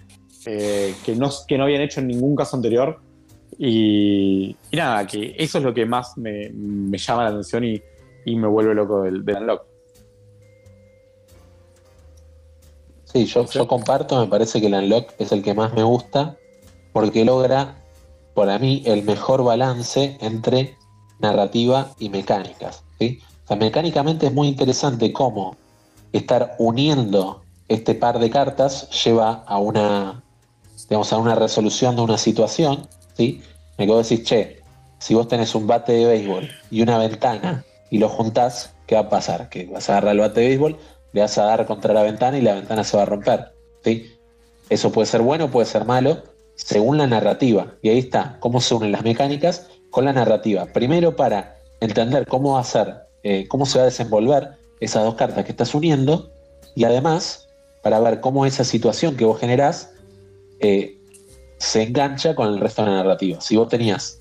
que, no, que no habían hecho en ningún caso anterior y, nada, que eso es lo que más me, llama la atención y, me vuelve loco del, Unlock. Sí, yo, yo comparto, me parece que el Unlock es el que más me gusta porque logra, para mí, el mejor balance entre narrativa y mecánicas. ¿sí? O sea, mecánicamente es muy interesante cómo estar uniendo este par de cartas lleva a una, digamos, a una resolución de una situación ¿sí? Me quedo decir, che, si vos tenés un bate de béisbol y una ventana y lo juntás, ¿qué va a pasar? Que vas a agarrar el bate de béisbol, le vas a dar contra la ventana y la ventana se va a romper, ¿sí? Eso puede ser bueno, puede ser malo, según la narrativa. Y ahí está, cómo se unen las mecánicas con la narrativa. Primero para entender cómo va a ser, eh, cómo se va a desenvolver esas dos cartas que estás uniendo, y además para ver cómo esa situación que vos generás eh, se engancha con el resto de la narrativa. Si vos tenías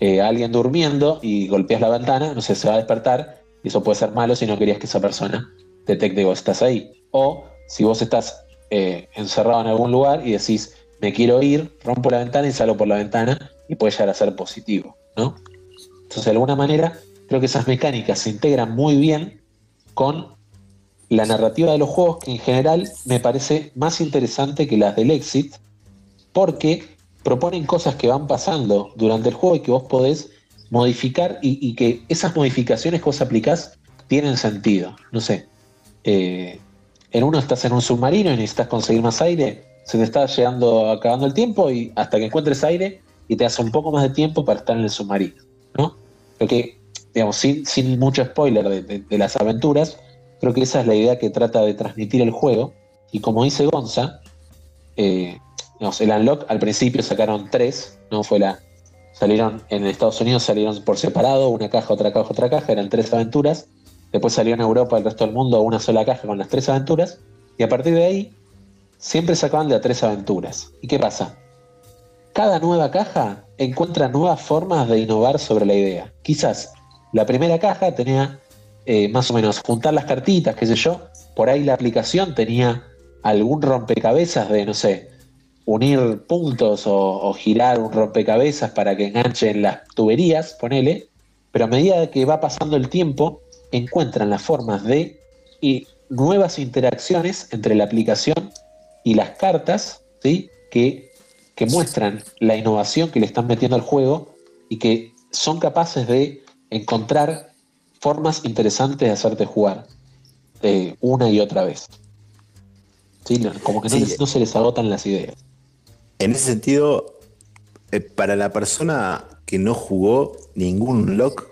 eh, a alguien durmiendo y golpeas la ventana, no sé, se va a despertar, y eso puede ser malo si no querías que esa persona detecte que vos estás ahí. O si vos estás eh, encerrado en algún lugar y decís, me quiero ir, rompo la ventana y salgo por la ventana, y puede llegar a ser positivo, ¿no? Entonces, de alguna manera, creo que esas mecánicas se integran muy bien con la narrativa de los juegos, que en general me parece más interesante que las del Exit, porque proponen cosas que van pasando durante el juego y que vos podés modificar y, que esas modificaciones que vos aplicás tienen sentido. No sé, eh, en uno estás en un submarino y necesitas conseguir más aire, se te está llegando, acabando el tiempo y hasta que encuentres aire y te hace un poco más de tiempo para estar en el submarino, ¿no? Digamos, sin, mucho spoiler de, las aventuras, creo que esa es la idea que trata de transmitir el juego. Y como dice Gonza, eh, el Unlock al principio sacaron tres, no fue la. Salieron en Estados Unidos, salieron por separado, una caja, otra caja, otra caja, eran tres aventuras. Después salió en Europa, el resto del mundo, una sola caja con las tres aventuras. Y a partir de ahí, siempre sacaban de a tres aventuras. ¿Y qué pasa? Cada nueva caja encuentra nuevas formas de innovar sobre la idea. Quizás la primera caja tenía eh, más o menos juntar las cartitas, qué sé yo. Por ahí la aplicación tenía algún rompecabezas de, no sé, unir puntos o, girar un rompecabezas para que enganchen las tuberías, ponele, pero a medida que va pasando el tiempo, encuentran las formas de y nuevas interacciones entre la aplicación y las cartas, ¿sí? que, que muestran la innovación que le están metiendo al juego y que son capaces de encontrar formas interesantes de hacerte jugar eh, una y otra vez. ¿Sí? Como que no se les agotan las ideas. En ese sentido, eh, para la persona que no jugó ningún lock,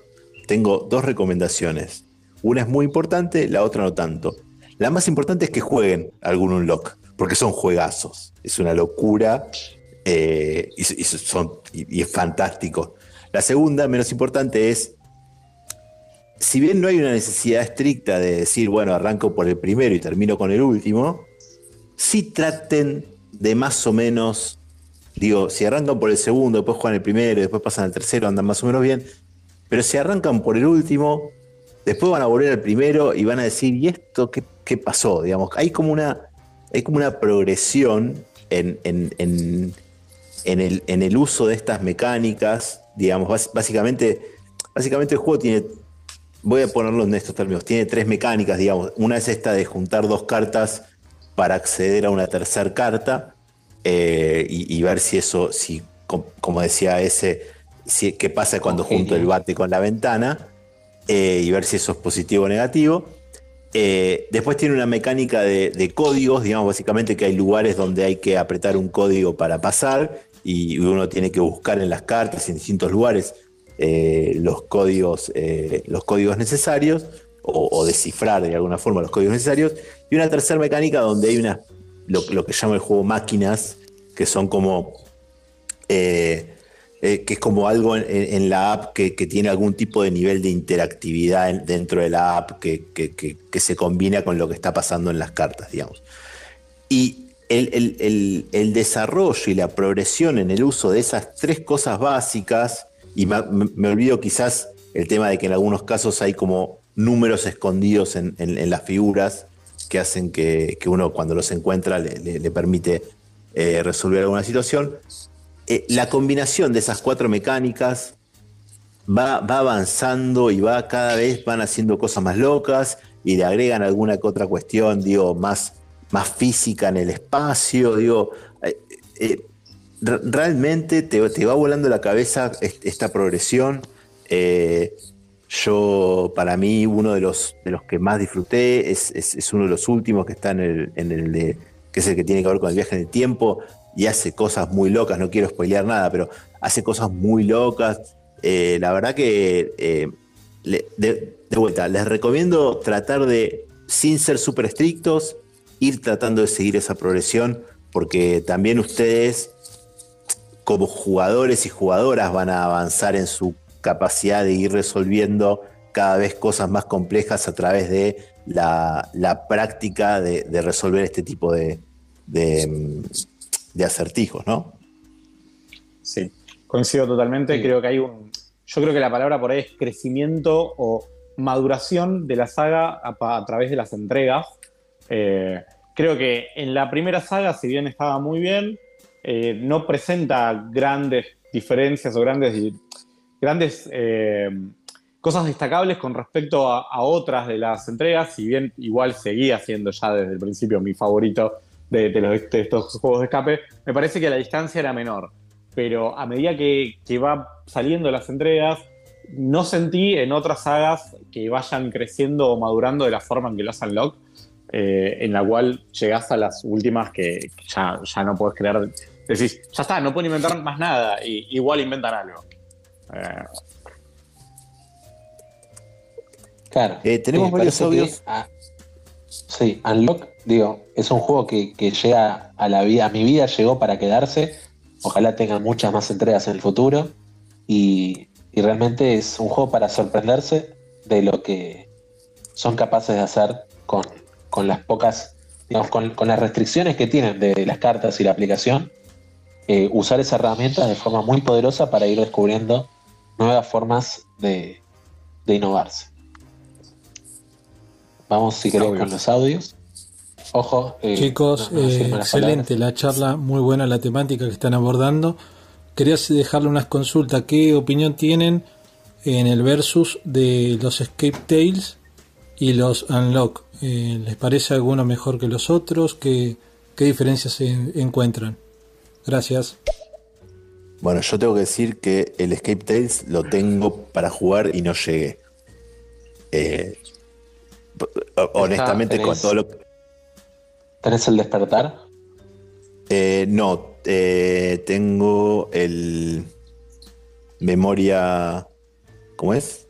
tengo dos recomendaciones. Una es muy importante, la otra no tanto. La más importante es que jueguen algún unlock, porque son juegazos. Es una locura eh, y, son, y, es fantástico. La segunda, menos importante, es, si bien no hay una necesidad estricta de decir, bueno, arranco por el primero y termino con el último, sí traten de más o menos, digo, si arrancan por el segundo, después juegan el primero, después pasan al tercero, andan más o menos bien, pero si arrancan por el último, después van a volver al primero y van a decir, ¿y esto qué, pasó? Digamos, hay como una... hay como una progresión en, en- en- en el, en el uso de estas mecánicas, digamos, bás- básicamente, básicamente el juego tiene, voy a ponerlo en estos términos, tiene tres mecánicas, digamos, una es esta de juntar dos cartas para acceder a una tercera carta eh, y, y ver si eso, si, com- como decía ese, si, qué pasa cuando junto el bate con la ventana eh, y ver si eso es positivo o negativo. Eh, después tiene una mecánica de, de códigos, digamos, básicamente que hay lugares donde hay que apretar un código para pasar y uno tiene que buscar en las cartas, en distintos lugares, eh, los, códigos, eh, los códigos necesarios o, descifrar de alguna forma los códigos necesarios. Y una tercera mecánica donde hay una, lo, que llama el juego máquinas, que son como eh, que es como algo en, la app que, tiene algún tipo de nivel de interactividad en- dentro de la app que, que- se combina con lo que está pasando en las cartas, digamos. Y el- el desarrollo y la progresión en el uso de esas tres cosas básicas, y me, olvido quizás el tema de que en algunos casos hay como números escondidos en, las figuras que hacen que, uno cuando los encuentra le, permite eh, resolver alguna situación. Eh, la combinación de esas cuatro mecánicas va, va avanzando y va cada vez van haciendo cosas más locas y le agregan alguna que otra cuestión, digo, más, más física en el espacio, digo, eh, realmente te, te va volando la cabeza est- esta progresión. Eh, yo, para mí, uno de los, de los que más disfruté es, es- uno de los últimos que está en el, en el de, que es el que tiene que ver con el viaje en el tiempo y hace cosas muy locas, no quiero spoilear nada, pero hace cosas muy locas. Eh, la verdad que, eh, de, de vuelta, les recomiendo tratar de, sin ser súper estrictos, ir tratando de seguir esa progresión, porque también ustedes, como jugadores y jugadoras, van a avanzar en su capacidad de ir resolviendo cada vez cosas más complejas a través de la, la práctica de, de resolver este tipo de, de, de acertijos, ¿no? Sí, coincido totalmente. Creo que hay un. Yo creo que la palabra por ahí es crecimiento o maduración de la saga a través de las entregas. Eh, creo que en la primera saga, si bien estaba muy bien, eh, no presenta grandes diferencias o grandes, grandes eh, cosas destacables con respecto a, otras de las entregas, si bien igual seguía siendo ya desde el principio mi favorito de, estos juegos de escape, me parece que la distancia era menor. Pero a medida que, que va saliendo las entregas, no sentí en otras sagas que vayan creciendo o madurando de la forma en que lo hacen Lock, eh, en la cual llegás a las últimas que ya, ya no puedes creer. Decís, ya está, no pueden inventar más nada, y igual inventan algo. Eh, Claro. Eh, tenemos Me varios que, audios. ah, sí, Unlock, digo, es un juego que, que llega a la vida, a mi vida llegó para quedarse. Ojalá tenga muchas más entregas en el futuro. Y, y realmente es un juego para sorprenderse de lo que son capaces de hacer con, con las pocas, digamos, con, con las restricciones que tienen de las cartas y la aplicación. Eh, usar esa herramienta de forma muy poderosa para ir descubriendo nuevas formas de, de innovarse. Vamos, si querés, con los audios. Ojo, eh, Chicos, no- no eh, excelente la charla, muy buena la temática que están abordando. Quería dejarle unas consultas. ¿Qué opinión tienen en el versus de los Escape Tales y los Unlock? Eh, ¿Les parece alguno mejor que los otros? ¿Qué, qué diferencias se encuentran? Gracias. Bueno, yo tengo que decir que el Escape Tales lo tengo para jugar y no llegué. Eh, honestamente, con todo lo ¿Tenés el despertar? Eh, no, eh, tengo el memoria. ¿Cómo es?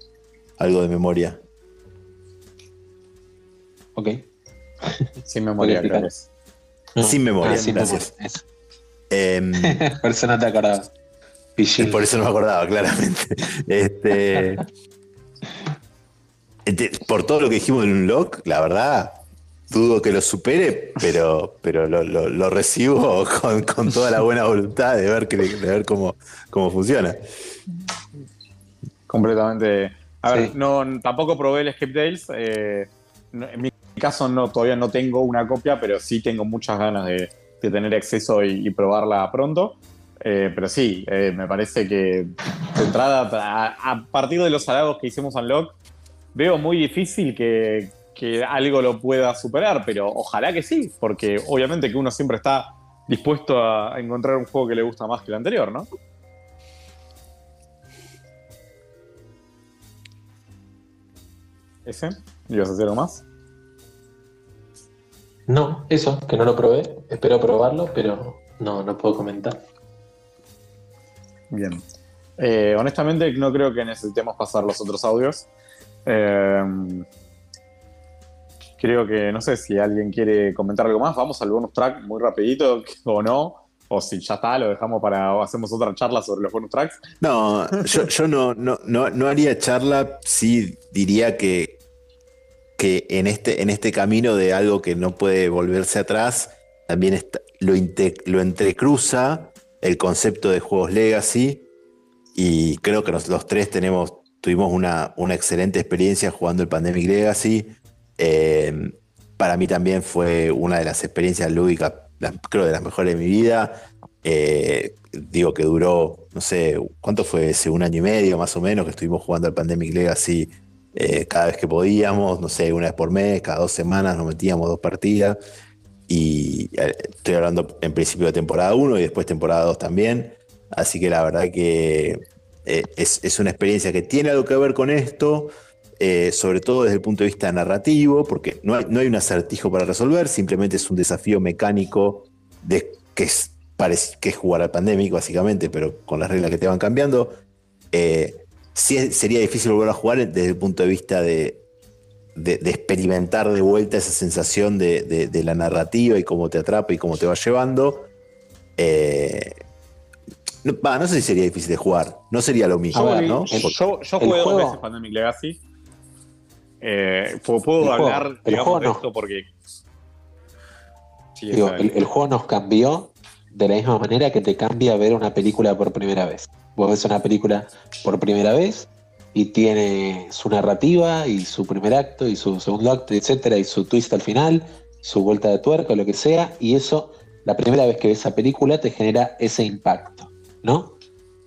Algo de memoria. Ok. Sin memoria, que. Sin memoria, Ah, sin gracias. memoria, Em, Por eso no te acordabas. por eso no me acordaba, claramente. Este, este, por todo lo que dijimos en un log, la verdad, dudo que lo supere, pero, pero lo, lo- lo recibo con, con toda la buena voluntad de ver, que- de ver cómo, cómo funciona. Completamente. A ver, no, tampoco probé el Escape Tales. eh, en mi caso no, todavía no tengo una copia, pero sí tengo muchas ganas de, de tener acceso y, probarla pronto. Eh, pero sí, eh, me parece que de entrada, a, a partir de los halagos que hicimos Unlock, veo muy difícil que, que algo lo pueda superar, pero ojalá que sí, porque obviamente que uno siempre está dispuesto a encontrar un juego que le gusta más que el anterior, ¿no? ¿Ese? ¿Ibas a hacer algo más? No, eso, que no lo probé. Espero probarlo, pero no, no puedo comentar. Bien. Eh, honestamente, no creo que necesitemos pasar los otros audios. Eh, creo que, no sé si alguien quiere comentar algo más. Vamos al bonus track muy rapidito o no. O si ya está, lo dejamos para o hacemos otra charla sobre los bonus tracks. No, yo, yo no, no, no, no haría charla, sí diría que, que en, este, en este camino de algo que no puede volverse atrás, también lo, lo entrecruza el concepto de juegos legacy y creo que los, tres tenemos, tuvimos una, una excelente experiencia jugando el Pandemic Legacy. Eh, para mí también fue una de las experiencias lúdicas, creo de las mejores de mi vida. Eh, digo que duró, no sé, ¿cuánto fue? Ese un año y medio más o menos que estuvimos jugando al Pandemic Legacy eh, cada vez que podíamos, no sé, una vez por mes, cada dos semanas nos metíamos dos partidas. Y eh, estoy hablando en principio de temporada 1 y después temporada 2 también. Así que la verdad que eh, es, es una experiencia que tiene algo que ver con esto, eh, sobre todo desde el punto de vista narrativo, porque no hay, no hay un acertijo para resolver, simplemente es un desafío mecánico de, que, es, que es jugar al pandemic, básicamente, pero con las reglas que te van cambiando. Eh, sí sería difícil volver a jugar desde el punto de vista de, de- de experimentar de vuelta esa sensación de, de- de la narrativa y cómo te atrapa y cómo te va llevando. Eh, no, va, no sé si sería difícil de jugar, no sería lo mismo, ¿no? yo, yo- yo el jugué dos juego- veces Pandemic Legacy. Eh, puedo puedo El juego- hablar, el digamos, juego de no. esto porque. Sí, Digo, el, el juego nos cambió de la misma manera que te cambia ver una película por primera vez. Vos ves una película por primera vez y tiene su narrativa y su primer acto y su segundo acto, etcétera, y su twist al final, su vuelta de tuerca, lo que sea, y eso, la primera vez que ves esa película te genera ese impacto, ¿no?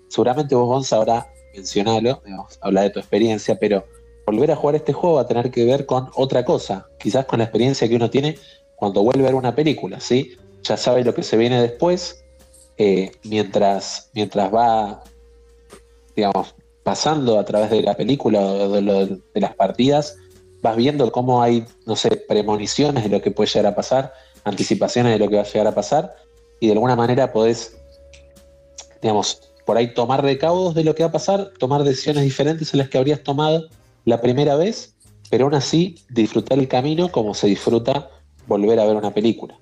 Seguramente vos, Gonza, ahora mencionalo, hablar de tu experiencia, pero volver a jugar este juego va a tener que ver con otra cosa, quizás con la experiencia que uno tiene cuando vuelve a ver una película, ¿sí? Ya sabe lo que se viene después, eh, mientras, mientras va, digamos, pasando a través de la película o de, las partidas, vas viendo cómo hay, no sé, premoniciones de lo que puede llegar a pasar, anticipaciones de lo que va a llegar a pasar, y de alguna manera podés, digamos, por ahí tomar recaudos de lo que va a pasar, tomar decisiones diferentes a las que habrías tomado la primera vez, pero aún así disfrutar el camino como se disfruta volver a ver una película.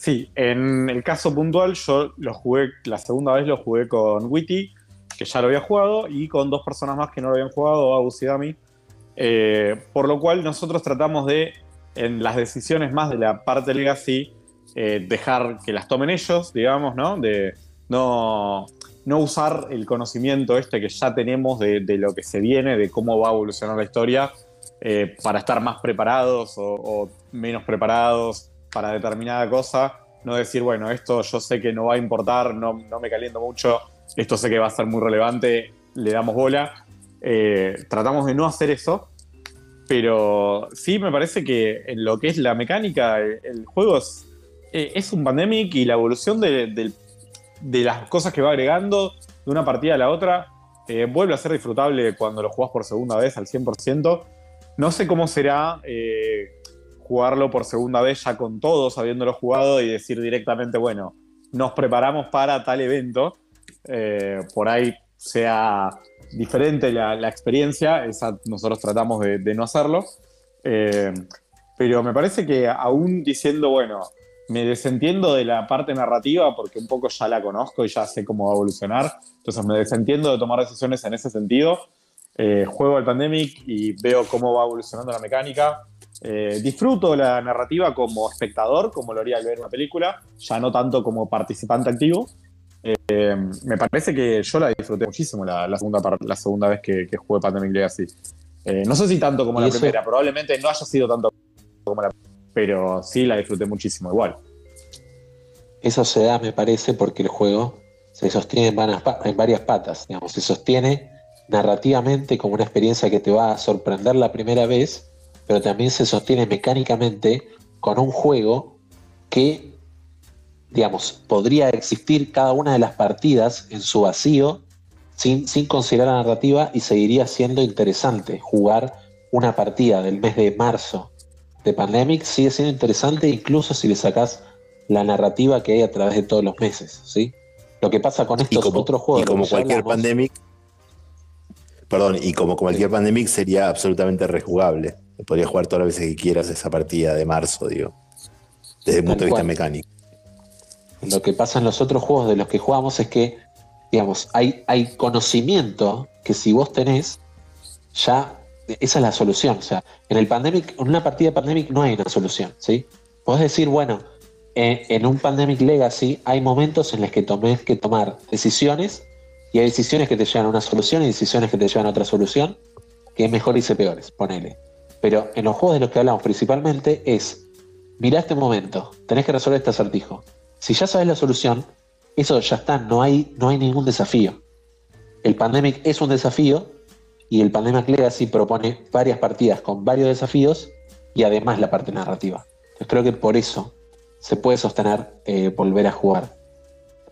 Sí, en el caso puntual, yo lo jugué, la segunda vez lo jugué con Witty, que ya lo había jugado, y con dos personas más que no lo habían jugado, Agus y Dami. Eh, por lo cual nosotros tratamos de, en las decisiones más de la parte legacy, eh, dejar que las tomen ellos, digamos, ¿no? De no, no usar el conocimiento este que ya tenemos de, de lo que se viene, de cómo va a evolucionar la historia, eh, para estar más preparados o, o menos preparados para determinada cosa. No decir, bueno, esto yo sé que no va a importar, no, no me caliento mucho, esto sé que va a ser muy relevante, le damos bola. Eh, tratamos de no hacer eso, pero sí me parece que en lo que es la mecánica, el, juego es, eh, es un pandemic y la evolución de, de las cosas que va agregando de una partida a la otra eh, vuelve a ser disfrutable cuando lo jugás por segunda vez al 100%. No sé cómo será jugarlo por segunda vez ya con todos, habiéndolo jugado y decir directamente, bueno, nos preparamos para tal evento. Eh, por ahí sea diferente la, la experiencia, esa nosotros tratamos de, de no hacerlo. Eh, pero me parece que aún diciendo, bueno, me desentiendo de la parte narrativa porque un poco ya la conozco y ya sé cómo va a evolucionar, entonces me desentiendo de tomar decisiones en ese sentido. Eh, juego al Pandemic y veo cómo va evolucionando la mecánica. Eh, disfruto la narrativa como espectador, como lo haría al ver una película, ya no tanto como participante activo. Eh, me parece que yo la disfruté muchísimo la, la segunda, la segunda vez que, que jugué Pandemic Legacy. Eh, no sé si tanto como la eso- primera, probablemente no haya sido tanto como la pero sí la disfruté muchísimo igual. Eso se da, me parece, porque el juego se sostiene en varias, pa- en varias patas. Digamos, se sostiene narrativamente como una experiencia que te va a sorprender la primera vez, pero también se sostiene mecánicamente con un juego que, digamos, podría existir cada una de las partidas en su vacío sin, sin considerar la narrativa y seguiría siendo interesante. Jugar una partida del mes de marzo de Pandemic sigue siendo interesante incluso si le sacas la narrativa que hay a través de todos los meses, ¿sí? Lo que pasa con estos otros juegos Y como cualquier hablamos, pandemic, perdón, y como cualquier pandemic sería absolutamente rejugable. Podrías jugar todas las veces que quieras esa partida de marzo, digo. Desde el punto de vista mecánico. Lo que pasa en los otros juegos de los que jugamos es que, digamos, hay, hay conocimiento que si vos tenés, ya esa es la solución. O sea, en el Pandemic, en una partida de Pandemic no hay una solución, ¿sí? Podés decir, bueno, en, en un Pandemic Legacy hay momentos en los que tomés que tomar decisiones y hay decisiones que te llevan a una solución y decisiones que te llevan a otra solución, que es mejor y peores, ponele. Pero en los juegos de los que hablamos principalmente es, mirá este momento, tenés que resolver este acertijo. Si ya sabes la solución, eso ya está, no hay, no hay ningún desafío. El Pandemic es un desafío y el Pandemic Legacy propone varias partidas con varios desafíos y además la parte narrativa. Creo que por eso se puede sostener eh, volver a jugar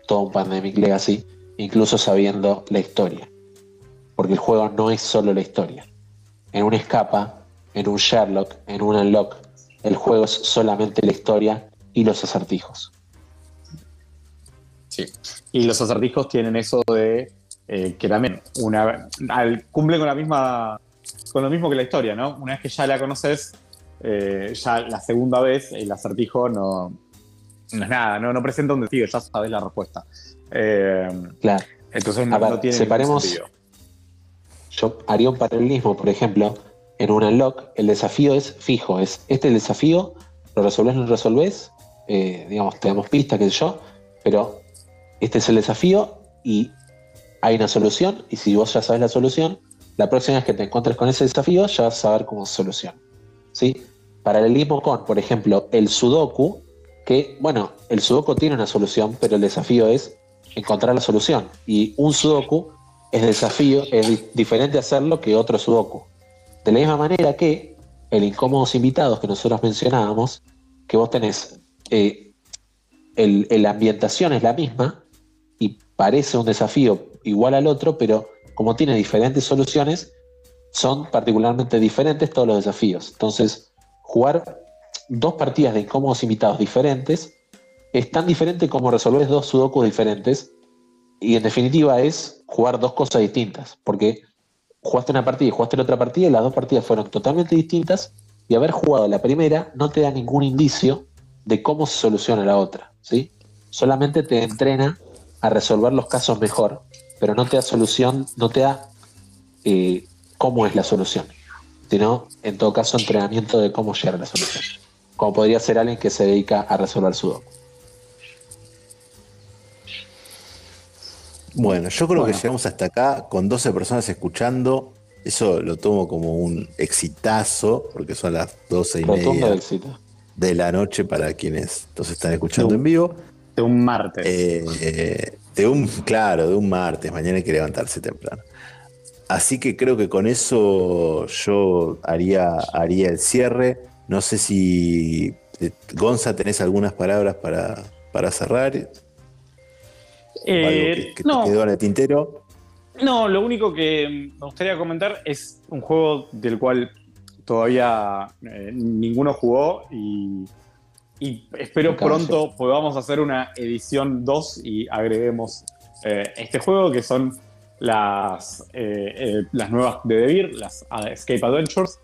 todo un Pandemic Legacy, incluso sabiendo la historia. Porque el juego no es solo la historia. En un escapa, en un Sherlock, en un Unlock, el juego es solamente la historia y los acertijos. Sí. Y los acertijos tienen eso de eh, que también una, al- cumplen con la misma con lo mismo que la historia, ¿no? Una vez que ya la conoces, eh, ya la segunda vez el acertijo no, no es nada, no, no presenta un desafío, ya sabes la respuesta. Eh, Claro. entonces no, ver, no tiene separemos-. Yo haría un paralelismo, por ejemplo, en un unlock, el desafío es fijo, es este el desafío, lo resolvés, no lo resolvés, eh, digamos, te damos pista, qué sé yo, pero este es el desafío y hay una solución, y si vos ya sabes la solución, la próxima vez que te encuentres con ese desafío, ya vas a saber cómo se soluciona. ¿sí? Paralelismo con, por ejemplo, el Sudoku, que, bueno, el Sudoku tiene una solución, pero el desafío es encontrar la solución. Y un Sudoku es desafío, es di- diferente hacerlo que otro Sudoku. De la misma manera que el incómodos invitados que nosotros mencionábamos, que vos tenés, eh, el, el- la ambientación es la misma y parece un desafío igual al otro, pero como tiene diferentes soluciones, son particularmente diferentes todos los desafíos. Entonces, jugar dos partidas de incómodos invitados diferentes es tan diferente como resolver dos sudokus diferentes y en definitiva es jugar dos cosas distintas, porque jugaste una partida y jugaste la otra partida y las dos partidas fueron totalmente distintas y haber jugado la primera no te da ningún indicio de cómo se soluciona la otra, ¿sí? Solamente te entrena a resolver los casos mejor, pero no te da solución, no te da eh, cómo es la solución, sino en todo caso entrenamiento de cómo llegar a la solución, como podría ser alguien que se dedica a resolver sudoku. Bueno, yo creo Bueno. que llegamos hasta acá con 12 personas escuchando. Eso lo tomo como un exitazo, porque son las 12 y Rotundo media éxito. de la noche para quienes nos están escuchando en vivo. De un martes. Eh, de un, claro, de un martes. Mañana hay que levantarse temprano. Así que creo que con eso yo haría, haría el cierre. No sé si, eh, Gonza, tenés algunas palabras para, para cerrar. ¿O Eh, algo que, que no. te quedó en el tintero. No, lo único que me gustaría comentar es un juego del cual todavía eh, ninguno jugó y, y espero pronto podamos hacer una edición 2 y agreguemos eh, este juego que son las, eh, eh, las nuevas de Devir, las ah, Escape Adventures.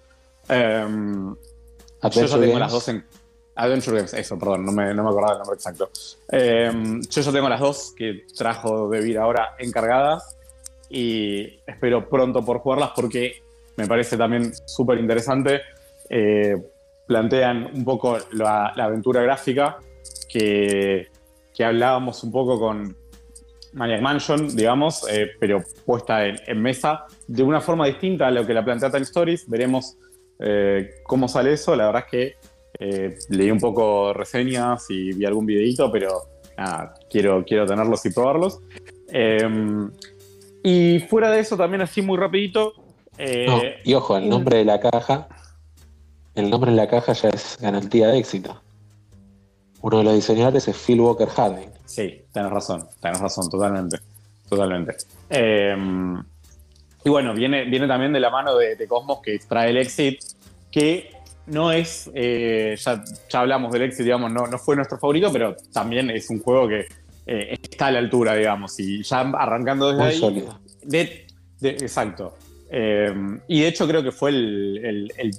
Em, yo ya tengo Games. las dos en. Adventure Games, eso, perdón, no me, no me acordaba el nombre exacto. Em, yo ya tengo las dos que trajo Devir ahora encargadas y espero pronto por jugarlas porque me parece también súper interesante. Eh, plantean un poco la, la aventura gráfica que, que hablábamos un poco con Maniac Mansion, digamos, eh, pero puesta en, en mesa de una forma distinta a lo que la plantea Time Stories. Veremos eh, cómo sale eso. La verdad es que eh, leí un poco reseñas y vi algún videito, pero nada, quiero, quiero tenerlos y probarlos. Em, y fuera de eso, también así muy rapidito. eh, No, y ojo, el nombre de la caja, el nombre de la caja ya es garantía de éxito. Uno de los diseñadores es Phil Walker Harding. Sí, tenés razón, tenés razón, totalmente. Totalmente. Eh, y bueno, viene, viene también de la mano de, de Cosmos que trae el Exit, que no es, eh, ya, ya hablamos del Exit, digamos, no, no fue nuestro favorito, pero también es un juego que eh, está a la altura, digamos, y ya arrancando desde Muy ahí. sólido. de- de- exacto. Eh, y de hecho creo que fue el, el- el-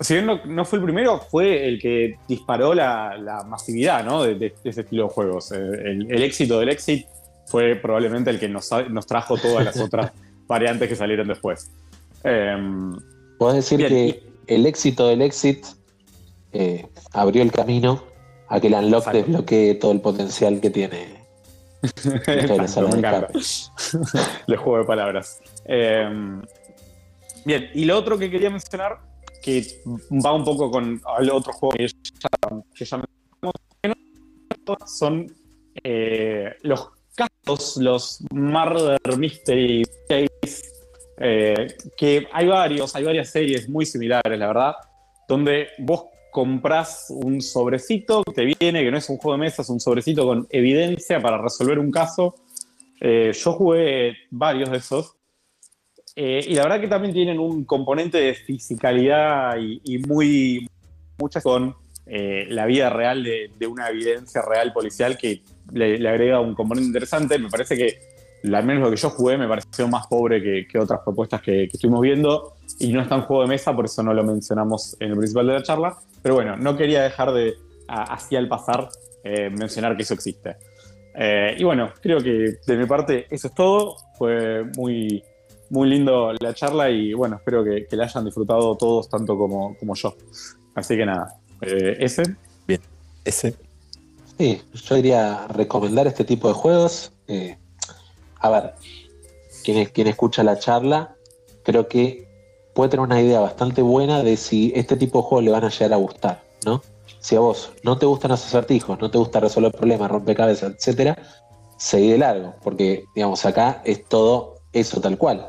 si bien no, no fue el primero, fue el que disparó la, la masividad ¿no? de, de- estilo de juegos. Eh, El, el éxito del Exit fue probablemente el que nos, nos trajo todas las otras variantes que salieron después. Eh, Puedo decir Bien, que el éxito del Exit eh, abrió el camino a que el Unlock desbloquee todo el potencial que tiene. Exacto, me Ana encanta. El juego de palabras. Eh, bien, y lo otro que quería mencionar, que va un poco con el otro juego que ya, que ya mencionamos, son eh, los casos, los Murder Mystery Case, eh, que hay varios, hay varias series muy similares, la verdad, donde vos comprás un sobrecito que te viene, que no es un juego de mesa, es un sobrecito con evidencia para resolver un caso. Eh, yo jugué varios de esos. Eh, y la verdad que también tienen un componente de fisicalidad y, y muy muchas con eh, la vida real de, una evidencia real policial que le agrega un componente interesante. Me parece que, al menos lo que yo jugué, me pareció más pobre que, que otras propuestas que, que estuvimos viendo. Y no está en juego de mesa, por eso no lo mencionamos en el principal de la charla. Pero bueno, no quería dejar de, así al pasar, eh, mencionar que eso existe. Eh, y bueno, creo que de mi parte eso es todo. Fue muy, muy lindo la charla y bueno, espero que, que la hayan disfrutado todos tanto como, como yo. Así que nada, eh, ese. Bien, ese. Sí, yo diría recomendar este tipo de juegos. Eh, a ver, quien, escucha la charla, creo que puede tener una idea bastante buena de si este tipo de juegos le van a llegar a gustar, ¿no? Si a vos no te gustan los acertijos, no te gusta resolver problemas, rompecabezas, etcétera, seguí de largo, porque, digamos, acá es todo eso tal cual.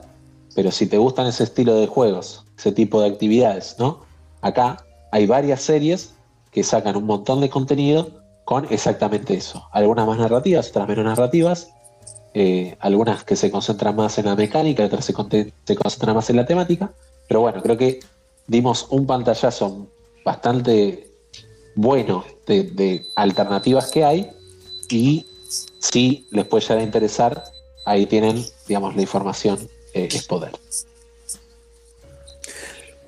Pero si te gustan ese estilo de juegos, ese tipo de actividades, ¿no? Acá hay varias series que sacan un montón de contenido con exactamente eso. Algunas más narrativas, otras menos narrativas. Eh, algunas que se concentran más en la mecánica, otras se, concentran más en la temática. Pero bueno, creo que dimos un pantallazo bastante bueno de, de alternativas que hay. Y si les puede llegar a interesar, ahí tienen, digamos, la información eh, es poder.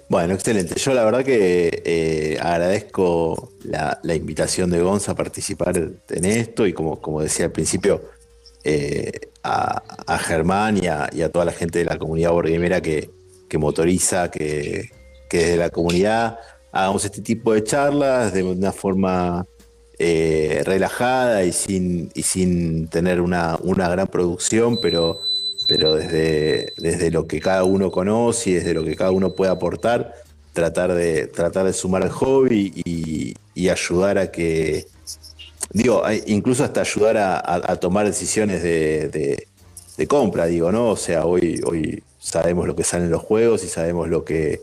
Bueno, excelente. Yo la verdad que eh, agradezco la, la invitación de Gonza a participar en esto y como, como decía al principio, a, a Germán y a, toda la gente de la comunidad borguemera que, motoriza, que, que desde la comunidad hagamos este tipo de charlas de una forma eh, relajada y sin, y sin tener una, una gran producción, pero, pero desde, desde lo que cada uno conoce y desde lo que cada uno puede aportar, tratar de, tratar de sumar al hobby y ayudar a que, digo, incluso hasta ayudar a, a- a tomar decisiones de, de- de compra, digo, ¿no? O sea, hoy, hoy sabemos lo que salen los juegos y sabemos lo que,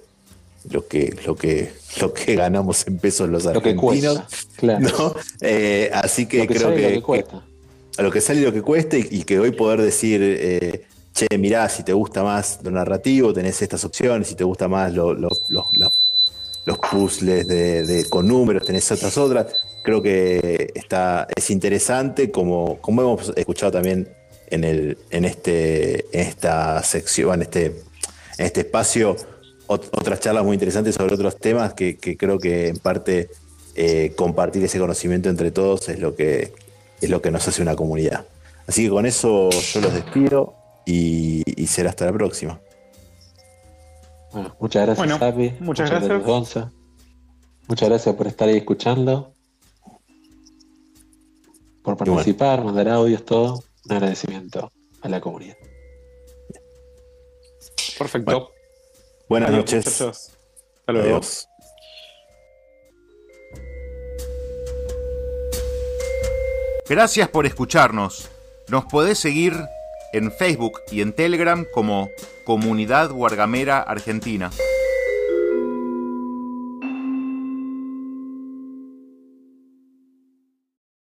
lo que, lo que, lo que ganamos en pesos los Lo que argentinos. cuesta, claro. ¿no? Eh, así que Lo que creo sale y que, lo que cuesta. a lo que sale y lo que cueste y, y que hoy poder decir, eh, che, mirá, si te gusta más lo narrativo, tenés estas opciones, si te gusta más lo- los puzzles de, de- con números, tenés otras otras. Creo que está, es interesante, como, como hemos escuchado también en, el, en, este, en esta sección, en este, en este espacio, ot- otras charlas muy interesantes sobre otros temas que, que creo que en parte eh, compartir ese conocimiento entre todos es lo que es lo que nos hace una comunidad. Así que con eso yo los despido y, y será hasta la próxima. Bueno, muchas gracias, Bueno, muchas gracias. gracias, Gonza. Muchas gracias por estar ahí escuchando. Por participar, mandar audios, todo. Un agradecimiento a la comunidad. Perfecto. Buenas Adiós, noches. muchachos. Hasta luego. Adiós. Gracias por escucharnos. Nos podés seguir en Facebook y en Telegram como Comunidad Guargamera Argentina.